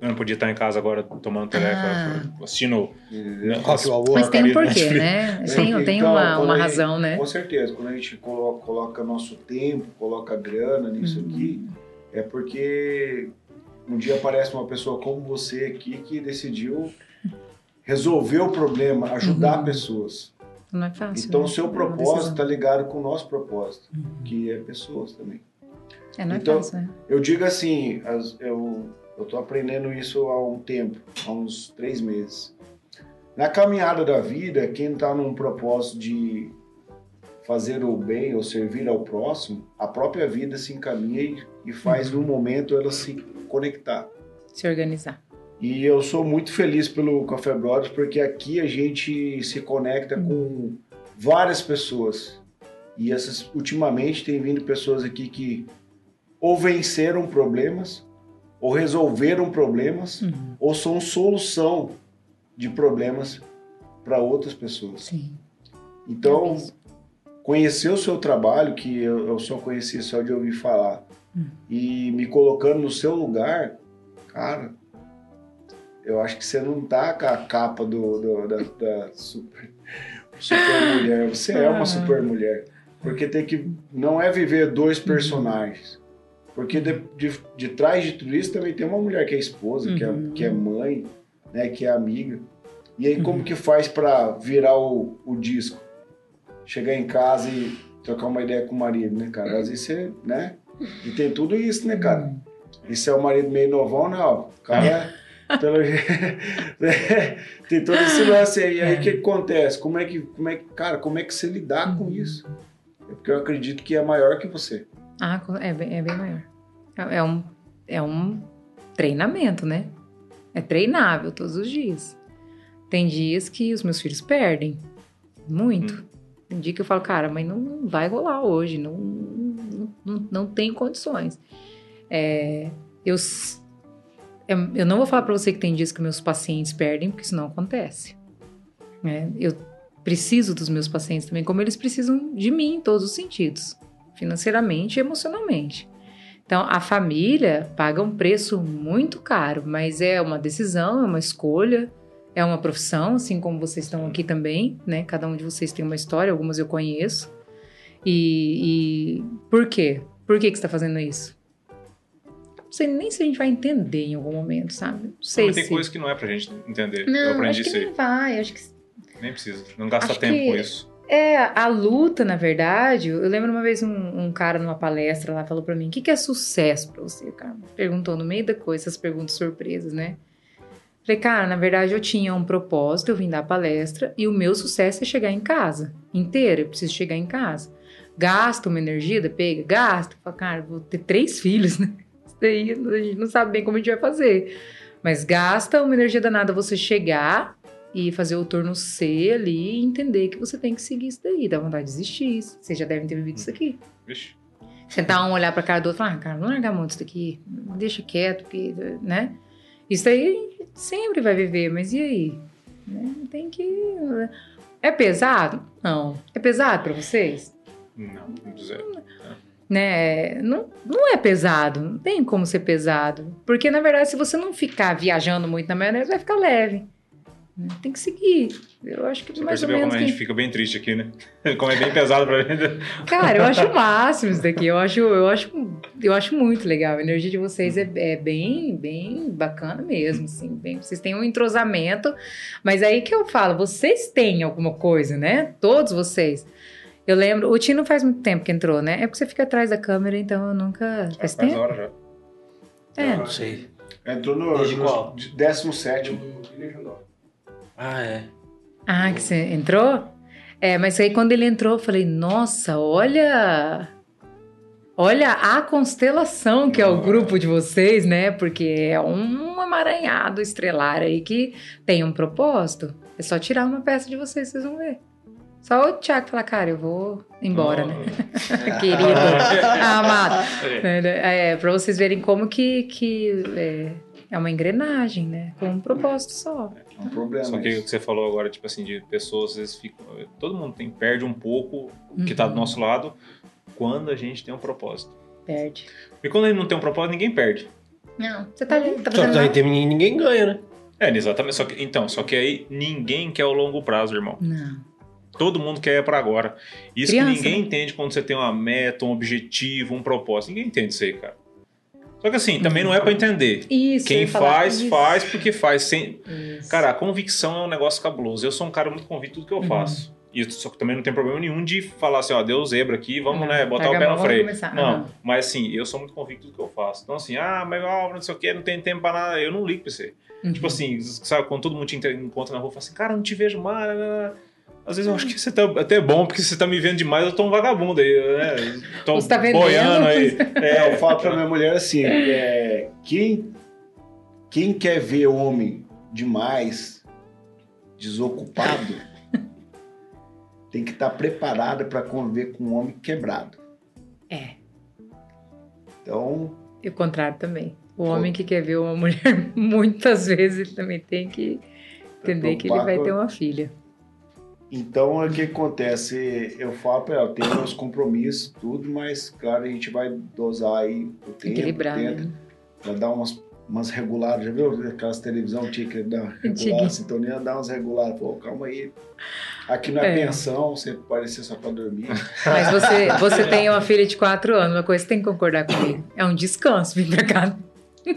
Eu não podia estar em casa agora tomando Ah. telefone, assistindo? Rock Balboa. Mas tem um do porquê, né? Tem, tem então, uma, quando uma a gente- razão, né? Com certeza, quando a gente coloca, coloca nosso tempo, coloca grana nisso Uhum. aqui, é porque um dia aparece uma pessoa como você aqui que decidiu resolver o problema, ajudar Uhum. pessoas. Não é fácil. Então né? o seu É uma propósito está ligado com o nosso propósito, Uhum. que é pessoas também. É, não é então- fácil, né? Eu digo assim, as- eu eu tô aprendendo isso há um tempo, há uns três meses. Na caminhada da vida, quem está num propósito de fazer o bem ou servir ao próximo, a própria vida se encaminha e, e faz no momento ela se conectar. Se organizar. E eu sou muito feliz pelo Café Brothers porque aqui a gente se conecta com várias pessoas. E essas ultimamente tem vindo pessoas aqui que ou venceram problemas, ou resolveram problemas, Uhum. ou são solução de problemas para outras pessoas. Sim. Então, É conhecer o seu trabalho, que eu, eu só conheci só de ouvir falar, Hum. e me colocando no seu lugar, cara, eu acho que você não tá com a capa do, do- da, da super, super mulher. Você é uma Ah. super mulher. Porque tem que. Não é viver dois personagens. Porque de, de, de trás de tudo isso também tem uma mulher que é esposa, que, é, Uhum. que é mãe, né, que é amiga. E aí, como que faz pra virar o, o disco? Chegar em casa e trocar uma ideia com o marido, né, cara? Às vezes você, né? E tem tudo isso, né, cara? E se é o marido meio novão, né, ó? O cara, pelo tem todo esse lance aí. E aí, o que, que acontece? Como é que, como é que, cara, como é que você lidar com isso? É porque eu acredito que é maior que você. Ah, é bem, é bem maior. É, é um, é um treinamento, né? É treinável todos os dias. Tem dias que os meus filhos perdem. Muito. Tem dia que eu falo, cara, mas não, vai rolar hoje. Não, não, não, tem condições. É, eu, eu, eu não vou falar pra você que tem dias que meus pacientes perdem, porque isso não acontece. né? Eu preciso dos meus pacientes também, como eles precisam de mim em todos os sentidos financeiramente e emocionalmente. Então, a família paga um preço muito caro, mas é uma decisão, é uma escolha, é uma profissão, assim como vocês estão aqui também, né? Cada um de vocês tem uma história, algumas eu conheço. E, e por quê? Por que, que você está fazendo isso? Não sei nem se a gente vai entender em algum momento, sabe? Não sei Mas tem se... coisas que não é pra gente entender. Não, eu aprendi acho que isso aí. nem vai, acho que Nem precisa. Não gasta Acho tempo que- com isso. É, a luta, na verdade, eu lembro uma vez um, um cara numa palestra lá falou pra mim: o que, que é sucesso pra você, cara? Perguntou no meio da coisa, essas perguntas surpresas, né? Falei, cara, na verdade eu tinha um propósito, eu vim dar palestra e o meu sucesso é chegar em casa inteira, eu preciso chegar em casa. Gasta uma energia da pega? Gasta. Fala, cara, vou ter três filhos, né? Daí a gente não sabe bem como a gente vai fazer. Mas gasta uma energia danada você chegar e fazer o turno C ali e entender que você tem que seguir isso daí, dá vontade de desistir. Vocês já devem ter vivido isso aqui. Vixe. Sentar um, olhar pra cara do outro e falar, ah, cara, não largar muito isso daqui, deixa quieto, porque, né? Isso aí a gente sempre vai viver, mas e aí? Né? Tem que. É pesado? Não. É pesado pra vocês? Não, zero. Né? Não, não é pesado, não tem como ser pesado. Porque, na verdade, se você não ficar viajando muito na maionese, vai ficar leve. né? Tem que seguir. Eu acho que Você mais ou percebeu menos. como a gente que- fica bem triste aqui, né? Como é bem pesado pra mim. Cara, eu acho o máximo isso daqui. Eu acho, eu acho, eu acho muito legal. A energia de vocês é, é bem, bem bacana mesmo, assim. Bem, vocês têm um entrosamento. Mas aí que eu falo, vocês têm alguma coisa, né? Todos vocês. Eu lembro, o Tino faz muito tempo que entrou, né? É porque você fica atrás da câmera, então eu nunca. Faz Faz tempo? hora já. É. Não sei. Entrou no, Desde no qual? 17. Ah, é. Ah, que você entrou? É, mas aí quando ele entrou, eu falei, nossa, olha. Olha a constelação que é o grupo de vocês, né? Porque é um emaranhado estrelar aí que tem um propósito. É só tirar uma peça de vocês, vocês vão ver. Só o Thiago falar, cara, eu vou embora, né? Querido, amado. É, pra vocês verem como que, que é, é uma engrenagem, né? Com um propósito só. É um problema. Só que o que você falou agora, tipo assim, de pessoas, às vezes ficam. Todo mundo tem, perde um pouco o que tá do Uhum. nosso lado quando a gente tem um propósito. Perde. E quando gente não tem um propósito, ninguém perde. Não, você tá ali, tá Só fazendo que aí nada? tem, ninguém ganha, né? É, exatamente. Só que, então, só que aí ninguém quer o longo prazo, irmão. Não. Todo mundo quer para agora. Isso Criança, que ninguém né? entende quando você tem uma meta, um objetivo, um propósito. Ninguém entende isso aí, cara. Só que assim, também não é para entender. Isso. Quem faz, isso. faz porque faz. Sem... Isso. Cara, a convicção é um negócio cabuloso. Eu sou um cara muito convicto do que eu Uhum. faço. E só que também não tem problema nenhum de falar assim, ó, deu zebra aqui, vamos, Uhum. né, botar Larga o pé no freio. começar. Não, Uhum. mas assim, eu sou muito convicto do que eu faço. Então assim, ah, mas ó, não sei o que, não tem tempo pra nada, eu não ligo pra você. Uhum. Tipo assim, sabe, quando todo mundo te encontra na rua, fala assim, cara, não te vejo mais. Às vezes eu acho que você tá até bom, porque você tá me vendo demais, eu tô um vagabundo aí, né? Tô Você tá vendendo. boiando aí. É, eu falo pra minha mulher assim: é, quem, quem quer ver homem demais, desocupado, tem que estar preparado para conviver com um homem quebrado. É. Então, E o contrário também. O homem que quer ver uma mulher, muitas vezes, ele também tem que entender que ele vai ter uma filha. Então o que acontece? Eu falo pra ela, tenho meus compromissos, tudo, mas claro, a gente vai dosar aí o tempo, Equilibrar, tenta, né? Vai dar umas, umas reguladas, já viu aquelas televisão tinha que dar regular a sintonia, dar umas reguladas. Pô, calma aí. Aqui não é, É. pensão, você pode ser só pra dormir. Mas você, você tem uma filha de 4 anos, uma coisa que você tem que concordar comigo. É um descanso vir pra cá.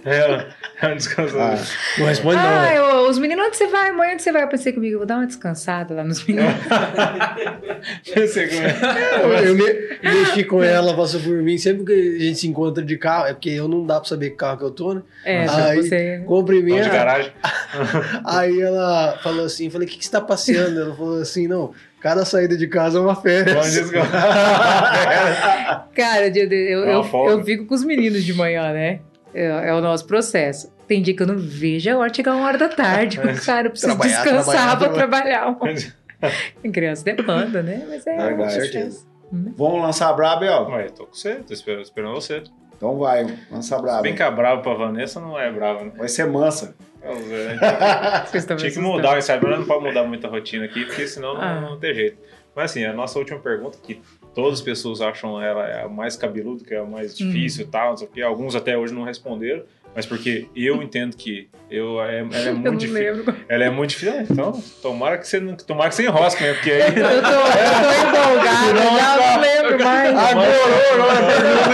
É, é um descanso. Ah, Não responde não, Ah, né? eu- os meninos, onde você vai? Amanhã onde você vai? Eu pensei comigo, vou dar uma descansada lá nos meninos. Eu sei como é. Eu, eu me- mexi com ela, passou por mim. Sempre que a gente se encontra de carro, é porque eu não dá pra saber que carro que eu tô, né? É, Aí- você. Não, minha. de garagem. Aí ela falou assim, falei, o que, que você tá passeando? Ela falou assim, não, cada saída de casa é uma férias. descanso. Cara, eu, eu, É eu, eu fico com os meninos de manhã, né? É, é o nosso processo. Tem dia que eu não vejo a hora de chegar uma hora da tarde. Cara, eu preciso Trabalhar, descansar trabalhar, pra trabalhar. Tem criança demanda, né? Mas é. Um Certeza. processo. Vamos lançar a braba, ó. Ué, tô com você, tô esperando, esperando você. Então vai, lança a Se bem que a brava pra Vanessa não é brava, né? Vai ser mansa. Vamos ver? Vocês estão me Tinha que mudar, sabe? Mas não pode mudar muita rotina aqui, porque senão não, Ah. não tem jeito. Mas assim, a nossa última pergunta, que todas as pessoas acham ela é a mais cabeluda, que é a mais Uhum. difícil e tal, não. Alguns até hoje não responderam, mas porque eu entendo que eu, é, ela é Eu muito não difícil. lembro. Ela é muito difícil. Ah, Então, tomara que você, não- tomara que você enrosque mesmo, porque aí. Eu tô, eu tô empolgada, já não lembro mais.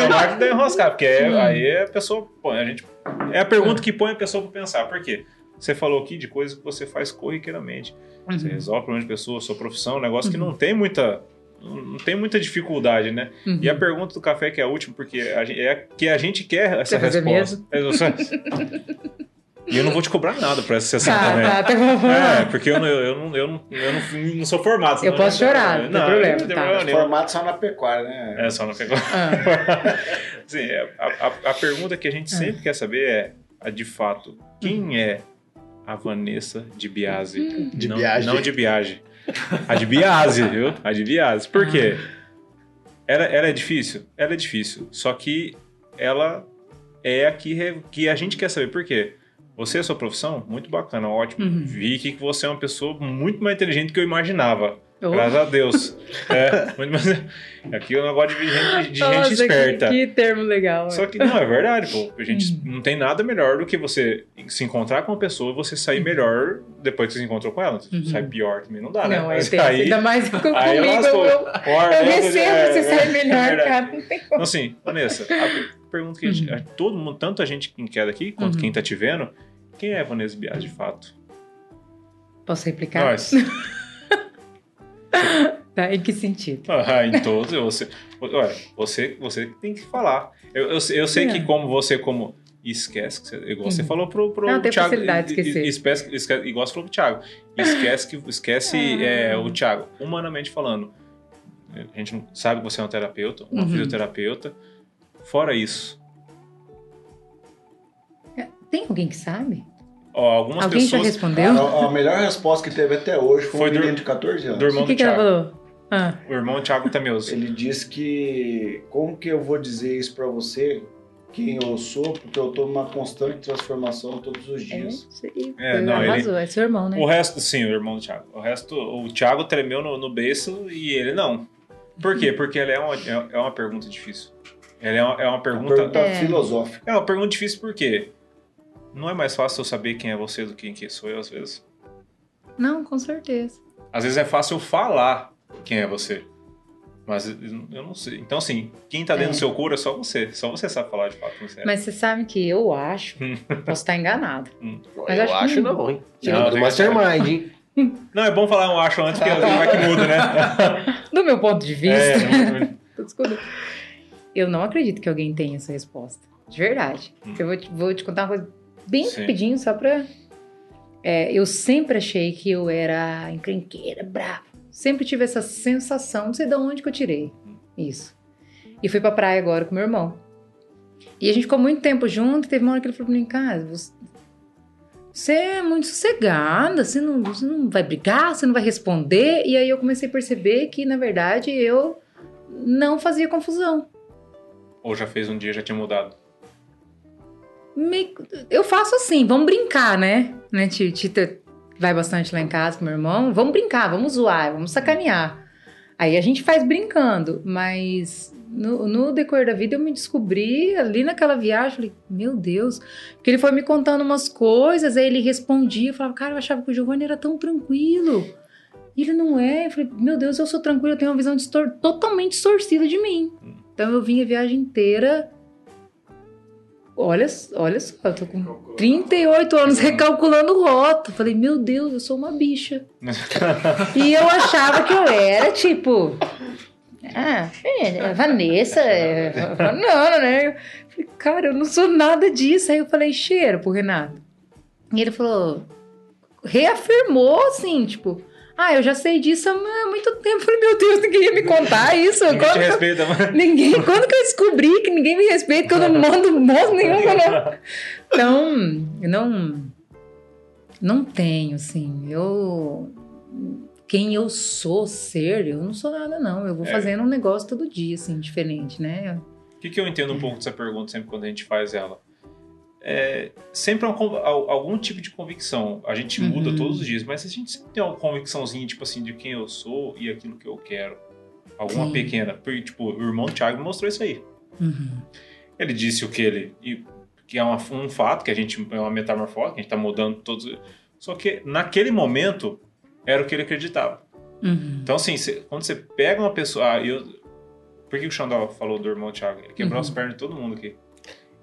Tomara que dê enroscar, porque é- Hum. aí a pessoa põe, a gente. É a pergunta que põe a pessoa pra pensar. Por quê? Você falou aqui de coisas que você faz corriqueiramente. Você Uhum. resolve problemas de pessoas, sua profissão, um negócio que não tem muita. Não tem muita dificuldade, né? Uhum. E a pergunta do café, que é a última, porque a gente, é que a gente quer essa Quer resposta. É, e eu não vou te cobrar nada por essa sessão Tá, também. tá, tá bom. É, porque eu não, eu não, eu não, eu não, não sou formado. Eu posso chorar, não tem problema, Não tem tá. problema nenhum. Formato só na pecuária, né? É, só não pegou. Ah, Sim, é, a, a- a pergunta que a gente Ah. sempre quer saber é, a, de fato, quem é a Vanessa de Biase. De não, Biagi. Não de Biage. A de Biase, viu? A de Biase. Por quê? Ela, ela é difícil? Ela é difícil. Só que ela é a que, re- que a gente quer saber. Por quê? Você, a sua profissão, muito bacana, ótimo. Uhum. Vi que você é uma pessoa muito mais inteligente do que eu imaginava. Oh. Graças a Deus. É, mais... Aqui eu não gosto de gente, de gente Nossa, que- esperta. Que, termo legal. Só que não, é verdade, pô. A gente Uhum. não tem nada melhor do que você se encontrar com uma pessoa e você sair melhor depois que você se encontrou com ela. Uhum. Sai pior também não dá, né? Não, é Mas aí, Ainda mais com- comigo. aí Eu, eu, eu né? recebo É, você sair é melhor, verdade. cara. Não tem como. Então, assim, Vanessa, a per- pergunta que a gente, Uhum. a- todo mundo, tanto a gente que quer daqui, quanto Uhum. quem tá te vendo, quem é Vanessa Bias de fato? Posso replicar? Nós. Tá, em que sentido? Ah, em todos, você, olha, você, você tem que falar. Eu, eu, eu sei É. que como você, como esquece, que você- igual você Uhum. falou pro, pro Não, Thiago, facilidade de esquecer. esquece, esquece- igual você falou pro Thiago, esquece que esquece Ah. é, o Thiago, humanamente falando. A gente não sabe que você é um terapeuta, uma Uhum. fisioterapeuta. Fora isso, Tem alguém que sabe? Ó, algumas alguém já pessoas respondeu? A, a melhor resposta que teve até hoje foi, Foi um do- menino de 14 anos. do irmão o que, do que ela Thiago. falou? Ah, O irmão Thiago Tamioso. Ele disse que como que eu vou dizer isso pra você, quem eu sou, porque eu tô numa constante transformação todos os é, dias. sei. É, não, ele-. É seu irmão, né? O resto, sim, o irmão do Thiago. O resto, o Thiago tremeu no, no beiço e ele não. Por quê? Porque ele é uma, é é uma pergunta difícil. Ele é uma, é uma Uma pergunta. pergunta É. filosófica. É uma pergunta difícil por quê? Não é mais fácil eu saber quem é você do que quem sou eu, às vezes. Não, com certeza. Às vezes é fácil eu falar quem é você. Mas eu não sei. Então, assim, quem tá dentro É. do seu couro é só você. Só você sabe falar de fato é. Mas você sabe que eu acho, posso estar enganado. Mas eu acho acho não. não, hein? Não, Tirando do Mastermind, hein? Não, é bom falar um acho antes, porque vezes vai que muda, né? Do meu ponto de vista, É, Tô descobrindo. eu não acredito que alguém tenha essa resposta. De verdade. Hum. Eu vou te, vou te contar uma coisa bem Sim. rapidinho, só pra. É, eu sempre achei que eu era encrenqueira, brava. Sempre tive essa sensação, não sei de onde que eu tirei isso. E fui pra praia agora com meu irmão. E a gente ficou muito tempo junto, e teve uma hora que ele falou pra mim, cara, você, você é muito sossegada, você não, você não vai brigar, você não vai responder. E aí eu comecei a perceber que, na verdade, eu não fazia confusão. Ou já fez um dia, já tinha mudado. Me- Eu faço assim, vamos brincar, né? né? Ti- Tita vai bastante lá em casa com meu irmão. Vamos brincar, vamos zoar, vamos sacanear. Aí a gente faz brincando, mas no, no decorrer da vida eu me descobri ali naquela viagem, falei, meu Deus, porque ele foi me contando umas coisas, aí ele respondia, eu falava, cara, eu achava que o Giovanni era tão tranquilo. E ele não é. Eu falei, meu Deus, eu sou tranquilo, eu tenho uma visão distor- totalmente distorcida de mim. Então eu vim a viagem inteira. Olha, olha só, eu tô com 38 anos recalculando rota. Falei, meu Deus, eu sou uma bicha. E eu achava que eu era, tipo. Ah, é, Vanessa, é, Vanana, né? Eu falei, cara, eu não sou nada disso. Aí eu falei, cheiro pro Renato. E ele falou, reafirmou assim, tipo, ah, eu já sei disso há muito tempo. Eu falei, meu Deus, ninguém ia me contar isso. Ninguém te Quando que eu- respeita, mas... Ninguém, quando que eu descobri que ninguém me respeita, que eu não mando moço nenhum, não. Então, eu não. Não tenho, assim. Eu. Quem eu sou ser, eu não sou nada, não. Eu vou É. fazendo um negócio todo dia, assim, diferente, né? O que, que eu entendo um pouco dessa pergunta sempre quando a gente faz ela? É, sempre é um al- algum tipo de convicção. A gente muda Uhum. todos os dias, mas a gente sempre tem uma convicçãozinha, tipo assim, de quem eu sou e aquilo que eu quero. Alguma Sim. pequena. Porque, tipo, o irmão Thiago mostrou isso aí. Uhum. Ele disse o que ele. que é uma- um fato, que a gente. É uma metamorfose, que a gente tá mudando todos. Só que naquele momento era o que ele acreditava. Uhum. Então, assim, cê- quando você pega uma pessoa. Ah, eu, por que o Xandó falou do irmão Thiago? Ele quebrou Uhum. as pernas de todo mundo aqui.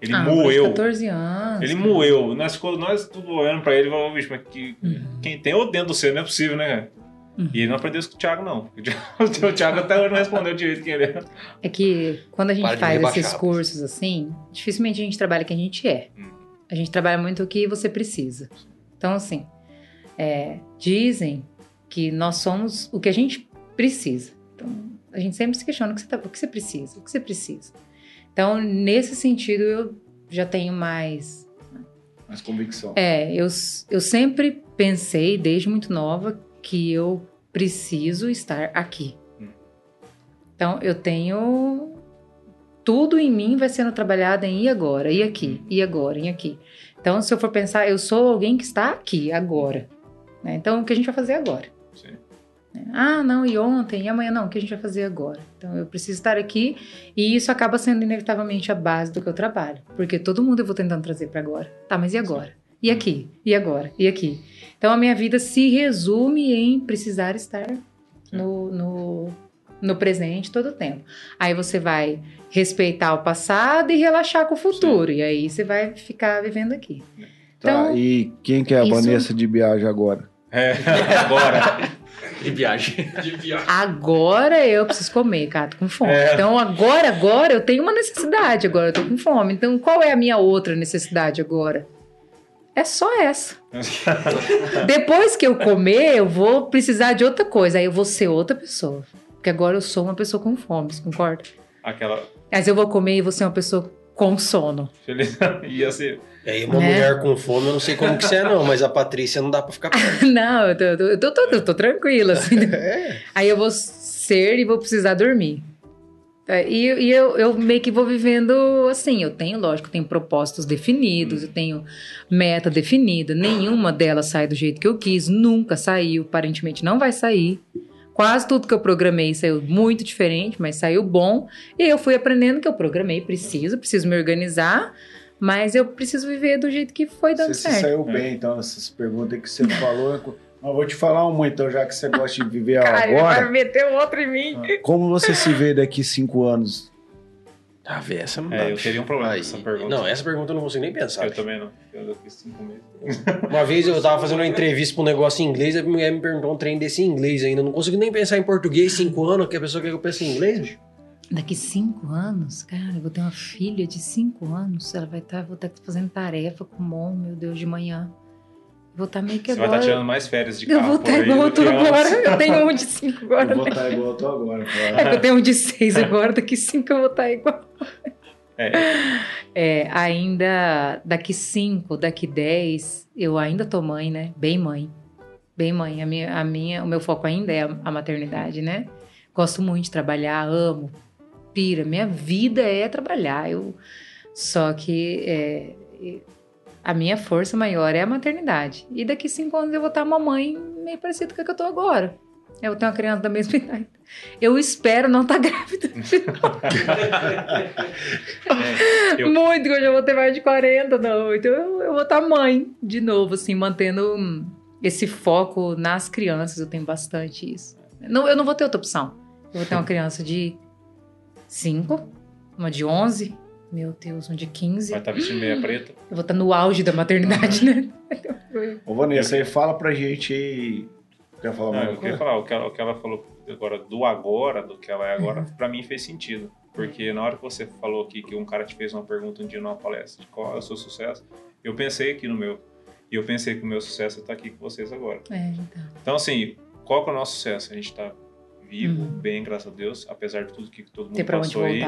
Ele Ah, moeu. 14 anos. Ele cara. moeu. Nós, nós tudo olhando pra ele e falamos, bicho, mas que, Uhum. quem tem o dentro do ser não é possível, né, cara? Uhum. E ele não aprendeu isso com o Thiago, não. O Thiago até hoje não respondeu direito quem ele é. É que quando a gente Para faz esses cursos assim, dificilmente a gente trabalha quem a gente é. Hum. A gente trabalha muito o que você precisa. Então, assim, é, dizem que nós somos o que a gente precisa. Então, a gente sempre se questiona o que você, tá- o que você precisa, o que você precisa. Então, nesse sentido, eu já tenho mais Mais convicção. É, eu, eu sempre pensei, desde muito nova, que eu preciso estar aqui. Hum. Então, eu tenho. Tudo em mim vai sendo trabalhado em e agora, e aqui, e agora, e aqui. Então, se eu for pensar, eu sou alguém que está aqui, agora. né? Então, o que a gente vai fazer agora? Sim. Ah, não, e ontem, e amanhã não, o que a gente vai fazer agora? Então eu preciso estar aqui e isso acaba sendo inevitavelmente a base do que eu trabalho, porque todo mundo eu vou tentando trazer para agora. Tá, mas e agora? E aqui? E agora? E aqui? Então a minha vida se resume em precisar estar no, no, no presente todo o tempo. Aí você vai respeitar o passado e relaxar com o futuro, e aí você vai ficar vivendo aqui. Tá, Então, e quem que é a isso- Vanessa de viagem agora? É, agora. De viagem. De viagem. Agora eu preciso comer, cara, tô com fome. É. Então agora, agora eu tenho uma necessidade, agora eu tô com fome. Então qual é a minha outra necessidade agora? É só essa. Depois que eu comer, eu vou precisar de outra coisa. Aí eu vou ser outra pessoa. Porque agora eu sou uma pessoa com fome, você concorda? Aquela. Mas eu vou comer e vou ser uma pessoa com sono. Feliz. Ia ser. E aí, uma Né? mulher com fome, eu não sei como que você é, não, mas a Patrícia não dá pra ficar perto. Não, eu tô, eu tô, eu tô, eu tô tranquila, assim. Aí eu vou ser e vou precisar dormir. É, E, e eu, eu meio que vou vivendo assim. Eu tenho, lógico, eu tenho propósitos definidos, eu tenho meta definida. Nenhuma delas sai do jeito que eu quis, nunca saiu, aparentemente não vai sair. Quase tudo que eu programei saiu muito diferente, mas saiu bom. E eu fui aprendendo que eu programei, preciso, preciso me organizar, mas eu preciso viver do jeito que foi dando Você certo. saiu bem, então, essas perguntas que você falou. Mas vou te falar uma, então, já que você gosta de viver Cara, agora. meter outro em mim. Como você se vê daqui cinco anos? Ah, vê, essa não dá. É, eu teria um problema com Aí- essa pergunta. Não, essa pergunta eu não consigo nem pensar. Eu também não. Eu daqui cinco meses. Uma vez eu tava fazendo uma entrevista pra um negócio em inglês, a mulher me perguntou um trem desse em inglês ainda. Eu não consigo nem pensar em português cinco anos, que a pessoa quer que eu pense em inglês, bicho. Daqui cinco anos, cara, eu vou ter uma filha de cinco anos. Ela vai estar, vou estar fazendo tarefa com o Mon, meu Deus, de manhã. Vou estar meio que Você vai agora. estar tirando mais férias de eu carro vou por estar aí igual eu tô agora. Eu tenho um de cinco agora. Eu vou né? estar igual eu tô agora. É claro. que eu tenho um de seis agora, daqui cinco eu vou estar igual. É, É, ainda daqui cinco, daqui dez, eu ainda tô mãe, né? Bem mãe. Bem mãe. A minha, a minha, o meu foco ainda é a, a maternidade, né? Gosto muito de trabalhar, amo. Pira, minha vida é trabalhar. Eu, só que é, a minha força maior é a maternidade. E daqui cinco anos eu vou estar uma mãe meio parecida com a que eu tô agora. Eu vou ter uma criança da mesma idade. Eu espero não estar grávida. é, eu, Muito, que eu já vou ter mais de 40, não. Então eu, eu vou estar mãe de novo, assim, mantendo hum, esse foco nas crianças. Eu tenho bastante isso. Não, eu não vou ter outra opção. Eu vou ter uma criança de 5, uma de 11, meu Deus, uma de 15. vai estar vestindo meia preta. Eu vou estar no auge da maternidade, né? Ô, Vanessa, aí fala pra gente aí. Quer falar Não, mais eu queria falar, o que, ela, o que ela falou agora do agora, do que ela é agora, Uhum. pra mim fez sentido. Porque na hora que você falou aqui que um cara te fez uma pergunta um dia numa palestra de qual é o seu sucesso, eu pensei aqui no meu. E eu pensei que o meu sucesso é estar aqui com vocês agora. É, então. Então, assim, qual que é o nosso sucesso? A gente tá vivo, Uhum. bem, graças a Deus, apesar de tudo que todo mundo Ter pra onde passou aí.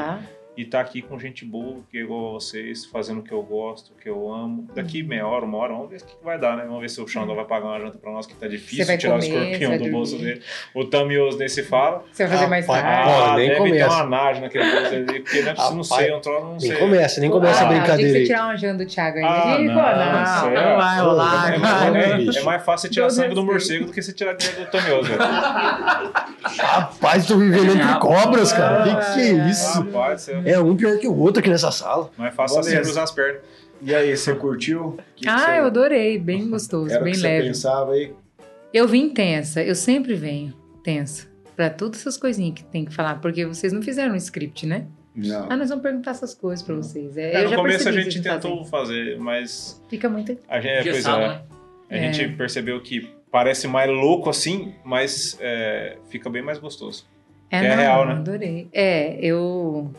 E tá aqui com gente boa, que é igual a vocês, fazendo o que eu gosto, o que eu amo. Daqui meia hora, uma hora, vamos ver o que que vai dar, né? Vamos ver se o Xandão vai pagar uma janta pra nós, que tá difícil tirar comer, o escorpião do bolso dele. O Tamioso nem se fala. Você vai fazer mais Rapaz, tarde. Ah, nem deve ter começa. uma nagem naquele bolso ali, porque não é possível, não sei, um troço, não Nem sei. começa, nem começa Ah, a brincadeira que aí. tirar uma janta do Thiago aí. Ah, não, não, céu. não vai rolar, É, mais- é, é mais fácil tirar sangue do morcego do que você tirar dinheiro do Tamioso, velho. Rapaz, tô vivendo entre cobras, cara. Que que é isso? Rapaz, você- É um pior que o outro aqui nessa sala. mais fácil assim cruzar as pernas. E aí, você curtiu? Que que Ah, você- eu adorei. Bem gostoso, Era bem que você leve. pensava aí? Eu vim tensa, eu sempre venho tensa. Pra todas essas coisinhas que tem que falar, porque vocês não fizeram um script, né? Não. Ah, nós vamos perguntar essas coisas pra vocês. É, É, eu no já começo a que gente tentou fazem. fazer, mas Fica muito. a gente, é, pois é, né? a É. gente percebeu que parece mais louco assim, mas é, fica bem mais gostoso. É, Que é não, real, né? adorei. É, eu.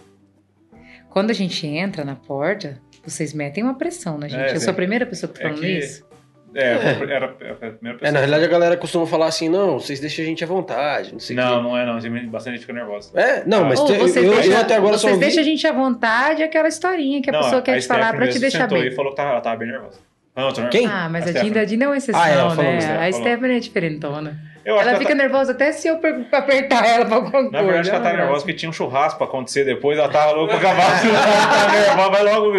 Quando a gente entra na porta, vocês metem uma pressão na gente. É, eu sou a primeira pessoa que tá é falando que- isso. É, era, era a primeira pessoa. É, na realidade a galera costuma falar assim, não, vocês deixam a gente à vontade, não sei Não, quê. não é não. Tem bastante gente fica nervosa. É, não, mas Ou te- eu, vocês eu, deixam- até agora só Vocês deixam a gente à vontade, aquela historinha que a pessoa quer te falar pra te deixar bem. e falou que tava, ela tava bem nervosa. Não, Quem? Ah, mas A a Dinda, a é uma exceção, Ah, falou, né? A. Stephanie é diferentona. Eu acho Ela que fica ela tá- nervosa até se eu per- apertar ela pra alguma coisa. Na verdade, ela tá Ela- nervosa porque tinha um churrasco pra acontecer depois, ela tava louca pra acabar. ela tá nervosa, vai logo.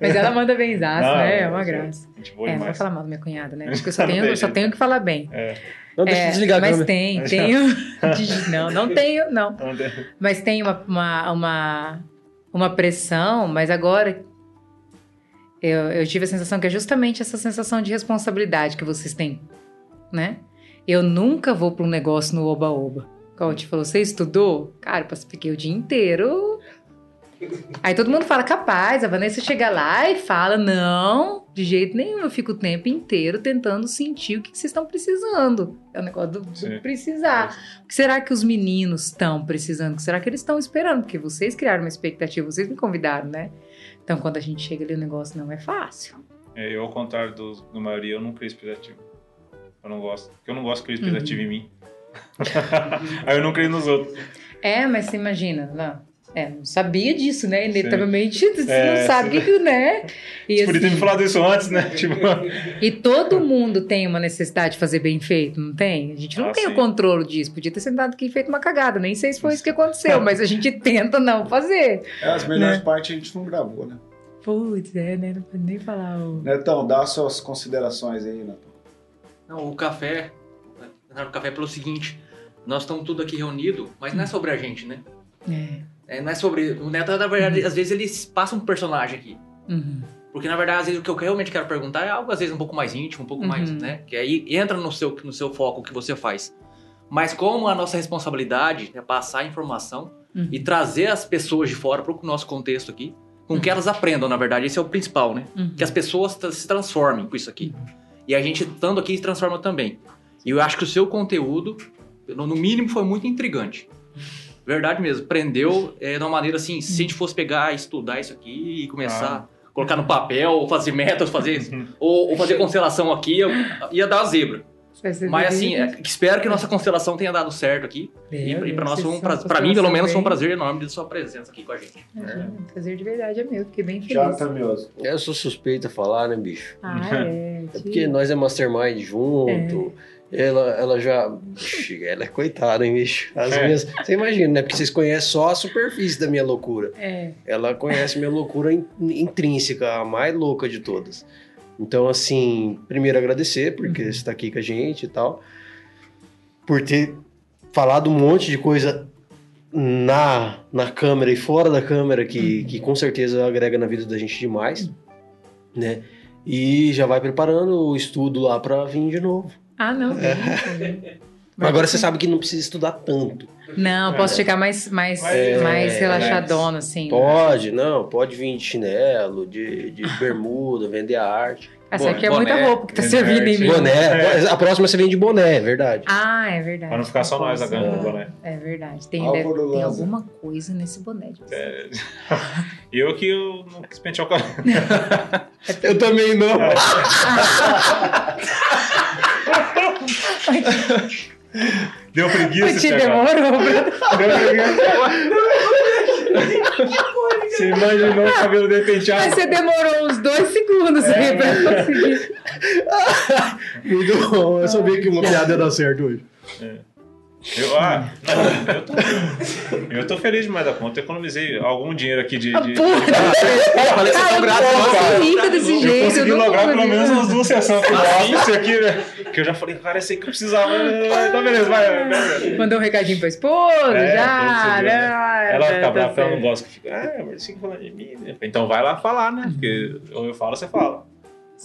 Mas ela manda bem zaço, Não, né? É mas uma é- graça. Gente boa É, não vou falar mal da minha cunhada, né? Acho que eu só tenho, só tenho que falar bem. É. Não, deixa eu É, desligar a mas tem, tenho. Não, não tenho, não. Mas tem uma, uma, uma, uma pressão, mas agora eu, eu tive a sensação que é justamente essa sensação de responsabilidade que vocês têm, né? Eu nunca vou para um negócio no oba-oba. Como te falou, você estudou? Cara, eu fiquei o dia inteiro. Aí todo mundo fala, capaz, a Vanessa chega lá e fala, não, de jeito nenhum, eu fico o tempo inteiro tentando sentir o que que vocês estão precisando. É o negócio do, do precisar. O que será que os meninos estão precisando? O que será que eles estão esperando? Porque vocês criaram uma expectativa, vocês me convidaram, né? Então, quando a gente chega ali, o negócio não é fácil. É, eu, ao contrário dos- da maioria, eu não crio expectativa. Eu não gosto. Porque eu não gosto criar Uhum. expectativa em mim. Aí eu não crio nos outros. É, mas você imagina, não. É, não sabia disso, né? Inevitavelmente, você É, não sabe o que, que, né? E, Você podia ter assim, me falado isso antes, né? Tipo, e todo mundo tem uma necessidade de fazer bem feito, não tem? A gente não Ah, tem sim. o controle disso. Podia ter sentado aqui e feito uma cagada. Nem sei se foi isso que aconteceu, mas a gente tenta não fazer. É, as melhores Né? partes a gente não gravou, né? Putz, é, né? Não pode nem falar o. Netão, dá suas considerações aí, Netão. Não, o café. O café é pelo seguinte: nós estamos tudo aqui reunido, mas não é sobre a gente, né? É. É, não é sobre. O Neto, na verdade, às vezes ele passa um personagem aqui. Uhum. Porque, na verdade, às vezes o que eu realmente quero perguntar é algo, às vezes, um pouco mais íntimo, um pouco mais, Uhum. né? Que aí entra no seu, no seu foco o que você faz. Mas como a nossa responsabilidade é passar a informação Uhum. e trazer as pessoas de fora para o nosso contexto aqui, com que elas aprendam, na verdade, esse é o principal, né? Uhum. Que as pessoas se transformem com isso aqui. E a gente, estando aqui, se transforma também. E eu acho que o seu conteúdo, no mínimo, foi muito intrigante. Verdade mesmo. Prendeu é, de uma maneira assim, se a gente fosse pegar, estudar isso aqui e começar a colocar no papel, ou fazer métodos, fazer ou, ou fazer constelação aqui, ia, ia dar zebra. Mas assim, é, espero que nossa constelação tenha dado certo aqui. E, Meu e para nós foi um prazer, para mim pelo menos foi um prazer enorme de sua presença aqui com a gente. Imagina, um prazer de verdade é meu, fiquei bem feliz. Jonathan Mioso. Eu sou suspeito a falar, né, bicho? Ah, é. É porque nós é mastermind junto. Ela, ela já. Ela é coitada, hein, bicho? As É. minhas. Você imagina, né? Porque vocês conhecem só a superfície da minha loucura. É. Ela conhece minha loucura in- intrínseca, a mais louca de todas. Então, assim, primeiro agradecer, porque você está aqui com a gente e tal. Por ter falado um monte de coisa na, na câmera e fora da câmera que, que com certeza agrega na vida da gente demais, né? E já vai preparando o estudo lá para vir de novo. Ah, não. vem, vem. Agora você sabe que não precisa estudar tanto. Não, posso chegar mais, mais, É, mais é, relaxadona, assim. Pode, não, pode vir de chinelo, de, de bermuda, vender a arte. Essa aqui é Boné, muita roupa que tá servindo em mim. Boné, a próxima você vem de boné, é verdade. Ah, é verdade. Pra não ficar só nós agora no boné. É verdade. Tem, deve- tem alguma coisa nesse boné de vocês. E eu que eu não quis pentear o cabelo. Eu também não. Deu preguiça, Te demorou, Bruno. Você imaginou o cabelo dele Mas penteado? você demorou uns dois segundos É. aí pra conseguir. Muito bom. Eu sabia que uma piada ia dar certo hoje. Eu, ah, não, eu, tô, eu tô feliz demais da conta. Eu economizei algum dinheiro aqui de. de- Porra, que você é tão grato, eu nossa. posso rica desse eu jeito. consegui eu lograr pelo menos umas duas sessões aqui no office aqui, né? Que eu já falei, cara, esse aí que eu precisava. Então, beleza, vai. vai. Mandou um recadinho pra esposa, É, já. né? Ela Tá fica brava porque ela não gosta que fica. Ah, mas você que falando de mim, né? Então vai lá falar, né? Porque ou eu falo, você fala.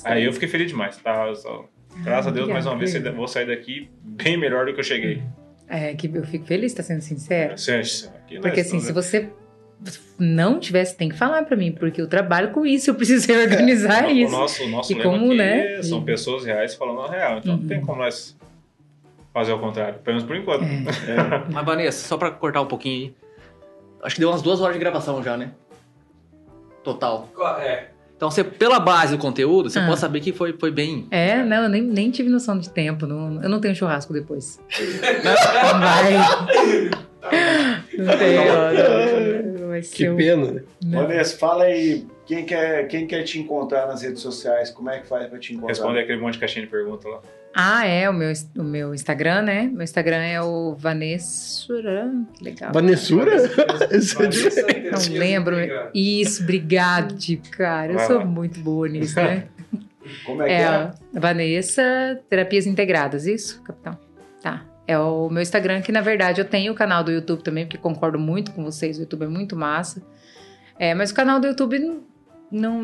Aí eu fiquei feliz demais, tá? Só- Graças a Deus, mais uma vez, vou sair daqui bem melhor do que eu cheguei. É, que eu fico feliz, tá sendo sincero. Sérgio, aqui nós Porque assim, se você não tivesse, tem que falar pra mim, porque eu trabalho com isso, eu preciso organizar o, isso. O nosso, o nosso E lema como, aqui né? são pessoas reais falando a real. Então não Uhum. tem como nós fazer o contrário. Pelo menos por enquanto. É. Mas, Vanessa, só pra cortar um pouquinho aí. Acho que deu umas duas horas de gravação já, né? Total. É. Então, você, pela base do conteúdo, você Ah. pode saber que foi, foi bem. É, não, eu nem, nem tive noção de tempo. Não, eu não tenho churrasco depois. Não vai. Não tenho. ó, não, Vai Que ser um- pena, né? Vanessa, fala aí Quem quer, quem quer te encontrar nas redes sociais, como é que faz pra te encontrar? Responde aquele monte de caixinha de pergunta lá. Ah, é, o meu, o meu Instagram, né? Meu Instagram é o Vanessa. Que legal. Vanessura? Não lembro. Isso, obrigado, cara. Eu Vai sou lá. muito boa nisso, né? Como é que É, é? Vanessa Terapias Integradas, isso, capitão? Tá. É o meu Instagram, que na verdade eu tenho o canal do YouTube também, porque concordo muito com vocês, o YouTube é muito massa. É, mas o canal do YouTube não,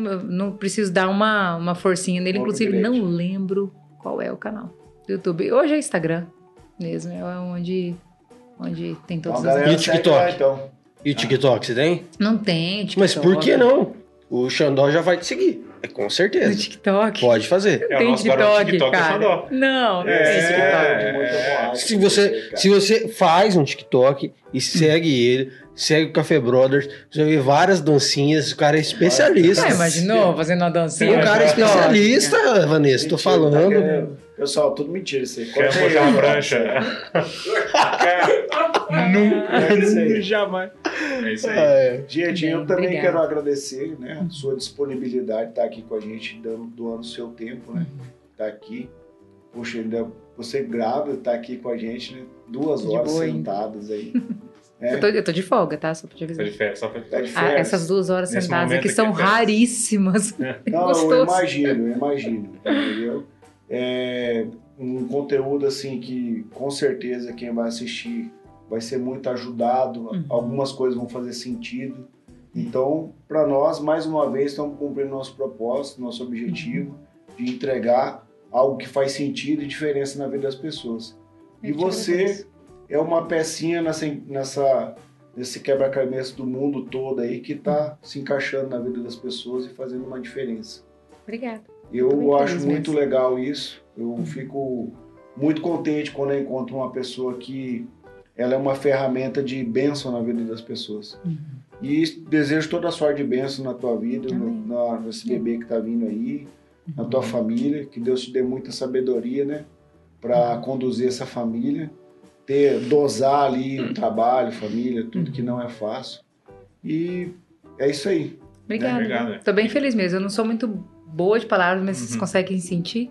não, não preciso dar uma, uma forcinha nele, Um inclusive upgrade. não lembro qual é o canal do YouTube. Hoje é Instagram mesmo, é onde, onde tem Então, todas as. E TikTok? lá, então. E o TikTok, você tem? Não tem, TikTok. Mas por que não? O Xandó já vai te seguir. É com No certeza. TikTok? Pode fazer. É o tem TikTok, TikTok, cara. Xandó. Não, não É, tem TikTok. é, Muito é. Se você, se você faz um TikTok e segue ele, segue o Café Brothers, vai ver várias dancinhas, o cara é especialista. Ah, imaginou fazendo uma dancinha? O cara é especialista, Vanessa, tô Mentira, tá falando. querendo- Pessoal, tudo mentira isso aí. Quer puxar a ó. prancha? É isso aí. Jamais. É isso aí. É. Gente, eu Bem, também obrigada. quero agradecer né, a sua disponibilidade de estar aqui com a gente, dando, doando o seu tempo, né? Tá aqui. Poxa, ainda você grava, tá aqui com a gente, né? Duas De horas boa, hein? sentadas aí. É, Eu tô, eu tô de folga, tá? Só pra te Tá avisar. de férias, só pra... tá de Ah, essas duas horas Nesse sentadas aqui são é raríssimas. Não, eu imagino, eu imagino, entendeu? É um conteúdo assim que com certeza quem vai assistir vai ser muito ajudado, Uhum. algumas coisas vão fazer sentido. Então, para nós, mais uma vez, estamos cumprindo nosso propósito, nosso objetivo de entregar algo que faz sentido e diferença na vida das pessoas. E Eu te você agradeço. É uma pecinha nessa, nessa nesse quebra-cabeça do mundo todo aí que está se encaixando na vida das pessoas e fazendo uma diferença. Obrigada. Eu Muito acho muito mesmo. legal isso. Eu fico muito contente quando eu encontro uma pessoa que ela é uma ferramenta de bênção na vida das pessoas. Uhum. E desejo toda a sorte de bênção na tua vida, no, na, nesse bebê que está vindo aí, na tua família. Que Deus te dê muita sabedoria, né? Para conduzir essa família. Ter, dosar ali o trabalho, família, tudo que não é fácil. E é isso aí. Obrigada. Obrigado. Tô bem feliz mesmo. Eu não sou muito boa de palavras, mas vocês Uhum. conseguem sentir?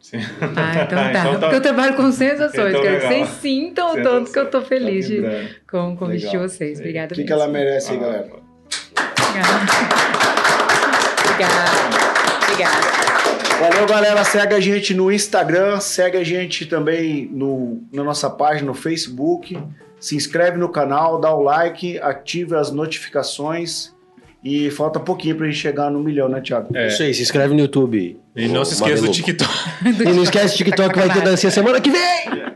Sim. Ah, então tá. Então tá- Porque eu trabalho com sensações. Então quero que vocês sintam o tanto que eu tô feliz Tá de, com o convite de vocês. Obrigada O que, que ela merece aí, Ah, galera? Obrigada. Obrigada. Valeu, galera. Segue a gente no Instagram, segue a gente também no, na nossa página no Facebook. Se inscreve no canal, dá o like, ative as notificações. E falta pouquinho pra gente chegar no milhão, né, Thiago? É. Isso aí, se inscreve no YouTube. E não se esqueça do. TikTok. E não esquece o TikTok, vai ter dancinha semana que vem!